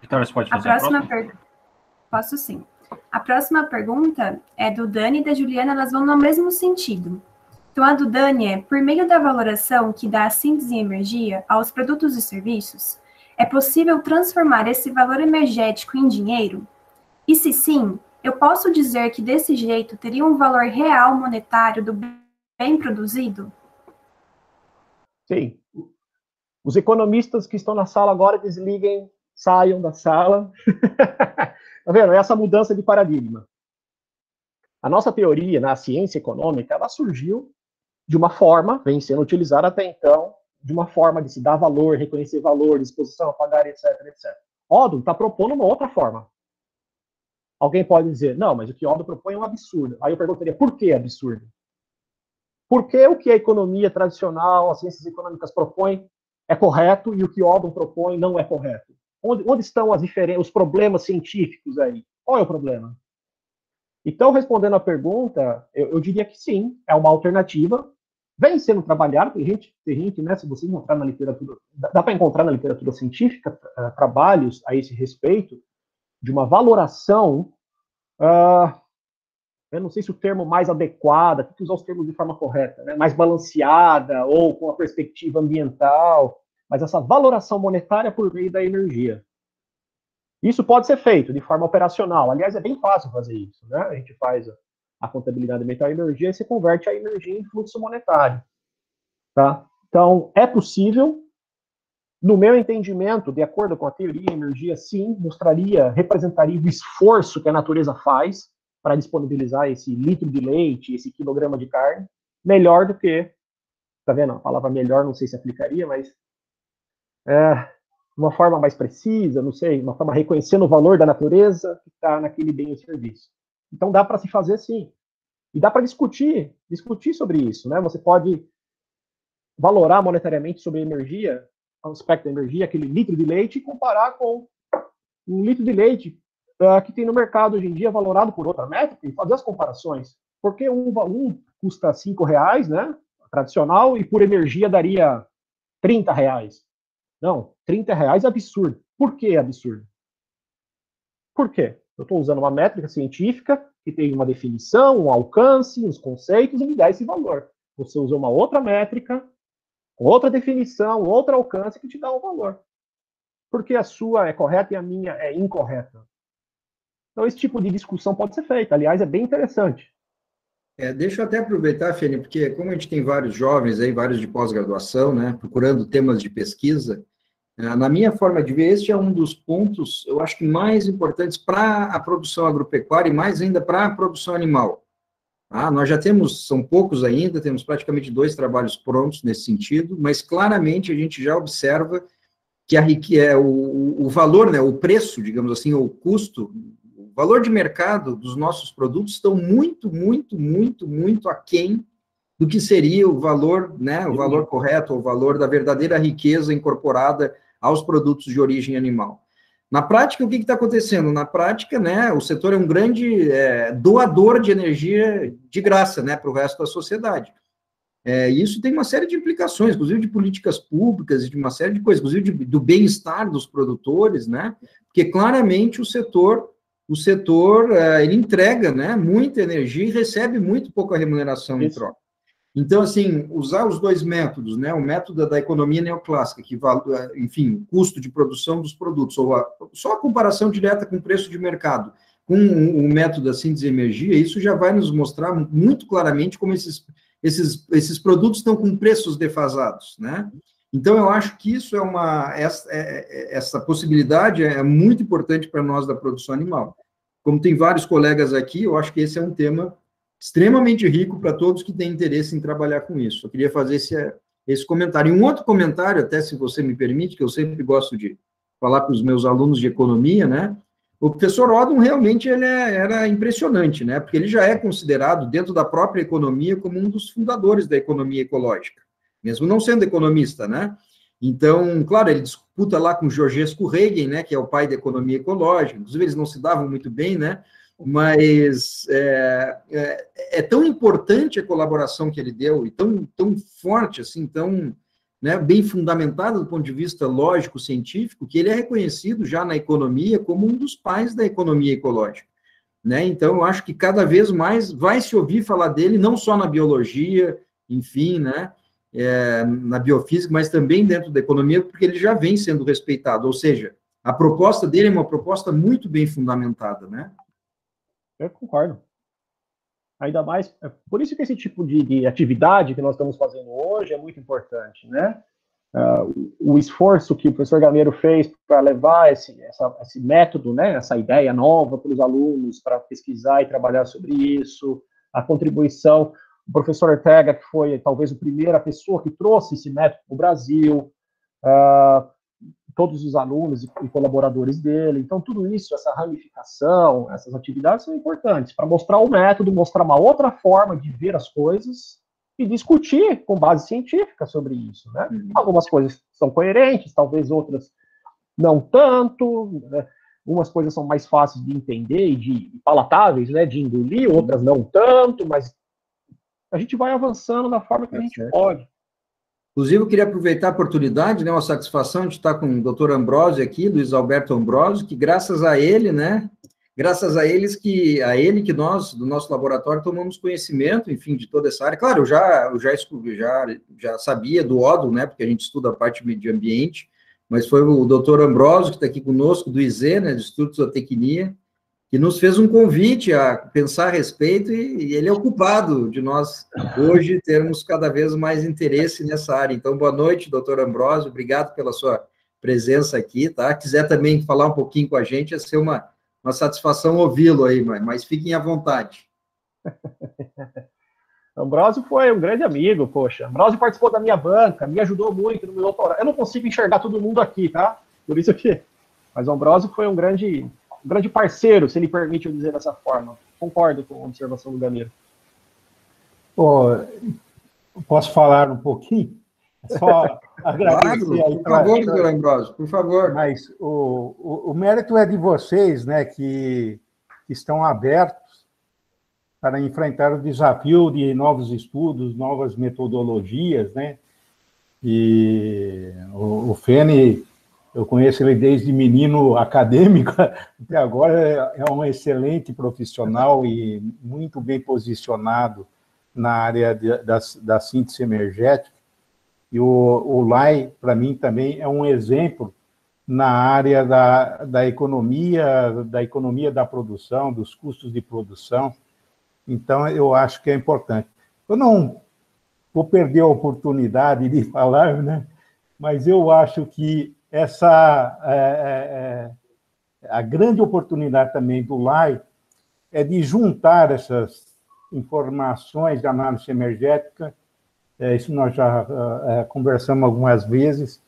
Vitória, você pode fazer a próxima, a próxima? pergunta? Posso sim. A próxima pergunta é do Dani e da Juliana, elas vão no mesmo sentido. Então, a do Dani é: por meio da valoração que dá a síntese em energia aos produtos e serviços, é possível transformar esse valor energético em dinheiro? E se sim, eu posso dizer que desse jeito teria um valor real monetário do bem produzido? Sim. Os economistas que estão na sala agora desliguem, saiam da sala. [laughs] Tá vendo? Essa mudança de paradigma. A nossa teoria na ciência econômica, ela surgiu de uma forma, vem sendo utilizada até então, de uma forma de se dar valor, reconhecer valor, disposição a pagar, etc, etc. Odom está propondo uma outra forma. Alguém pode dizer, não, mas o que Odom propõe é um absurdo. Aí eu perguntaria, por que absurdo? Porque o que a economia tradicional, as ciências econômicas propõem é correto e o que Odom propõe não é correto? Onde, onde estão as diferenças, os problemas científicos aí? Qual é o problema? Então, respondendo à pergunta, eu, eu, diria que sim, é uma alternativa. Vem sendo trabalhado, tem gente, tem gente, né? Se você encontrar na literatura, dá para encontrar na literatura científica uh, trabalhos a esse respeito de uma valoração. Uh, eu não sei se o termo mais adequado, tem que usar os termos de forma correta, né? mais balanceada ou com a perspectiva ambiental, mas essa valoração monetária por meio da energia. Isso pode ser feito de forma operacional. Aliás, é bem fácil fazer isso. Né? A gente faz a, contabilidade metal energia e se converte a energia em fluxo monetário. Tá? Então, é possível. No meu entendimento, de acordo com a teoria, a energia, sim, mostraria, representaria o esforço que a natureza faz para disponibilizar esse litro de leite, esse quilograma de carne, melhor do que, tá vendo? A palavra melhor não sei se aplicaria, mas é, uma forma mais precisa, não sei, uma forma reconhecendo o valor da natureza que está naquele bem ou serviço. Então dá para se fazer sim. E dá para discutir, discutir sobre isso, né? Você pode valorar monetariamente sobre a energia, o aspecto da energia, aquele litro de leite, e comparar com um litro de leite uh, que tem no mercado hoje em dia valorado por outra métrica e fazer as comparações. Porque um, um custa cinco reais, né, tradicional, e por energia daria 30 reais. Não, 30 reais é absurdo. Por que é absurdo? Por quê? Eu estou usando uma métrica científica que tem uma definição, um alcance, uns conceitos e me dá esse valor. Você usa uma outra métrica, outra definição, outro alcance que te dá um valor. Porque a sua é correta e a minha é incorreta. Então, esse tipo de discussão pode ser feita. Aliás, é bem interessante. É, deixa eu até aproveitar, Fene, porque como a gente tem vários jovens aí, vários de pós-graduação, né, procurando temas de pesquisa, na minha forma de ver, este é um dos pontos, eu acho que mais importantes para a produção agropecuária e mais ainda para a produção animal. Ah, nós já temos, são poucos ainda, temos praticamente dois trabalhos prontos nesse sentido, mas claramente a gente já observa que a, é, o, o valor, né, o preço, digamos assim, ou o custo, o valor de mercado dos nossos produtos estão muito, muito, muito, muito aquém do que seria o valor, né, o valor correto, o valor da verdadeira riqueza incorporada aos produtos de origem animal. Na prática, o que está acontecendo? Na prática, né, o setor é um grande é, doador de energia de graça né, para o resto da sociedade. É, isso tem uma série de implicações, inclusive de políticas públicas e de uma série de coisas, inclusive de, do bem-estar dos produtores, né? Porque claramente o setor, o setor, é, ele entrega, né, muita energia e recebe muito pouca remuneração isso. em troca. Então, assim, usar os dois métodos, né, o método da economia neoclássica, que, enfim, custo de produção dos produtos, ou a, só a comparação direta com o preço de mercado, com o método da síntese de energia, isso já vai nos mostrar muito claramente como esses, esses, esses produtos estão com preços defasados, né? Então, eu acho que isso é uma, essa, é, é, essa possibilidade é muito importante para nós da produção animal. Como tem vários colegas aqui, eu acho que esse é um tema extremamente rico para todos que têm interesse em trabalhar com isso. Eu queria fazer esse, esse comentário. E um outro comentário, até se você me permite, que eu sempre gosto de falar para os meus alunos de economia, né? O professor Odom realmente ele é, era impressionante, né? Porque ele já é considerado, dentro da própria economia, como um dos fundadores da economia ecológica, mesmo não sendo economista, né? Então, claro, ele disputa lá com Georgescu Reagan, né, que é o pai da economia ecológica, inclusive eles não se davam muito bem, né, mas é, é, é, tão importante a colaboração que ele deu e tão, tão forte, assim, tão né, bem fundamentada do ponto de vista lógico-científico, que ele é reconhecido já na economia como um dos pais da economia ecológica. Né? Então, eu acho que cada vez mais vai se ouvir falar dele, não só na biologia, enfim, né, é, na biofísica, mas também dentro da economia, porque ele já vem sendo respeitado. Ou seja, a proposta dele é uma proposta muito bem fundamentada, né? Eu concordo. Ainda mais, é por isso que esse tipo de, de atividade que nós estamos fazendo hoje é muito importante, né? Uh, o, esforço que o professor Gameiro fez para levar esse, essa, esse método, né, essa ideia nova para os alunos, para pesquisar e trabalhar sobre isso, a contribuição, o professor Ortega, que foi talvez a primeira pessoa que trouxe esse método para o Brasil, uh, todos os alunos e colaboradores dele. Então, tudo isso, essa ramificação, essas atividades são importantes para mostrar o método, mostrar uma outra forma de ver as coisas e discutir com base científica sobre isso. Né? Uhum. Algumas coisas são coerentes, talvez outras não tanto. Né? Umas coisas são mais fáceis de entender e de palatáveis, né, de engolir, outras não tanto, mas a gente vai avançando da forma que a gente pode. Inclusive, eu queria aproveitar a oportunidade, né, uma satisfação de estar com o doutor Ambrosio aqui, Luiz Alberto Ambrosio, que graças a ele, né, graças a eles que, a ele que nós, do nosso laboratório, tomamos conhecimento, enfim, de toda essa área. Claro, eu já, eu já, já, já sabia do ODO, né, porque a gente estuda a parte meio ambiente, mas foi o doutor Ambrosio, que está aqui conosco, do IZ, né, do Instituto de Zootecnia, que nos fez um convite a pensar a respeito e, ele é ocupado de nós hoje termos cada vez mais interesse nessa área. Então, boa noite, doutor Ambrosio, obrigado pela sua presença aqui, tá? Quiser também falar um pouquinho com a gente, ia ser uma, uma satisfação ouvi-lo aí, mas, mas fiquem à vontade. [laughs] Ambrósio foi um grande amigo, poxa. Ambrósio participou da minha banca, me ajudou muito no meu doutorado. Eu não consigo enxergar todo mundo aqui, tá? Por isso que. Mas o Ambrósio foi um grande um grande parceiro, se ele permite eu dizer dessa forma. Concordo com a observação do Gameiro. Oh, posso falar um pouquinho? Só [laughs] agradecer claro, aí. Por favor, doutor Ambrosio, por favor. Mas o, o, o, mérito é de vocês, né, que, que estão abertos para enfrentar o desafio de novos estudos, novas metodologias, né? E o, o Fene, eu conheço ele desde menino acadêmico, [laughs] até agora é um excelente profissional e muito bem posicionado na área de, da, da síntese energética. E o, o LAI, para mim, também é um exemplo na área da, da economia, da economia da produção, dos custos de produção. Então, eu acho que é importante. Eu não vou perder a oportunidade de [laughs] falar, né? mas eu acho que essa é, é, é a grande oportunidade também do LAI é de juntar essas informações de análise energética, é, isso nós já é, conversamos algumas vezes,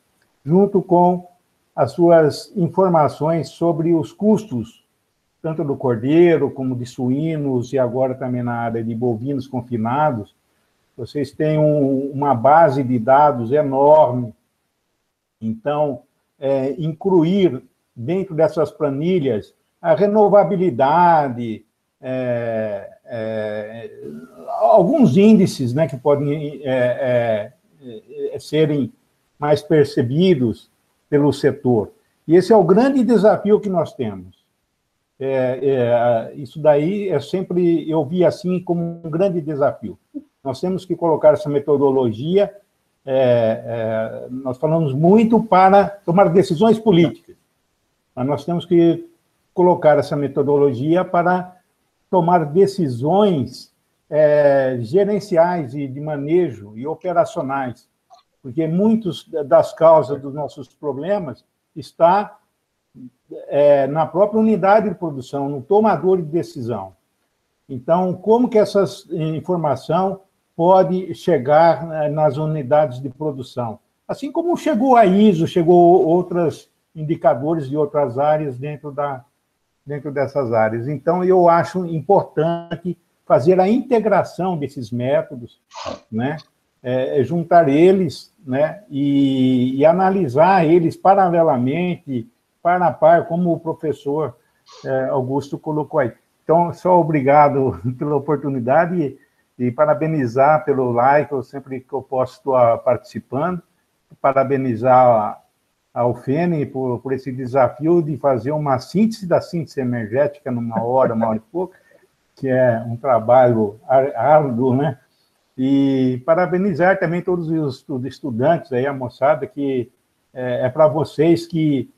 junto com as suas informações sobre os custos, tanto do cordeiro como de suínos e agora também na área de bovinos confinados. Vocês têm um, uma base de dados enorme. Então, é, incluir dentro dessas planilhas a renovabilidade, é, é, alguns índices né, que podem é, é, é, serem mais percebidos pelo setor. E esse é o grande desafio que nós temos. É, isso daí é sempre, eu vi assim como um grande desafio. Nós temos que colocar essa metodologia, nós falamos muito para tomar decisões políticas, mas nós temos que colocar essa metodologia para tomar decisões é, gerenciais e de manejo e operacionais, porque muitos das causas dos nossos problemas está é, na própria unidade de produção, no tomador de decisão. Então, como que essa informação pode chegar né, nas unidades de produção? Assim como chegou a ISO, chegou outros indicadores de outras áreas dentro da, dentro dessas áreas. Então, eu acho importante fazer a integração desses métodos, né? É, é, juntar eles né? E, e, analisar eles paralelamente, par a par, como o professor é, Augusto colocou aí. Então, só obrigado [laughs] pela oportunidade e, parabenizar pelo like, eu sempre que eu posso estou participando, parabenizar ao FENE por, por esse desafio de fazer uma síntese da síntese energética numa hora, uma hora e pouco, que é um trabalho árduo, né? E parabenizar também todos os estudantes aí, a moçada, que é, é para vocês que,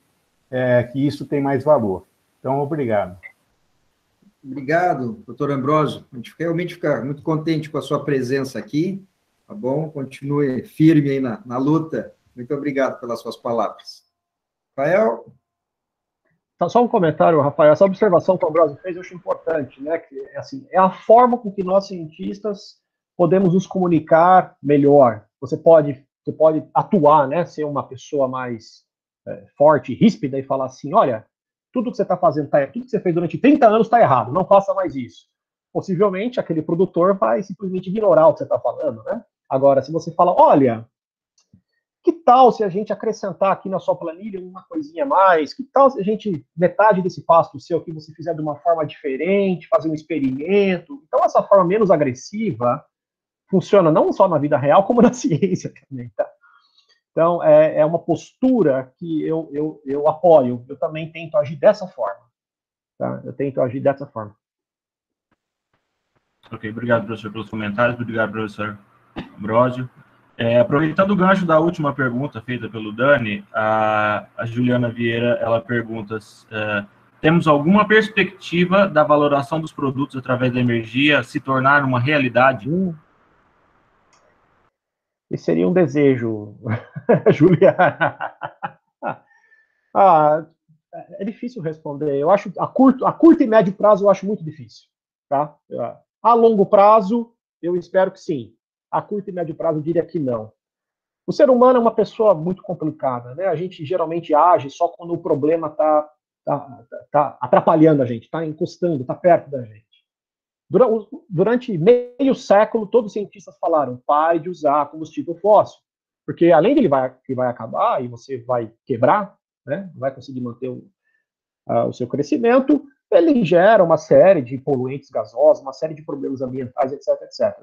é, que isso tem mais valor. Então, obrigado. Obrigado, doutor Ambrosio. A gente realmente fica muito contente com a sua presença aqui, tá bom? Continue firme aí na, na luta muito obrigado pelas suas palavras. Rafael? Tá, só um comentário, Rafael. Essa observação que o Ambrosio fez eu acho importante, né? Que, assim, é a forma com que nós, cientistas, podemos nos comunicar melhor. Você pode, você pode atuar, né? Ser uma pessoa mais é, forte, ríspida e falar assim: olha, tudo que você está fazendo, tá, tudo que você fez durante 30 anos está errado, não faça mais isso. Possivelmente aquele produtor vai simplesmente ignorar o que você está falando, né? Agora, se você fala, olha, que tal se a gente acrescentar aqui na sua planilha uma coisinha a mais? Que tal se a gente, metade desse passo seu que você fizer de uma forma diferente, fazer um experimento? Então, essa forma menos agressiva funciona não só na vida real, como na [laughs] ciência também, tá? Então, é, é uma postura que eu, eu, eu apoio. Eu também tento agir dessa forma. Tá? Eu tento agir dessa forma. Ok, obrigado, professor, pelos comentários. Obrigado, professor Ambrosio. É, aproveitando o gancho da última pergunta feita pelo Dani, a, a Juliana Vieira ela pergunta: é, temos alguma perspectiva da valoração dos produtos através da energia se tornar uma realidade? Hum. Esse seria um desejo, [laughs] Juliana. ah, é difícil responder. Eu acho a curto, a curto e médio prazo eu acho muito difícil, tá? A longo prazo eu espero que sim a curto e médio prazo, eu diria que não. O ser humano é uma pessoa muito complicada, né? A gente geralmente age só quando o problema está tá, tá atrapalhando a gente, está encostando, está perto da gente. Durante meio século, todos os cientistas falaram: pare de usar combustível fóssil. Porque além de ele vai, ele vai acabar e você vai quebrar, né, não vai conseguir manter o, o seu crescimento, ele gera uma série de poluentes gasosos, uma série de problemas ambientais, etc, etc.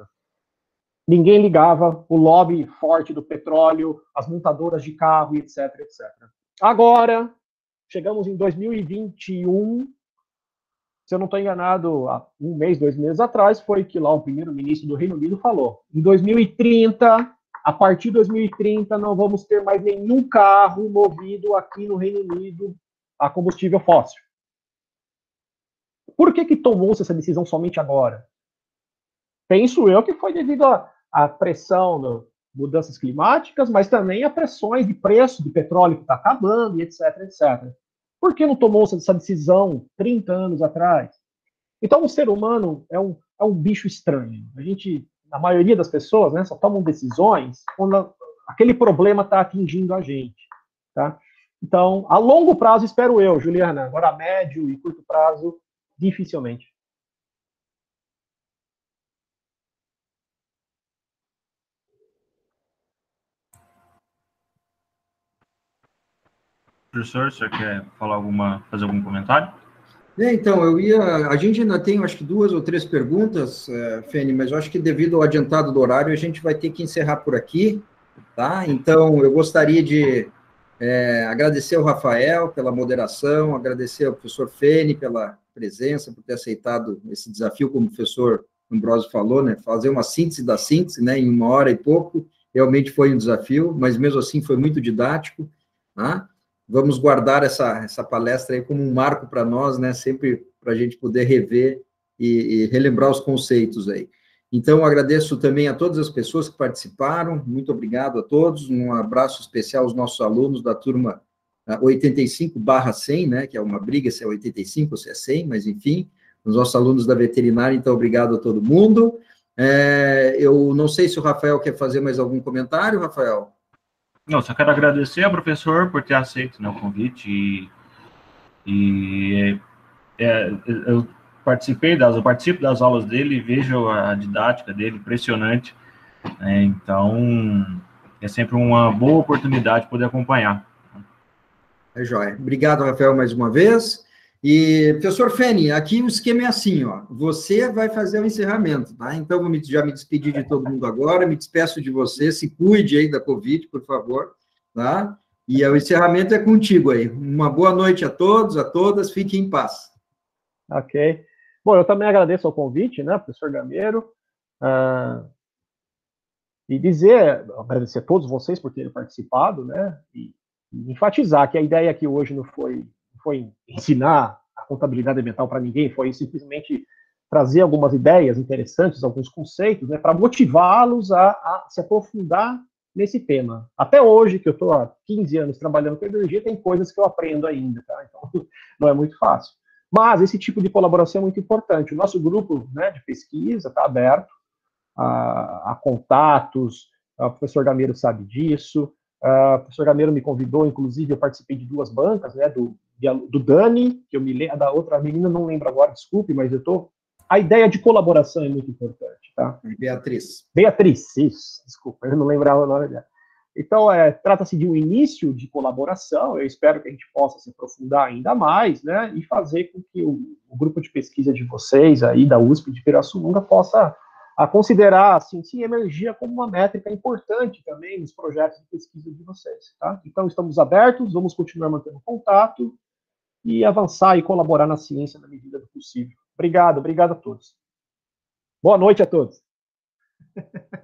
Ninguém ligava o lobby forte do petróleo, as montadoras de carro, etc, etc. Agora, chegamos em 2021, se eu não estou enganado, há um mês, dois meses atrás, foi que lá o primeiro-ministro do Reino Unido falou: em 2030, a partir de 2030, não vamos ter mais nenhum carro movido aqui no Reino Unido a combustível fóssil. Por que, que tomou-se essa decisão somente agora? Penso eu que foi devido à pressão mudanças climáticas, mas também a pressões de preço de petróleo que está acabando, etc, etc. Por que não tomou-se essa decisão 30 anos atrás? Então, o ser humano é um, é um bicho estranho. A gente, a maioria das pessoas, né, só tomam decisões quando aquele problema está atingindo a gente, tá? Então, a longo prazo, espero eu, Juliana, agora a médio e curto prazo, dificilmente. Professor, você quer falar alguma, fazer algum comentário? É, então, eu ia. A gente ainda tem, acho que duas ou três perguntas, é, Fene, mas eu acho que devido ao adiantado do horário, a gente vai ter que encerrar por aqui, tá? Então, eu gostaria de é, agradecer ao Rafael pela moderação, agradecer ao professor Fene pela presença, por ter aceitado esse desafio, como o professor Ambrosio falou, né? Fazer uma síntese da síntese, né? Em uma hora e pouco, realmente foi um desafio, mas mesmo assim foi muito didático, tá? Vamos guardar essa, essa palestra aí como um marco para nós, né? Sempre para a gente poder rever e, e, relembrar os conceitos aí. Então, agradeço também a todas as pessoas que participaram, muito obrigado a todos, um abraço especial aos nossos alunos da turma 85/100, né, que é uma briga se é 85 ou se é 100, mas enfim, os nossos alunos da veterinária, então obrigado a todo mundo. É, eu não sei se o Rafael quer fazer mais algum comentário, Rafael. Não, só quero agradecer ao professor por ter aceito né, o convite e, e é, eu participei das, eu participo das aulas dele vejo a didática dele impressionante. Né, então é sempre uma boa oportunidade poder acompanhar. É jóia. Obrigado, Rafael, mais uma vez. E, professor Fene, aqui o esquema é assim, ó. Você vai fazer o encerramento, tá? Então, vou já me despedir de todo mundo agora, me despeço de você, se cuide aí da Covid, por favor, tá? E o encerramento é contigo aí. Uma boa noite a todos, a todas, fiquem em paz. Ok. Bom, eu também agradeço o convite, né, professor Gameiro, uh, e dizer, agradecer a todos vocês por terem participado, né, e, e enfatizar que a ideia aqui hoje não foi foi ensinar a contabilidade ambiental para ninguém, foi simplesmente trazer algumas ideias interessantes, alguns conceitos, né, para motivá-los a, a, se aprofundar nesse tema. Até hoje, que eu estou há 15 anos trabalhando com energia, tem coisas que eu aprendo ainda, tá? Então, [laughs] não é muito fácil. Mas esse tipo de colaboração é muito importante. O nosso grupo né, de pesquisa está aberto a, a, contatos, o professor Gameiro sabe disso, o professor Gameiro me convidou, inclusive, eu participei de duas bancas, né, do do Dani, que eu me lembro, da outra menina, não lembro agora, desculpe, mas eu tô. A ideia de colaboração é muito importante, tá? Beatriz. Beatriz, isso, desculpa, eu não lembrava o nome dela. Então, é, trata-se de um início de colaboração, eu espero que a gente possa se aprofundar ainda mais, né, e fazer com que o, o grupo de pesquisa de vocês aí, da USP de Pirassununga, possa a considerar, assim, sim, energia como uma métrica importante também nos projetos de pesquisa de vocês, tá? Então, estamos abertos, vamos continuar mantendo contato, e avançar e colaborar na ciência na medida do possível. Obrigado, obrigado a todos. Boa noite a todos. [laughs]